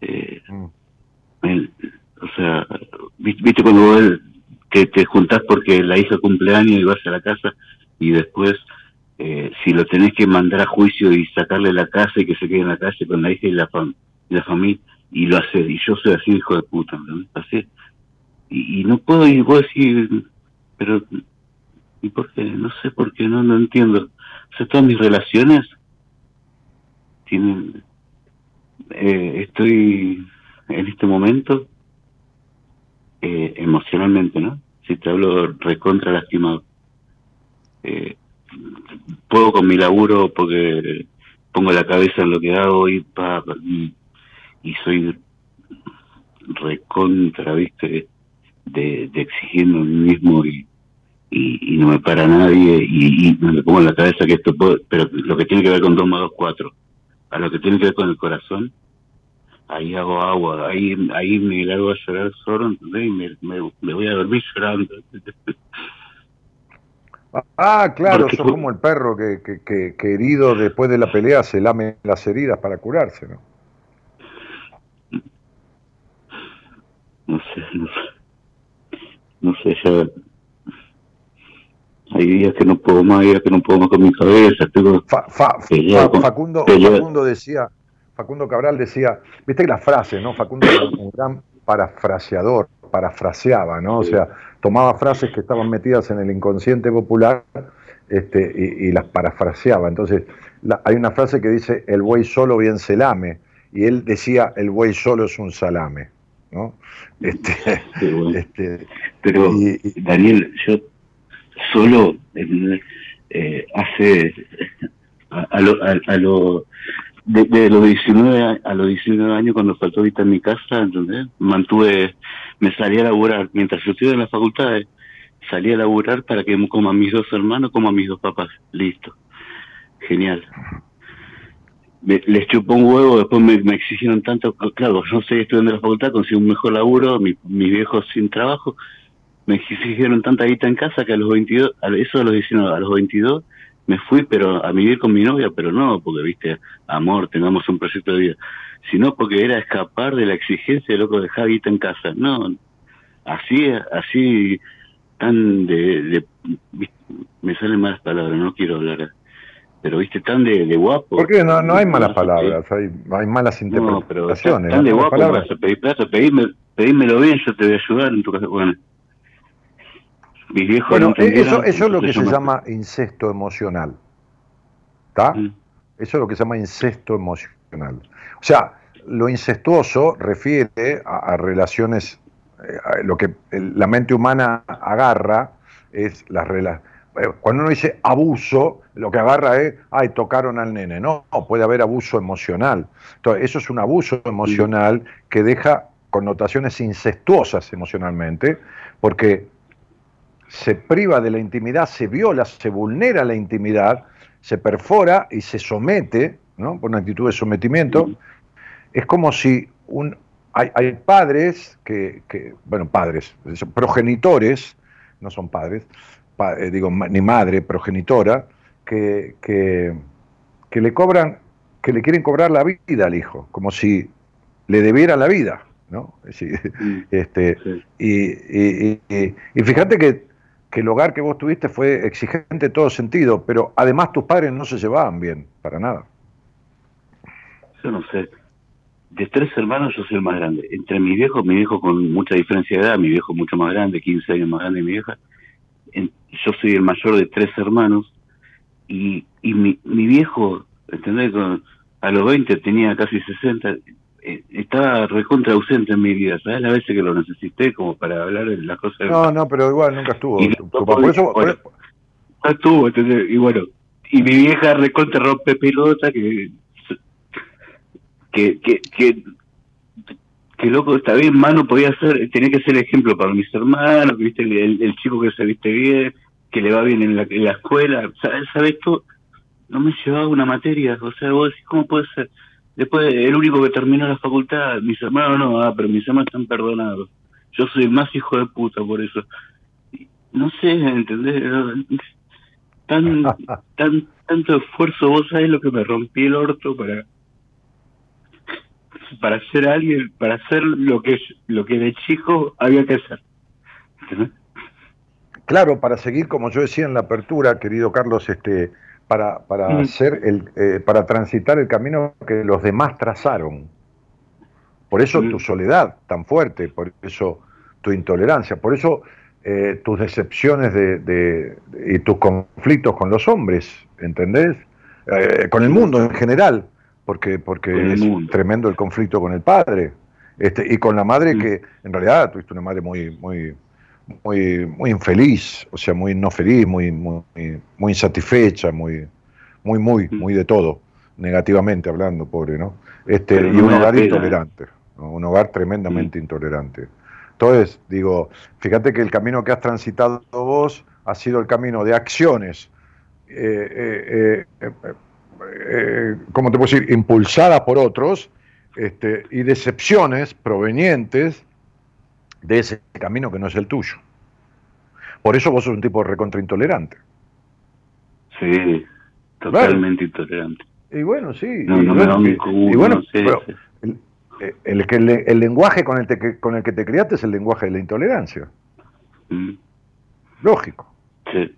eh, Mm. el- o sea, vi- viste cuando vos que te juntás porque la hija cumple años y vas a la casa y después eh, si lo tenés que mandar a juicio y sacarle la casa y que se quede en la calle con la hija y la, fam- la familia y lo haces y yo soy así hijo de puta así. Y, no puedo y vos decir pero y por qué no sé por qué no no entiendo. O sea todas mis relaciones tienen eh, estoy en este momento eh, emocionalmente, ¿no? Si te hablo recontra lastimado. Eh, puedo con mi laburo porque pongo la cabeza en lo que hago y, pa, pa, y, soy recontra, ¿viste? De, de exigirme a mí mismo y, no me para nadie y, y me pongo en la cabeza que esto puede, pero lo que tiene que ver con 2 más 2, 4, a lo que tiene que ver con el corazón, ahí hago agua, ahí ahí me largo a llorar solo, ¿entendés? Y me, me, me voy a dormir llorando. Ah, claro, Porque sos como el perro que, que, que, que herido después de la pelea se lame las heridas para curarse, ¿no? No sé, no sé. No sé, ya... Hay días que no puedo más, hay días que no puedo más con mi cabeza, tengo... Fa- fa- Facundo. Facundo decía, Facundo Cabral decía, viste que la frase, ¿no? Facundo era un gran parafraseador, parafraseaba, ¿no? O sea, tomaba frases que estaban metidas en el inconsciente popular este, y, y las parafraseaba. Entonces, la- hay una frase que dice, el buey solo bien se lame, y él decía, el buey solo es un salame, ¿no? Este, bueno. este, Pero, y- y- Daniel, yo solo eh, eh, hace a, a lo, a, a lo de, los 19 a, a los 19 años cuando faltó ahorita en mi casa, ¿entendés? Mantuve, me salí a laburar, mientras yo estuve en la facultad, eh, salí a laburar para que coman mis dos hermanos, como mis dos papás, listo. Genial. Me- les chupó un huevo, después me, me exigieron tanto, claro, yo seguí estudiando en la facultad, conseguí un mejor laburo, mi- mis viejos sin trabajo, me exigieron tanta guita en casa que a los 22, a eso a los 19, a los 22 me fui pero a vivir con mi novia, pero no porque, viste, amor, tengamos un proyecto de vida, sino porque era escapar de la exigencia de loco dejar guita en casa. No, así, así, tan de, de- me salen malas palabras, no quiero hablar pero viste, tan de, de guapo. Porque no, no hay malas palabras, hay, hay malas No, pero interpretaciones. tan de guapo, me palabras. vas a pedir plata, pedime, pedímelo bien, yo te voy a ayudar en tu casa. Bueno, mis viejos Bueno, no entendieron, eso, eso es lo que se llama incesto emocional. ¿Está? Mm. Eso es lo que se llama incesto emocional. O sea, lo incestuoso refiere a, a relaciones, eh, a lo que el- la mente humana agarra es las relaciones. Cuando uno dice abuso, lo que agarra es, ay, tocaron al nene. No, no, puede haber abuso emocional. Entonces, eso es un abuso emocional que deja connotaciones incestuosas emocionalmente, porque se priva de la intimidad, se viola, se vulnera la intimidad, se perfora y se somete, ¿no? por una actitud de sometimiento. Es como si un, hay, hay padres que, que, bueno, padres, progenitores, no son padres, pa- eh, digo, ni madre, progenitora, que, que, que le cobran, que le quieren cobrar la vida al hijo, como si le debiera la vida, ¿no? <laughs> Este, sí. y, y- y- y fíjate que, que el hogar que vos tuviste fue exigente en todo sentido, pero además tus padres no se llevaban bien, para nada. Yo no sé. De tres hermanos yo soy el más grande. Entre mis viejos, mi viejo con mucha diferencia de edad, mi viejo mucho más grande, 15 años más grande que mi vieja. Yo soy el mayor de tres hermanos y, y mi, mi viejo, ¿entendés? A los 20 tenía casi 60, eh, estaba recontra ausente en mi vida. ¿Sabes las veces que lo necesité como para hablar de las cosas? No, no, pero igual nunca estuvo. Y tu- no tu papá. Por eso, por bueno, eso- estuvo, ¿entendés? Y bueno, y mi vieja recontra rompe pelota que que, que, que, que loco, está bien, mano podía ser, tenía que ser ejemplo para mis hermanos, que viste el, el- el chico que se viste bien, que le va bien en la, en la escuela, ¿sabes? ¿sabes tú? No me llevaba una materia, o sea, vos decís, ¿cómo puede ser? Después, el único que terminó la facultad, mis hermanos no, ah, pero mis hermanos están perdonados. Yo soy más hijo de puta por eso. No sé, ¿entendés? Tan, <laughs> tan, tanto esfuerzo, vos sabés lo que me rompí el orto para para ser alguien, para hacer lo que lo que de chico había que hacer. ¿Entendés? claro, para seguir, como yo decía en la apertura, querido Carlos, este, para, para Mm. hacer el, eh, para transitar el camino que los demás trazaron. Por eso Mm. tu soledad tan fuerte, por eso tu intolerancia, por eso eh, tus decepciones de, de- de- y tus conflictos con los hombres, ¿entendés? Eh, con el mundo en general, porque, porque es mundo. tremendo el conflicto con el padre. Este, y con la madre Mm. que en realidad tuviste una madre muy, muy, muy, muy infeliz, o sea, muy no feliz, muy, muy, muy insatisfecha, muy, muy, muy, Mm. muy de todo, negativamente hablando, pobre, ¿no? Este, y un hogar pena, ¿eh? intolerante, ¿no? un hogar tremendamente intolerante. Entonces, digo, fíjate que el camino que has transitado vos ha sido el camino de acciones, eh, eh, eh, eh, ¿cómo te puedo decir?, impulsadas por otros, este, y decepciones provenientes de ese camino que no es el tuyo. Por eso vos sos un tipo recontra intolerante. Sí, totalmente intolerante. Y bueno, sí. No, y no me bueno, da y- bueno, pero sí. el, el lenguaje con el, te- con el que te criaste es el lenguaje de la intolerancia. Mm, Lógico. sí.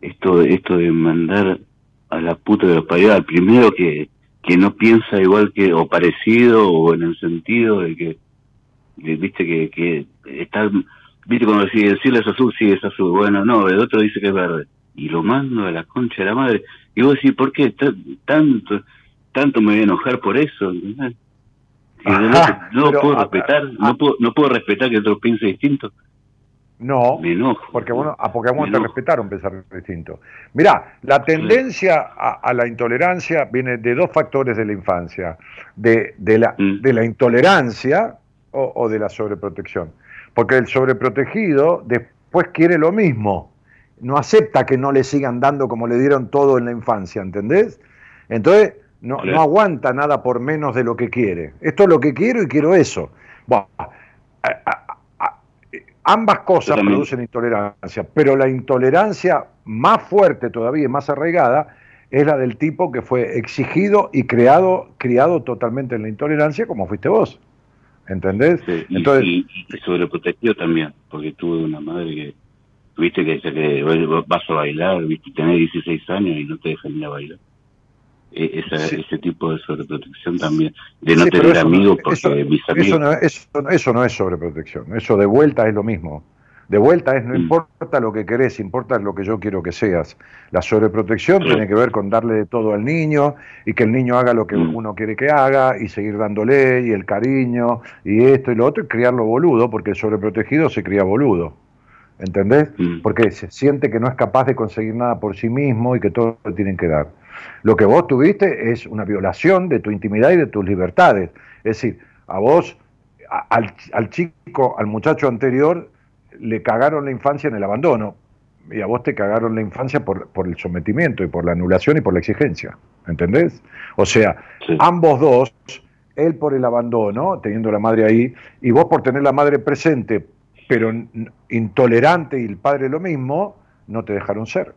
Esto, esto de mandar a la puta de los paridos al primero que, que no piensa igual que, o parecido, o en el sentido de que, viste que, que está, viste cuando decide decirle es azul, sí es azul, bueno, no, el otro dice que es verde, y lo mando a la concha de la madre, y vos decís, ¿por qué Ta- tanto, tanto me voy a enojar por eso? no pero, puedo ah, respetar, ah, no puedo, no puedo respetar que otro piense distinto, No, me enojo. porque bueno, a Me te respetaron pensar distinto. Mirá, la tendencia a, a la intolerancia viene de dos factores de la infancia, de, de la, Mm. de la intolerancia o, o de la sobreprotección. Porque el sobreprotegido después quiere lo mismo, no acepta que no le sigan dando como le dieron todo en la infancia, ¿entendés? Entonces, no, aguanta nada por menos de lo que quiere. Esto es lo que quiero y quiero eso. Buah, a- a- a- ambas cosas producen intolerancia, pero la intolerancia más fuerte todavía y más arraigada es la del tipo que fue exigido y creado, criado totalmente en la intolerancia, como fuiste vos. ¿Entendés? Sí, y, Entonces, y- y sobreprotegido también, porque tuve una madre que viste que, que vas a bailar, viste, tenés 16 años y no te dejan ir a bailar. E, ese tipo de sobreprotección también, de no tener amigos porque mis amigos... Eso no, es sobreprotección, eso de vuelta es lo mismo. De vuelta es no mm. importa lo que querés, importa lo que yo quiero que seas. La sobreprotección tiene que ver con darle de todo al niño y que el niño haga lo que mm. uno quiere que haga y seguir dándole y el cariño y esto y lo otro y criarlo boludo, porque el sobreprotegido se cría boludo. ¿Entendés? Mm. Porque se siente que no es capaz de conseguir nada por sí mismo y que todo le tienen que dar. Lo que vos tuviste es una violación de tu intimidad y de tus libertades. Es decir, a vos, al, al chico, al muchacho anterior, le cagaron la infancia en el abandono y a vos te cagaron la infancia por, por el sometimiento y por la anulación y por la exigencia. ¿Entendés? O sea, ambos dos, él por el abandono, teniendo la madre ahí, y vos por tener la madre presente, pero intolerante y el padre lo mismo, no te dejaron ser.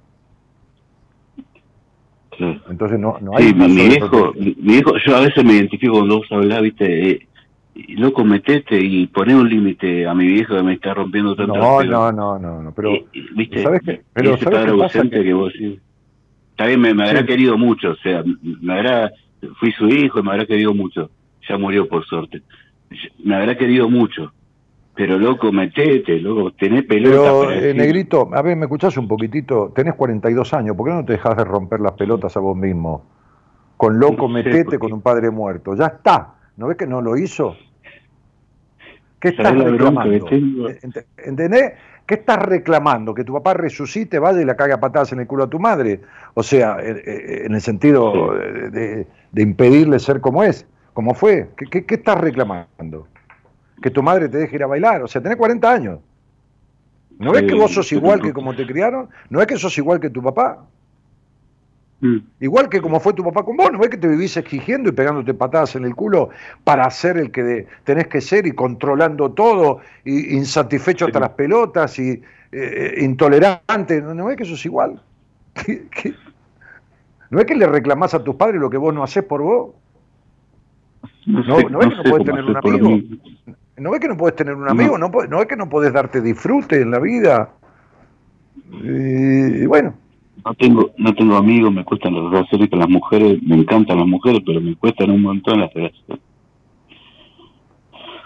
Entonces no, no hay... Sí, mi, hijo, mi, hijo, yo a veces me identifico cuando vos hablás, viste, eh, loco, metete y poné un límite a mi viejo que me está rompiendo tanto. No, no, no, no, no, pero... ¿Viste? ¿Sabes qué? Pero ese padre ausente que... vos sí. Está bien, me, me habrá querido mucho, o sea, me habrá... Fui su hijo y me habrá querido mucho. Ya murió, por suerte. Me habrá querido mucho pero loco, metete, loco, tenés pelota. Pero, eh, Negrito, a ver, me escuchás un poquitito, tenés 42 años, ¿por qué no te dejas de romper las pelotas a vos mismo? Con loco, metete con un padre muerto. Ya está. ¿No ves que no lo hizo? ¿Qué estás reclamando? ¿Entendés? ¿Qué estás reclamando? ¿Que tu papá resucite, vaya y la cague a patadas en el culo a tu madre? O sea, eh, eh, en el sentido de, impedirle ser como es, como fue. ¿Qué, qué estás reclamando? que tu madre te deje ir a bailar. O sea, tenés 40 años. ¿No es que vos sos igual que como te criaron? ¿No es que sos igual que tu papá? Mm. Igual que como fue tu papá con vos, ¿no es que te vivís exigiendo y pegándote patadas en el culo para ser el que tenés que ser y controlando todo, y insatisfecho hasta las pelotas y eh, eh, intolerante? ¿No, es que sos igual? <laughs> ¿No es que le reclamás a tus padres lo que vos no haces por vos? No, no, es que no podés tener un amigo. ¿No ves que no puedes tener un amigo? No, no, ves que no puedes darte disfrute en la vida? Y, bueno. No tengo, no tengo amigos, me cuestan las relaciones con las mujeres, me encantan las mujeres, pero me cuestan un montón las relaciones.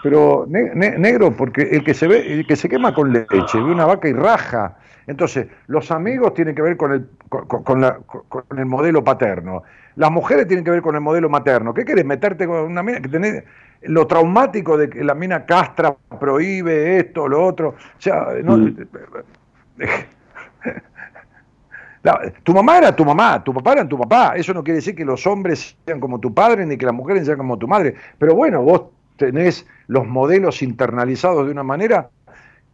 Pero negro, porque el que se ve, el que se quema con leche, ve una vaca y raja. Entonces, los amigos tienen que ver con el, con, la, con el modelo paterno. Las mujeres tienen que ver con el modelo materno. ¿Qué querés? Meterte con una mina que tenés lo traumático de que la mina castra, prohíbe esto, lo otro. O sea, mm. <laughs> tu mamá era tu mamá, tu papá era tu papá. Eso no quiere decir que los hombres sean como tu padre ni que las mujeres sean como tu madre. Pero bueno, vos tenés los modelos internalizados de una manera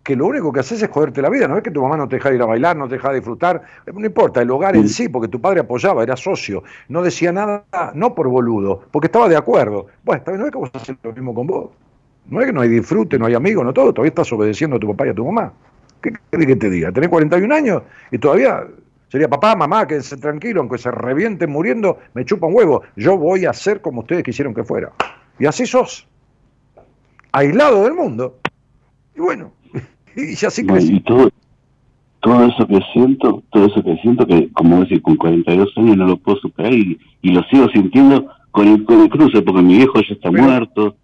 que lo único que haces es joderte la vida, no es que tu mamá no te deja ir a bailar, no te deja disfrutar, no importa, el hogar en sí, porque tu padre apoyaba, era socio, no decía nada, no por boludo, porque estaba de acuerdo. Bueno, no es que vos haces lo mismo con vos, no es que no hay disfrute, no hay amigos, no todo, todavía estás obedeciendo a tu papá y a tu mamá. ¿Qué querés que te diga? Tenés 41 años y todavía sería papá, mamá, quédense tranquilo, aunque se revienten muriendo, me chupa un huevo, yo voy a ser como ustedes quisieron que fuera. Y así sos, aislado del mundo. Y bueno, <laughs> y así y todo, todo eso que siento, todo eso que siento, que como decir, con 42 años no lo puedo superar y, lo sigo sintiendo con el, con el cruce, porque mi viejo ya está muerto.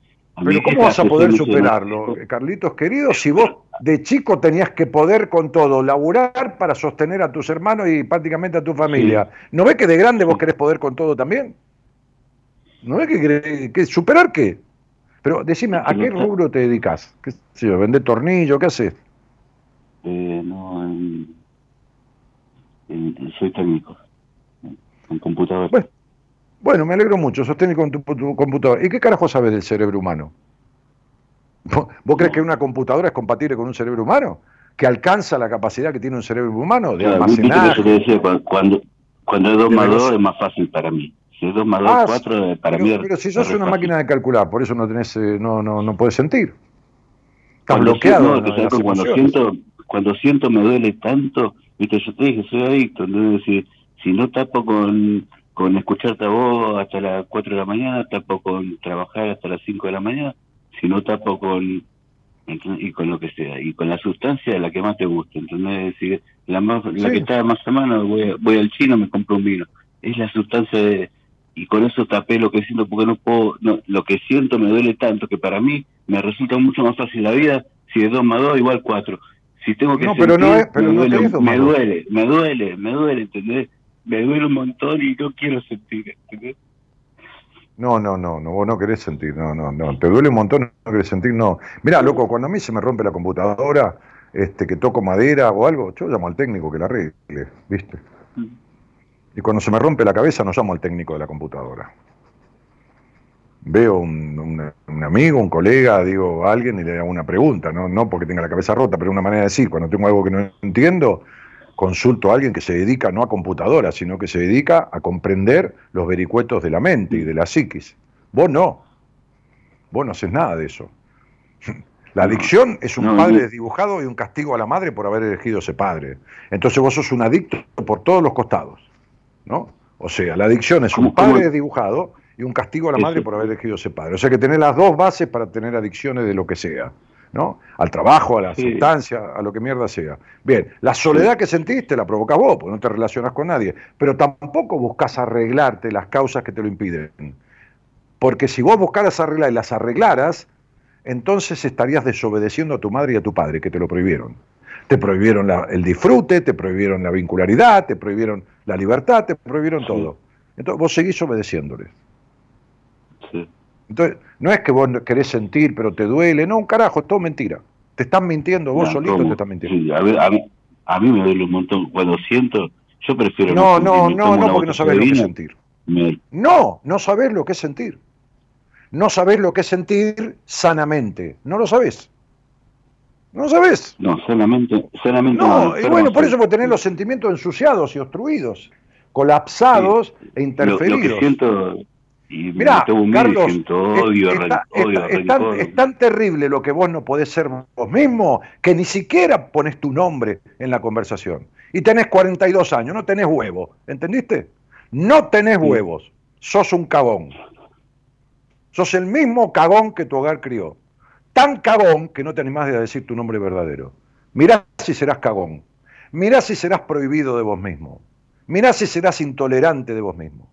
Pero ¿cómo vas a poder superarlo, Carlitos querido, si vos de chico tenías que poder con todo, laburar para sostener a tus hermanos y prácticamente a tu familia? ¿No ves que de grande vos querés poder con todo también? ¿No ves que, que superar qué? Pero decime, ¿a qué rubro te dedicas? ¿Qué sé yo, ¿Vende tornillo? ¿Qué haces? Eh, no, soy técnico, en computador. Bueno, me alegro mucho, sos técnico en tu, computador. ¿Y qué carajo sabes del cerebro humano? ¿Vos, crees que una computadora es compatible con un cerebro humano? ¿Que alcanza la capacidad que tiene un cerebro humano de almacenar? cuando, cuando es 2 más 2 es más fácil para mí. Si es 2 más 2, 4, para mí Pero si sos una máquina de calcular, por eso no tenés, eh, no, no, no puedes sentir. Estás bloqueado. cuando, siento, cuando siento me duele tanto, viste, yo te dije, soy adicto, entonces si, si no tapo con, con escucharte a vos hasta las 4 de la mañana, tapo con trabajar hasta las 5 de la mañana, si no tapo con y con lo que sea, y con la sustancia de la que más te gusta, ¿entendés? Es decir, la, más, la que está más a mano, voy, voy al chino, me compro un vino. Es la sustancia de, y con eso tapé lo que siento porque no puedo, no, lo que siento me duele tanto que para mí me resulta mucho más fácil la vida si es 2 más 2 igual 4. Si tengo que No, pero no es- pero me, no duele, me duele, me duele, me duele, ¿entendés? Me duele un montón y no quiero sentir, ¿entendés? No, no, no, no, vos no querés sentir, no, no, no. Te duele un montón, no querés sentir, no. Mirá, loco, cuando a mí se me rompe la computadora, este, que toco madera o algo, yo llamo al técnico que la arregle, ¿viste? Y cuando se me rompe la cabeza, no llamo al técnico de la computadora. Veo un, un- un amigo, un colega, digo a alguien y le hago una pregunta, ¿no? no porque tenga la cabeza rota, pero una manera de decir, cuando tengo algo que no entiendo, consulto a alguien que se dedica no a computadoras, sino que se dedica a comprender los vericuetos de la mente y de la psiquis. Vos no. Vos no haces nada de eso. <laughs> La adicción es un No, padre desdibujado y un castigo a la madre por haber elegido ese padre. Entonces vos sos un adicto por todos los costados. ¿no? O sea, la adicción es un padre desdibujado y un castigo a la madre por haber elegido ese padre. O sea que tenés las dos bases para tener adicciones de lo que sea. ¿No? Al trabajo, a la Sí. sustancia, a lo que mierda sea. Bien, la soledad que sentiste la provocas vos, porque no te relacionas con nadie, pero tampoco buscas arreglarte las causas que te lo impiden. Porque si vos buscaras arreglar y las arreglaras, entonces estarías desobedeciendo a tu madre y a tu padre, que te lo prohibieron. Te prohibieron la- el disfrute, te prohibieron la vincularidad, te prohibieron la libertad, te prohibieron Sí. todo. Entonces vos seguís obedeciéndoles. Sí. Entonces, no es que vos no querés sentir, pero te duele, no, un carajo, es todo mentira. Te están mintiendo, vos No, solito ¿cómo? te estás mintiendo. Sí, a, ver, a, mí, a mí me duele un montón. Cuando siento, yo prefiero No, no, no, no, porque no sabés lo que es sentir. me- No, no sabés lo que es sentir. No sabés lo que es sentir sanamente. No lo sabés. No lo sabés. no, solamente, solamente No, y enfermo bueno, por eso vos tenés los sentimientos ensuciados y obstruidos, colapsados e lo, lo que interferidos. siento y Mirá, me Carlos, siento es- odio, está- ren- odio, está- es, tan, rencor. es tan terrible lo que vos no podés ser vos mismo que ni siquiera pones tu nombre en la conversación. Y tenés 42 años, no tenés huevo, ¿entendiste? No tenés Sí. huevos, sos un cagón. Sos el mismo cagón que tu hogar crió. Tan cagón que no te animás a decir tu nombre verdadero. Mirá si serás cagón. Mirá si serás prohibido de vos mismo. Mirá si serás intolerante de vos mismo.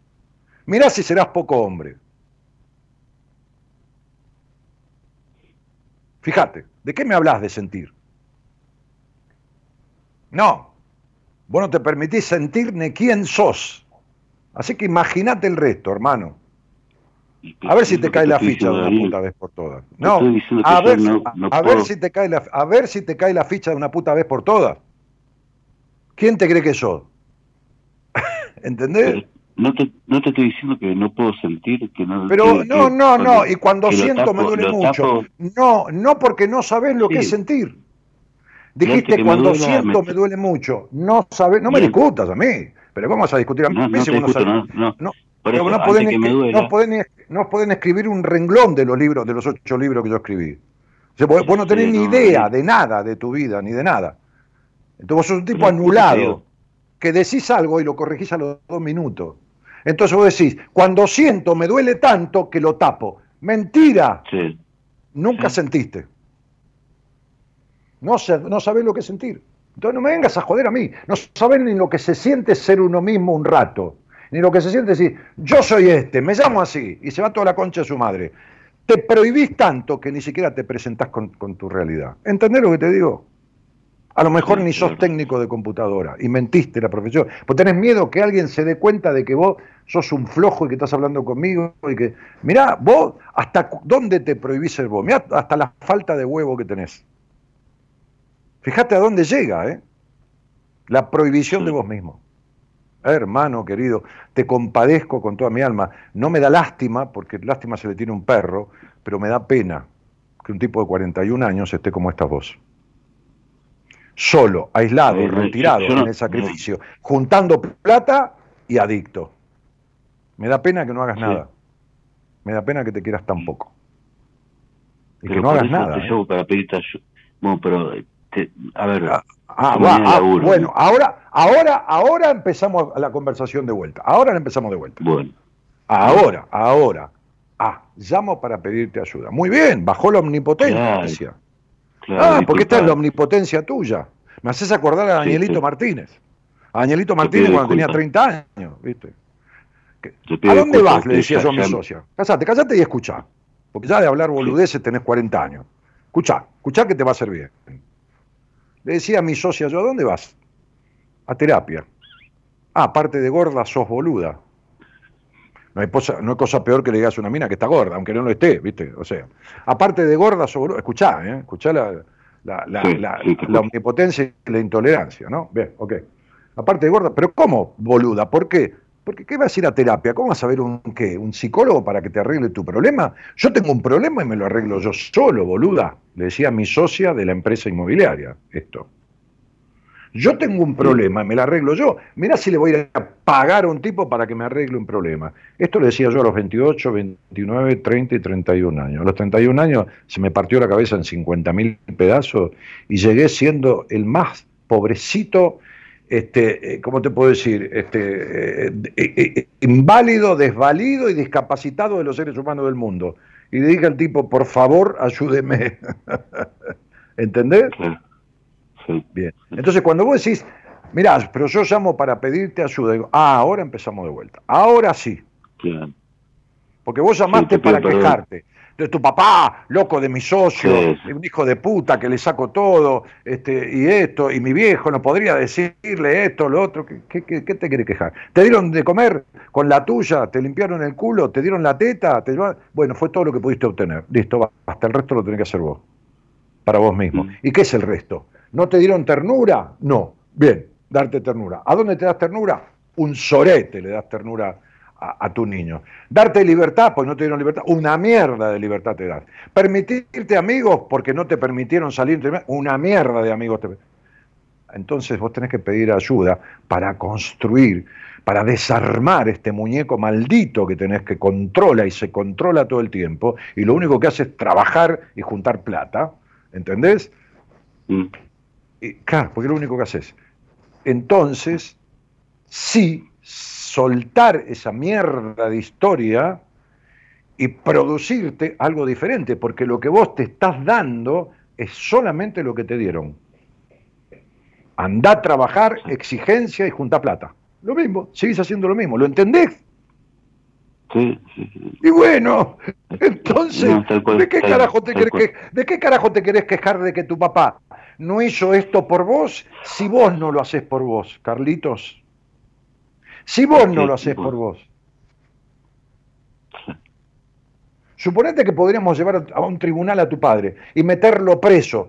Mirá si serás poco hombre. Fíjate, ¿de qué me hablas de sentir? No, vos no te permitís sentir ni quién sos. Así que imagínate el resto, hermano. A ver si te cae la ficha de una puta vez por todas. No, a ver, a ver si te cae la a ver si te cae la ficha de una puta vez por todas. ¿Quién te cree que sos? <laughs> ¿Entendés? No te, no te estoy diciendo que no puedo sentir, que no... Pero que- no, que no, no, y cuando siento me duele mucho. tapo- No, no porque no sabés lo que es sentir. Dijiste que me cuando duela, siento me- me duele mucho. No sabés, no me Bien. discutas a mí, pero vamos a discutir a mí No, no discuto, no, no. No, Por pero eso, no pueden, que me escri- duela- no, pueden, no pueden escribir un renglón de los libros, de los ocho libros que yo escribí. O sea, vos, vos no tenés Sí, ni idea no. de nada de tu vida, ni de nada. Entonces vos sos un tipo Pero, ¿qué te anulado, que decís algo y lo corregís a los dos minutos. Entonces vos decís, cuando siento me duele tanto que lo tapo. Mentira, Sí. nunca Sí. sentiste. No, no sabés lo que es sentir. Entonces no me vengas a joder a mí. No sabés ni lo que se siente ser uno mismo un rato. Ni lo que se siente decir, yo soy este, me llamo así, y se va toda la concha de su madre. Te prohibís tanto que ni siquiera te presentás con, con tu realidad. ¿Entendés lo que te digo? A lo mejor Sí, ni sos claro. técnico de computadora y mentiste la profesión. Pues tenés miedo que alguien se dé cuenta de que vos sos un flojo y que estás hablando conmigo y que. Mirá, vos, ¿hasta dónde te prohibís ser vos? Mirá, hasta la falta de huevo que tenés. Fíjate a dónde llega, ¿eh? La prohibición Sí. de vos mismo. Hermano querido, te compadezco con toda mi alma. No me da lástima, porque lástima se le tiene a un perro, pero me da pena que un tipo de 41 años esté como estás vos. Solo, aislado, Eh, retirado yo- yo no- en el sacrificio, juntando plata y adicto. Me da pena que no hagas Sí. nada. Me da pena que te quieras tan poco. Y que no hagas nada. te ¿eh? para pedirte ayuda. Bueno, pero, te- a ver, Ah, ah, va, ah, bueno, ahora, ahora, ahora empezamos la conversación de vuelta. Ahora la empezamos de vuelta. bueno, Ahora, ahora. Ah, llamo para pedirte ayuda. Muy bien, bajó la omnipotencia. Ah, porque esta es la omnipotencia tuya. Me haces acordar a Danielito Martínez. A Danielito Martínez cuando tenía 30 años, ¿viste? ¿A dónde vas? Le decía yo a mi socia. Casate, casate y escucha. Porque ya de hablar boludeces tenés 40 años. Escucha, escucha que te va a bien. Le decía a mi socia yo, ¿a dónde vas? A terapia. Ah, aparte de gorda, sos boluda. No hay, cosa, no hay cosa peor que le digas a una mina que está gorda, aunque no lo esté, ¿viste? O sea, aparte de gorda, boluda. Escuchá, ¿eh? Escuchá la, la, la, la, omnipotencia y la intolerancia, ¿no? Bien, ok. Aparte de gorda, pero ¿cómo boluda? ¿Por qué? Porque ¿qué vas a ir a terapia? ¿Cómo vas a ver un qué? ¿Un psicólogo para que te arregle tu problema? Yo tengo un problema y me lo arreglo yo solo, boluda. Le decía a mi socia de la empresa inmobiliaria esto. Yo tengo un problema, me lo arreglo yo. Mira si le voy a pagar a un tipo para que me arregle un problema. Esto le decía yo a los 28, 29, 30 y 31 años. A los 31 años se me partió la cabeza en 50 mil pedazos y llegué siendo el más pobrecito, este, eh, ¿cómo te puedo decir? Este, eh, eh, inválido, desvalido y discapacitado de los seres humanos del mundo. Y le dije al tipo, por favor, ayúdeme. <laughs> ¿Entendés? Bien. Entonces, cuando vos decís, mirá, pero yo llamo para pedirte ayuda, digo, ah, ahora empezamos de vuelta. Ahora sí. Porque vos llamaste para quejarte de tu papá, loco de mi socio, un hijo de puta que le saco todo, este, y esto, y mi viejo no podría decirle esto, lo otro, ¿qué, qué, te quiere quejar? ¿Te dieron de comer con la tuya? ¿Te limpiaron el culo? ¿Te dieron la teta? Bueno, fue todo lo que pudiste obtener. Listo, hasta el resto lo tenés que hacer vos, para vos mismo. Mm. ¿Y qué es el resto? ¿No te dieron ternura? No. Bien, darte ternura. ¿A dónde te das ternura? Un sorete le das ternura a, tu niño. Darte libertad, pues no te dieron libertad. Una mierda de libertad te das. Permitirte amigos porque no te permitieron salir. Una mierda de amigos te entonces vos tenés que pedir ayuda para construir, para desarmar este muñeco maldito que tenés que controla y se controla todo el tiempo y lo único que hace es trabajar y juntar plata, ¿entendés? Mm claro, porque es lo único que haces. Entonces, sí, soltar esa mierda de historia y producirte algo diferente, porque lo que vos te estás dando es solamente lo que te dieron. Andá a trabajar, exigencia y junta plata. Lo mismo, seguís haciendo lo mismo, ¿lo entendés? Sí, Y bueno, <laughs> entonces, ¿de, qué carajo te querés ¿de qué carajo te querés quejar de que tu papá no hizo esto por vos si vos no lo haces por vos, Carlitos. Si vos no lo haces por vos. Suponete que podríamos llevar a un tribunal a tu padre y meterlo preso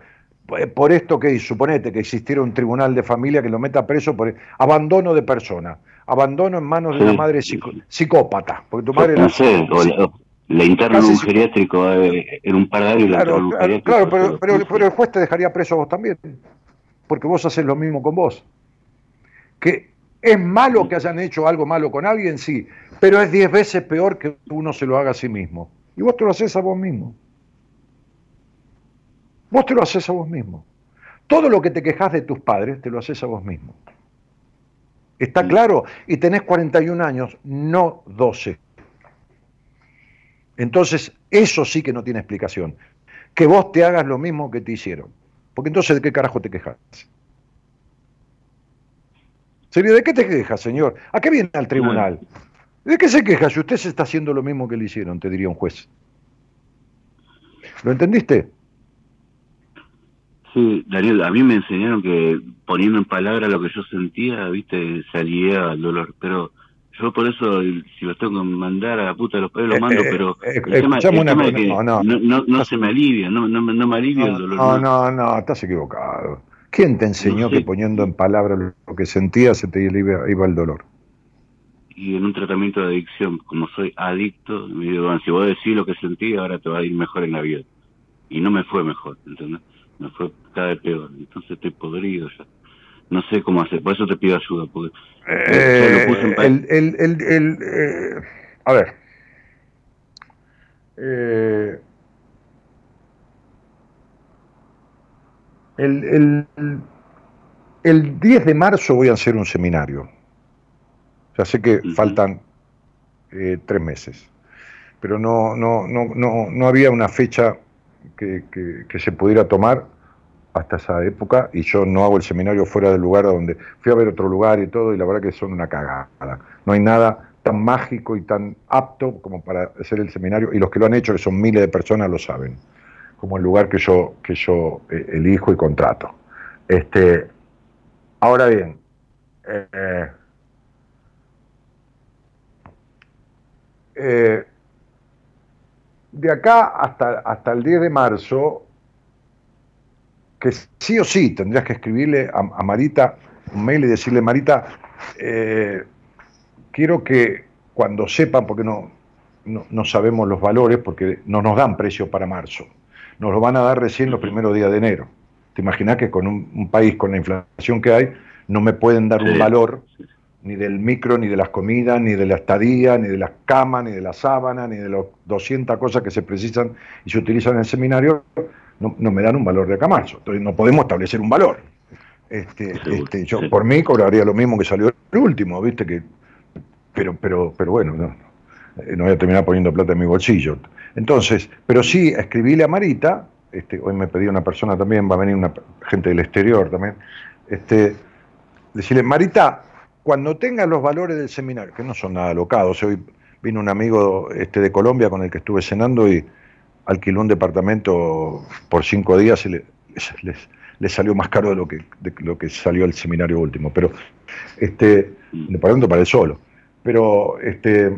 por esto que suponete que existiera un tribunal de familia que lo meta preso por abandono de persona, abandono en manos de una madre psicópata, porque tu madre no, sé, le interno un geriátrico eh, en un par de años. Claro, claro, pero, pero, el juez te dejaría preso a vos también, porque vos haces lo mismo con vos. Que es malo que hayan hecho algo malo con alguien, sí, pero es diez veces peor que uno se lo haga a sí mismo. Y vos te lo haces a vos mismo. Vos te lo haces a vos mismo. Todo lo que te quejas de tus padres, te lo haces a vos mismo. ¿Está claro? Y tenés 41 años, no 12. Entonces, eso sí que no tiene explicación. Que vos te hagas lo mismo que te hicieron. Porque entonces, ¿de qué carajo te quejas? ¿Sería de qué te quejas, señor? ¿A qué viene al tribunal? ¿De qué se queja si usted se está haciendo lo mismo que le hicieron, te diría un juez? ¿Lo entendiste? Sí, Daniel, a mí me enseñaron que poniendo en palabras lo que yo sentía, viste, salía al dolor, pero yo por eso, si los tengo que mandar a la puta de los padres, lo mando, eh, pero eh, el tema, que no, no, no, no, se me alivia, no, no, no me alivia el dolor. No, no, no, estás equivocado. ¿Quién te enseñó que poniendo en palabras lo que sentías se te iba el dolor? Y en un tratamiento de adicción, como soy adicto, me digo, si vos decís lo que sentí, ahora te va a ir mejor en la vida. Y no me fue mejor, ¿entendés? Me fue cada vez peor. Entonces estoy podrido ya no sé cómo hacer, por eso te pido ayuda. Porque eh, el, el, el, el eh, a ver. Eh, el, el, el 10 de marzo voy a hacer un seminario. Ya sé que faltan eh, tres meses, pero no, no, no, no, no había una fecha que, que, que se pudiera tomar hasta esa época y yo no hago el seminario fuera del lugar donde fui a ver otro lugar y todo y la verdad que son una cagada. No hay nada tan mágico y tan apto como para hacer el seminario y los que lo han hecho, que son miles de personas, lo saben, como el lugar que yo, que yo eh, elijo y contrato. Este, ahora bien, eh, eh, de acá hasta, hasta el 10 de marzo que sí o sí tendrías que escribirle a, Marita un mail y decirle, Marita, eh, quiero que cuando sepan, porque no, no, sabemos los valores, porque no nos dan precio para marzo, nos lo van a dar recién los primeros días de enero. ¿Te imaginas que con un, país con la inflación que hay, no me pueden dar un valor ni del micro, ni de las comidas, ni de la estadía, ni de las camas, ni de la sábana, ni de las 200 cosas que se precisan y se utilizan en el seminario? No, me dan un valor de acá marzo. Entonces no podemos establecer un valor. Este, este, yo por mí cobraría lo mismo que salió el último, ¿viste? que Pero, pero, pero bueno, no, no voy a terminar poniendo plata en mi bolsillo. Entonces, pero sí, escribíle a Marita, este, hoy me pedí una persona también, va a venir una gente del exterior también, este, decirle, Marita, cuando tengas los valores del seminario, que no son nada alocados, hoy vino un amigo este, de Colombia con el que estuve cenando y alquiló un departamento por cinco días y le, salió más caro de lo que, lo que salió el seminario último. Pero, este, mm. departamento para él solo. Pero, este,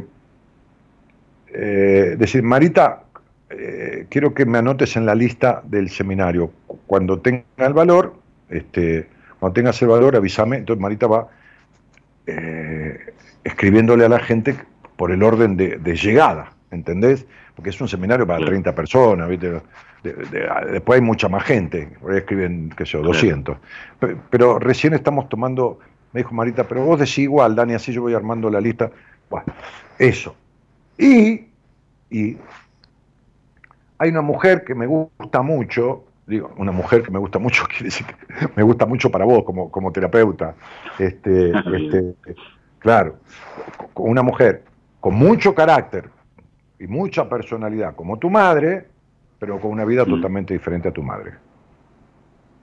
eh, decir, Marita, eh, quiero que me anotes en la lista del seminario. Cuando tenga el valor, este, cuando tengas el valor, avísame. Entonces Marita va eh, escribiéndole a la gente por el orden de, de llegada, ¿entendés? porque es un seminario para 30 personas, ¿viste? después hay mucha más gente, por ahí escriben, qué sé yo, 200. Pero, recién estamos tomando, me dijo Marita, pero vos decís igual, Dani, así yo voy armando la lista. Bueno, eso. Y, y hay una mujer que me gusta mucho, digo, una mujer que me gusta mucho, <laughs> quiere decir que me gusta mucho para vos como, como terapeuta. Este, <laughs> este, claro, una mujer con mucho carácter, y mucha personalidad como tu madre, pero con una vida totalmente diferente a tu madre.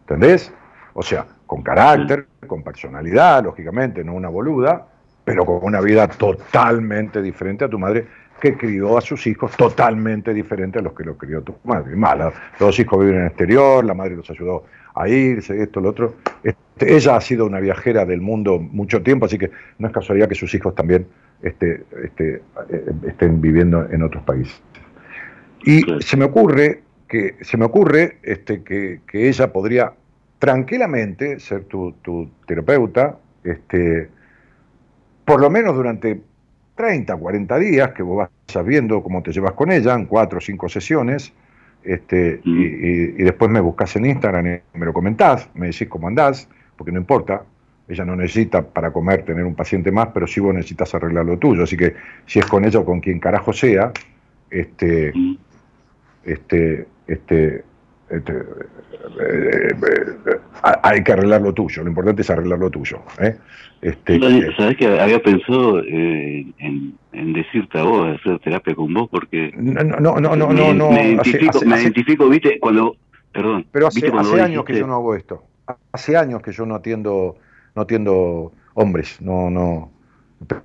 ¿Entendés? O sea, con carácter, con personalidad, lógicamente, no una boluda, pero con una vida totalmente diferente a tu madre, que crió a sus hijos totalmente diferente a los que lo crió tu madre. Mala, los hijos viven en el exterior, la madre los ayudó a irse, esto, lo otro. Este, ella ha sido una viajera del mundo mucho tiempo, así que no es casualidad que sus hijos también este, este, eh, estén viviendo en otros países. Y se me ocurre que se me ocurre este, que, ella podría tranquilamente ser tu, terapeuta, este, por lo menos durante 30, 40 días, que vos vas viendo cómo te llevas con ella, en cuatro o cinco sesiones, este, y, y, después me buscas en Instagram y me lo comentás, me decís cómo andás, porque no importa, ella no necesita para comer tener un paciente más, pero sí vos necesitas arreglar lo tuyo. Así que si es con ella o con quien carajo sea, este, este, este, este eh, eh, hay que arreglar lo tuyo. Lo importante es arreglar lo tuyo. ¿eh? Este, ¿Sabes que había pensado en, decirte a vos, hacer terapia con vos? Porque. No, no, no, no. no, me, identifico, me identifico, viste, cuando. Perdón. Pero hace, hace años que yo no hago esto. Hace años que yo no atiendo no atiendo hombres, no, no.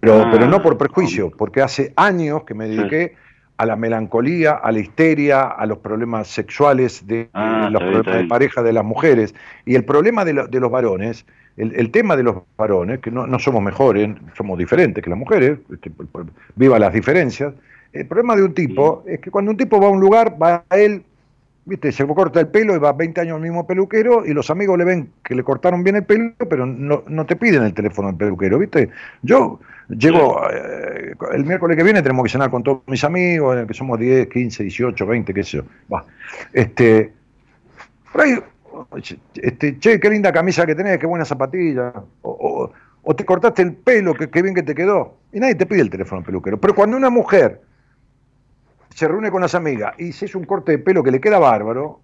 Pero, pero no por prejuicio, porque hace años que me dediqué a la melancolía, a la histeria, a los problemas sexuales de, ah, los problemas de pareja de las mujeres. Y el problema de, los varones, el, tema de los varones, que no, no, somos mejores, somos diferentes que las mujeres, este, viva las diferencias. El problema de un tipo es que cuando un tipo va a un lugar, va a él ¿viste? Se corta el pelo y va 20 años al mismo peluquero y los amigos le ven que le cortaron bien el pelo, pero no, no te piden el teléfono del peluquero, ¿viste? Yo llego, eh, el miércoles que viene tenemos que cenar con todos mis amigos, que somos 10, 15, 18, 20, qué sé yo. Va. Este, por ahí, este, che, qué linda camisa que tenés, qué buena zapatilla. O, o, te cortaste el pelo, qué, qué bien que te quedó. Y nadie te pide el teléfono del peluquero. Pero cuando una mujer se reúne con las amigas y si es un corte de pelo que le queda bárbaro,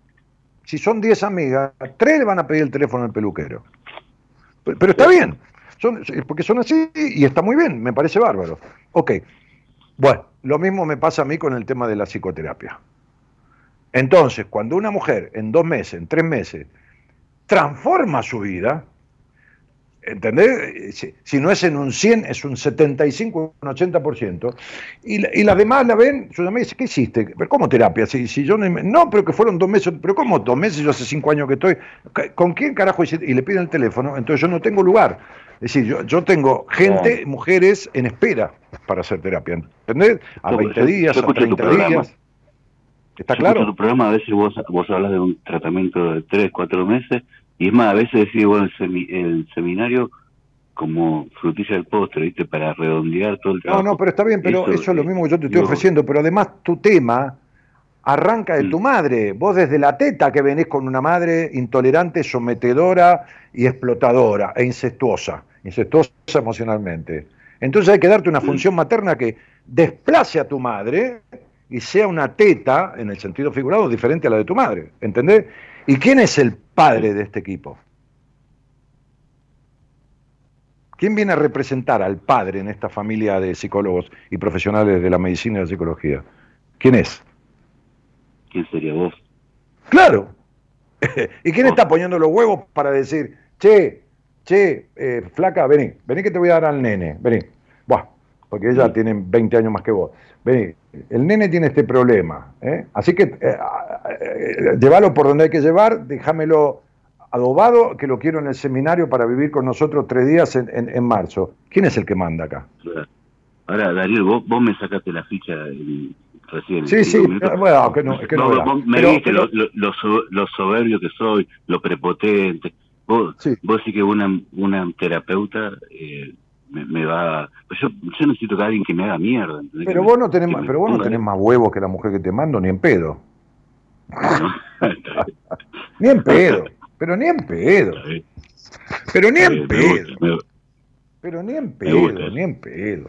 si son 10 amigas, 3 le van a pedir el teléfono al peluquero. Pero, está bien, son, porque son así y está muy bien, me parece bárbaro. Ok, bueno, lo mismo me pasa a mí con el tema de la psicoterapia. Entonces, cuando una mujer en dos meses, en tres meses, transforma su vida. ¿Entendés? Si, si no es en un 100, es un 75, un 80%. Y, la- y las demás la ven, yo me dice, ¿qué hiciste? ¿Pero cómo terapia? Si, si yo no, no, pero que fueron dos meses, pero ¿cómo dos meses? Yo hace cinco años que estoy. ¿Con quién carajo hiciste? Y le piden el teléfono, entonces yo no tengo lugar. Es decir, yo, yo tengo gente, mujeres en espera para hacer terapia. ¿Entendés? A Yo- 20 yo- días, yo a escucho tu 30 programa. días. ¿Está Yo claro? tu programa, a veces vos, vos hablas de un tratamiento de tres, cuatro meses, y es más, a veces decís, bueno, el, semi- el seminario como frutilla del postre, ¿viste? Para redondear todo el No, trabajo. no, pero está bien, pero eso, Eso, es lo mismo que yo te estoy ofreciendo, pero además tu tema arranca de Mm. tu madre, vos desde la teta que venís con una madre intolerante, sometedora y explotadora e incestuosa, incestuosa emocionalmente. Entonces hay que darte una Mm. función materna que desplace a tu madre y sea una teta, en el sentido figurado, diferente a la de tu madre, ¿entendés? ¿Y quién es el padre de este equipo? ¿Quién viene a representar al padre en esta familia de psicólogos y profesionales de la medicina y la psicología? ¿Quién es? ¿Quién sería vos? Claro. <laughs> ¿Y quién está poniendo los huevos para decir, che, che, eh, flaca, vení, vení que te voy a dar al nene, vení. Buah, porque ella tiene 20 años más que vos. Vení, el nene tiene este problema, ¿eh? así que eh, eh, llévalo por donde hay que llevar, déjamelo adobado, que lo quiero en el seminario para vivir con nosotros tres días en, en- en marzo. ¿Quién es el que manda acá? Ahora, Darío, vos, vos me sacaste la ficha en- recién. Sí, sí, bueno, que no- que no Vos- me Pero- viste pero- lo, lo- lo soberbio que soy, lo prepotente. Vos Sí. vos sí que una, una terapeuta eh, me, me va... Pues yo, yo necesito que alguien que me haga mierda. ¿entendés? Pero Que vos no tenés más, pero vos no tenés más huevos que la mujer que te mando, ni en pedo. <laughs> Ni en pedo. Pero ni en pedo. Pero ni en pedo. Pero ni en pedo, ni en pedo.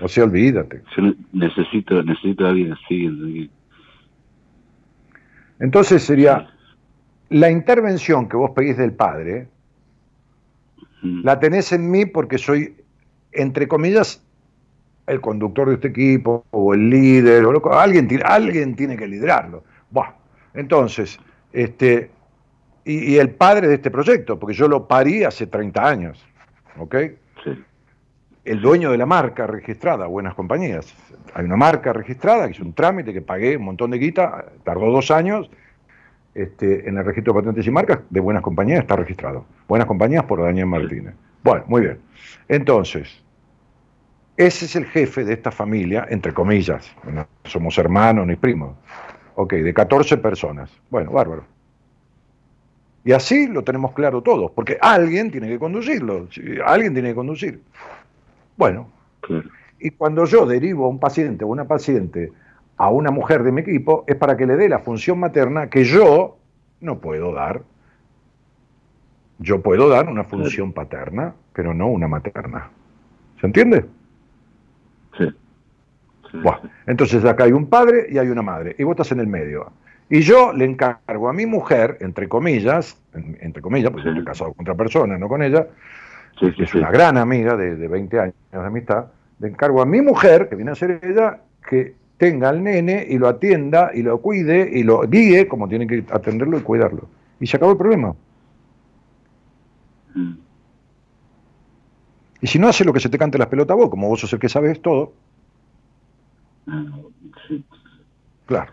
O sea, olvídate. Yo ne- necesito, necesito a alguien así. Entonces sería la intervención que vos pedís del padre, la tenés en mí porque soy, entre comillas, el conductor de este equipo, o el líder, o lo alguien, tiene- alguien tiene que liderarlo. Buah. Entonces, este, y, y el padre de este proyecto, porque yo lo parí hace 30 años, ¿ok? Sí. el dueño de la marca registrada, Buenas Compañías. Hay una marca registrada, que es un trámite que pagué un montón de guita, tardó dos años. Este, en el registro de patentes y marcas de Buenas Compañías está registrado. Buenas Compañías por Daniel Martínez. Bueno, muy bien. Entonces, ese es el jefe de esta familia, entre comillas. No somos hermanos ni primos. Ok, de 14 personas. Bueno, bárbaro. Y así lo tenemos claro todos, porque alguien tiene que conducirlo, alguien tiene que conducir. Bueno, y cuando yo derivo a un paciente o una paciente a una mujer de mi equipo, es para que le dé la función materna que yo no puedo dar. Yo puedo dar una función paterna, pero no una materna. ¿Se entiende? Sí. Sí. Buah. Entonces acá hay un padre y hay una madre, y vos estás en el medio. Y yo le encargo a mi mujer, entre comillas, en- entre comillas, porque yo estoy casado con otra persona, no con ella, Sí, que sí, es sí. una gran amiga de, de 20 años de amistad, le encargo a mi mujer, que viene a ser ella, que tenga al nene y lo atienda y lo cuide y lo guíe como tiene que atenderlo y cuidarlo. Y se acabó el problema. Mm. Y si no hace lo que se te cante las pelotas a vos, como vos sos el que sabes todo, sí. claro.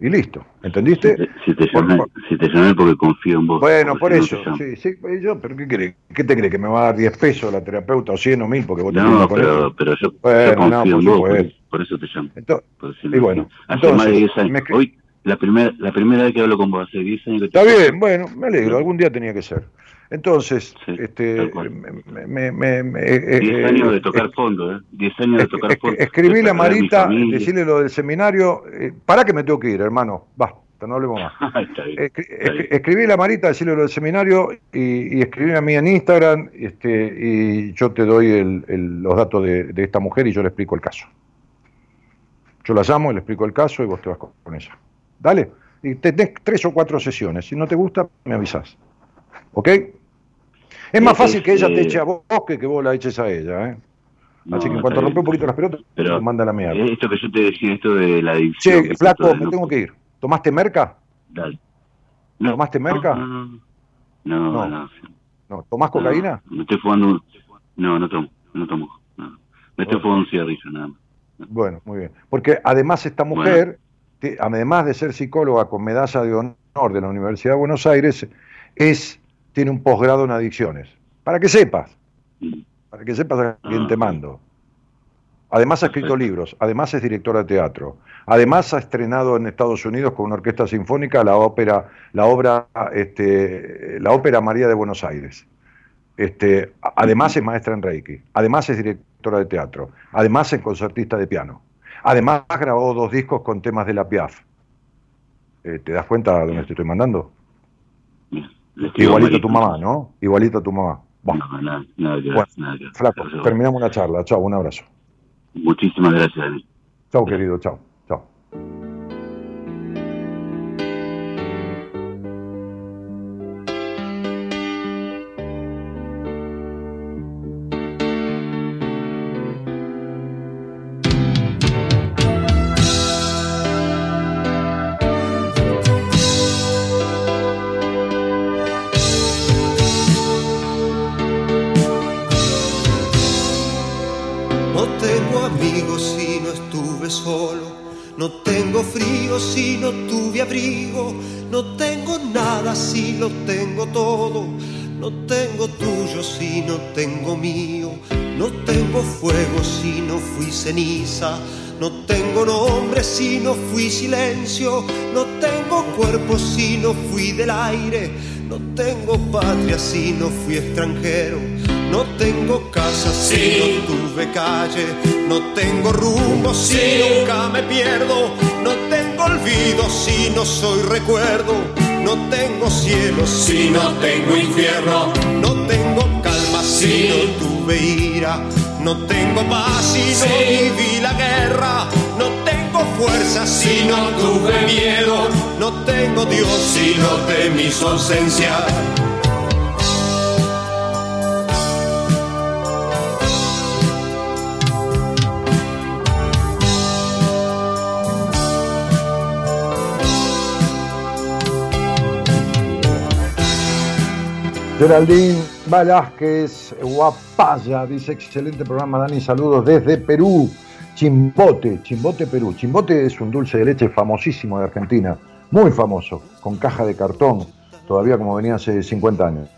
Y listo. ¿Entendiste? Si te, si te llamé, por- si te llamé porque confío en vos. Bueno, por si eso, te sí, sí, yo, pero ¿qué crees? ¿Qué te crees? ¿Que me va a dar 10 pesos la terapeuta o 100 o 1000 porque vos te No, con pero, pero yo, Bueno, yo confío no, en por vos, por, eso te llamo. Entonces, y no- bueno, hace entonces, más de 10 años. me Hoy, la primera, la primera vez que hablo con vos, hace 10 años que te Está bien, bueno, me alegro, algún día tenía que ser. Entonces, Sí, este, me, me, me- me- eh, 10 eh, años de eh, tocar fondo, ¿eh? 10 años de tocar fondo. escribí de la perder mi Marita, decirle lo del seminario, eh, para que me tengo que ir, hermano, basta, no hablemos más. <laughs> Está bien, está bien. escribí la Marita, decirle lo del seminario y, y escribí a mí en Instagram este, y yo te doy el- el- los datos de, de esta mujer y yo le explico el caso. Yo la llamo, le explico el caso y vos te vas con, con ella. Dale. Y tenés tres o cuatro sesiones. Si no te gusta, me avisás. ¿Ok? Es más Es- fácil que ella te eh, eche a vos que que vos la eches a ella. ¿eh? No, Así que en cuanto rompe un poquito las pelotas, te manda la mierda. eh, esto que yo te decía, esto de la adicción. Che, flaco, me tengo que ir. ¿Tomaste merca? Dale. No, ¿Tomaste merca? No, no, no. No, ¿tomás cocaína? No, me estoy fumando un... No, no tomo, no tomo. no. Me estoy fumando un cigarrillo nada más. Bueno, muy bien. Porque además esta mujer, además de ser psicóloga con medalla de honor de la Universidad de Buenos Aires, es tiene un posgrado en adicciones. Para que sepas, Mm. para que sepas a quién Ah, te mando. Además ha escrito libros, además es directora de teatro, además ha estrenado en Estados Unidos con una orquesta sinfónica la ópera, la obra, este, la ópera María de Buenos Aires. Este, además es maestra en Reiki, además es directora de teatro, además es concertista de piano, además grabó dos discos con temas de la Piaf. Eh, ¿Te das cuenta de dónde te estoy mandando? Igualito a tu mamá, ¿no? Igualito a tu mamá. Bah, No, nada, nada que ver, Bueno, nada que ver. flaco, Pero, terminamos la charla. Chao, un abrazo. Muchísimas gracias, Dani. Chao, querido, chao. Chao. No tengo nombre si no fui silencio. No tengo cuerpo si no fui del aire. No tengo patria si no fui extranjero. No tengo casa si no tuve calle. No tengo rumbo si nunca me pierdo. No tengo olvido si no soy recuerdo. No tengo cielo si no tengo infierno. No tengo calma si no tuve ira. No tengo paz si no viví la guerra. No tengo fuerza si no tuve miedo. No tengo Dios si no temí su ausencia. Geraldine Velázquez Guapaya dice: excelente programa, Dani. Saludos desde Perú. Chimbote, Chimbote, Perú. Chimbote es un dulce de leche famosísimo de Argentina, muy famoso, con caja de cartón, todavía como venía hace 50 años.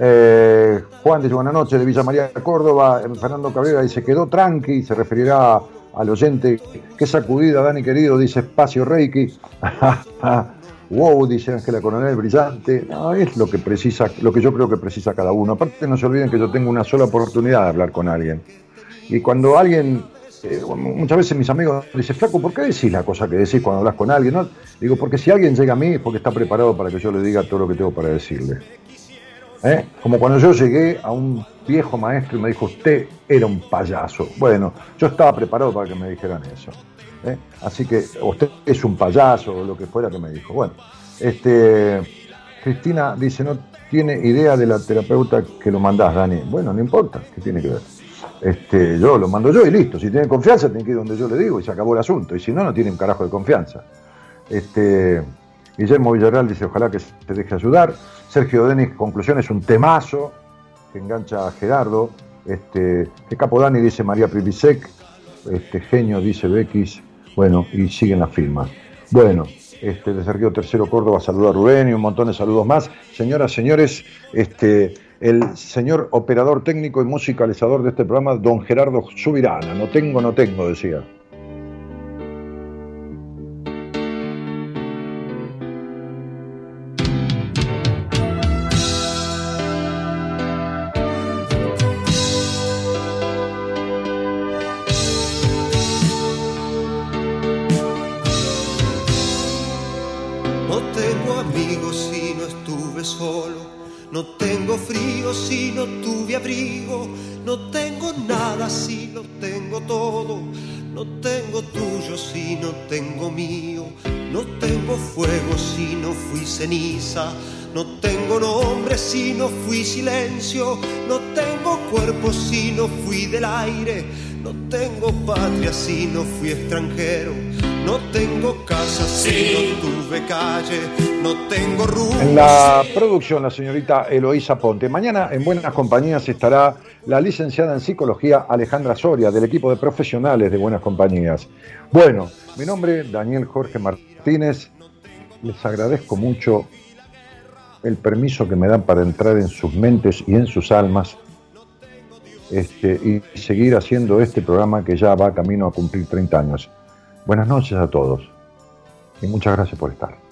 Eh, Juan dice: Buenas noches, de Villa María, Córdoba. Eh, Fernando Cabrera dice: Quedó tranqui, se referirá al oyente. Qué sacudida, Dani querido, dice Espacio Reiki. <laughs> Wow, dice Ángela Coronel, brillante. No, es lo que precisa, lo que yo creo que precisa cada uno. Aparte, no se olviden que yo tengo una sola oportunidad de hablar con alguien. Y cuando alguien, eh, muchas veces mis amigos dicen, Flaco, ¿por qué decís la cosa que decís cuando hablas con alguien? Digo, porque si alguien llega a mí es porque está preparado para que yo le diga todo lo que tengo para decirle. ¿Eh? Como cuando yo llegué a un viejo maestro y me dijo, usted era un payaso. Bueno, yo estaba preparado para que me dijeran eso. ¿Eh? Así que usted es un payaso o lo que fuera que me dijo. Bueno, este, Cristina dice, no tiene idea de la terapeuta que lo mandás, Dani. Bueno, no importa, ¿qué tiene que ver? Este, yo lo mando yo y listo. Si tiene confianza, tiene que ir donde yo le digo y se acabó el asunto. Y si no, no tiene un carajo de confianza. Este, Guillermo Villarreal dice, ojalá que se deje ayudar. Sergio Denis, conclusión, es un temazo que engancha a Gerardo. Este, que Capo Dani dice María Privisek. Este, genio dice Bequis. Bueno, y siguen las firmas. Bueno, este, desde Río Tercero Córdoba saluda a Rubén y un montón de saludos más. Señoras, señores, este, el señor operador técnico y musicalizador de este programa, don Gerardo Subirana. No tengo, no tengo, decía. Aire. No tengo patria si no fui extranjero. No tengo casa si no tuve calle, no tengo rumbo. En la producción, la señorita Eloísa Ponte. Mañana en Buenas Compañías estará la licenciada en psicología Alejandra Soria, del equipo de profesionales de Buenas Compañías. Bueno, mi nombre es Daniel Jorge Martínez. Les agradezco mucho el permiso que me dan para entrar en sus mentes y en sus almas este, y seguir haciendo este programa que ya va camino a cumplir 30 años. Buenas noches a todos y muchas gracias por estar.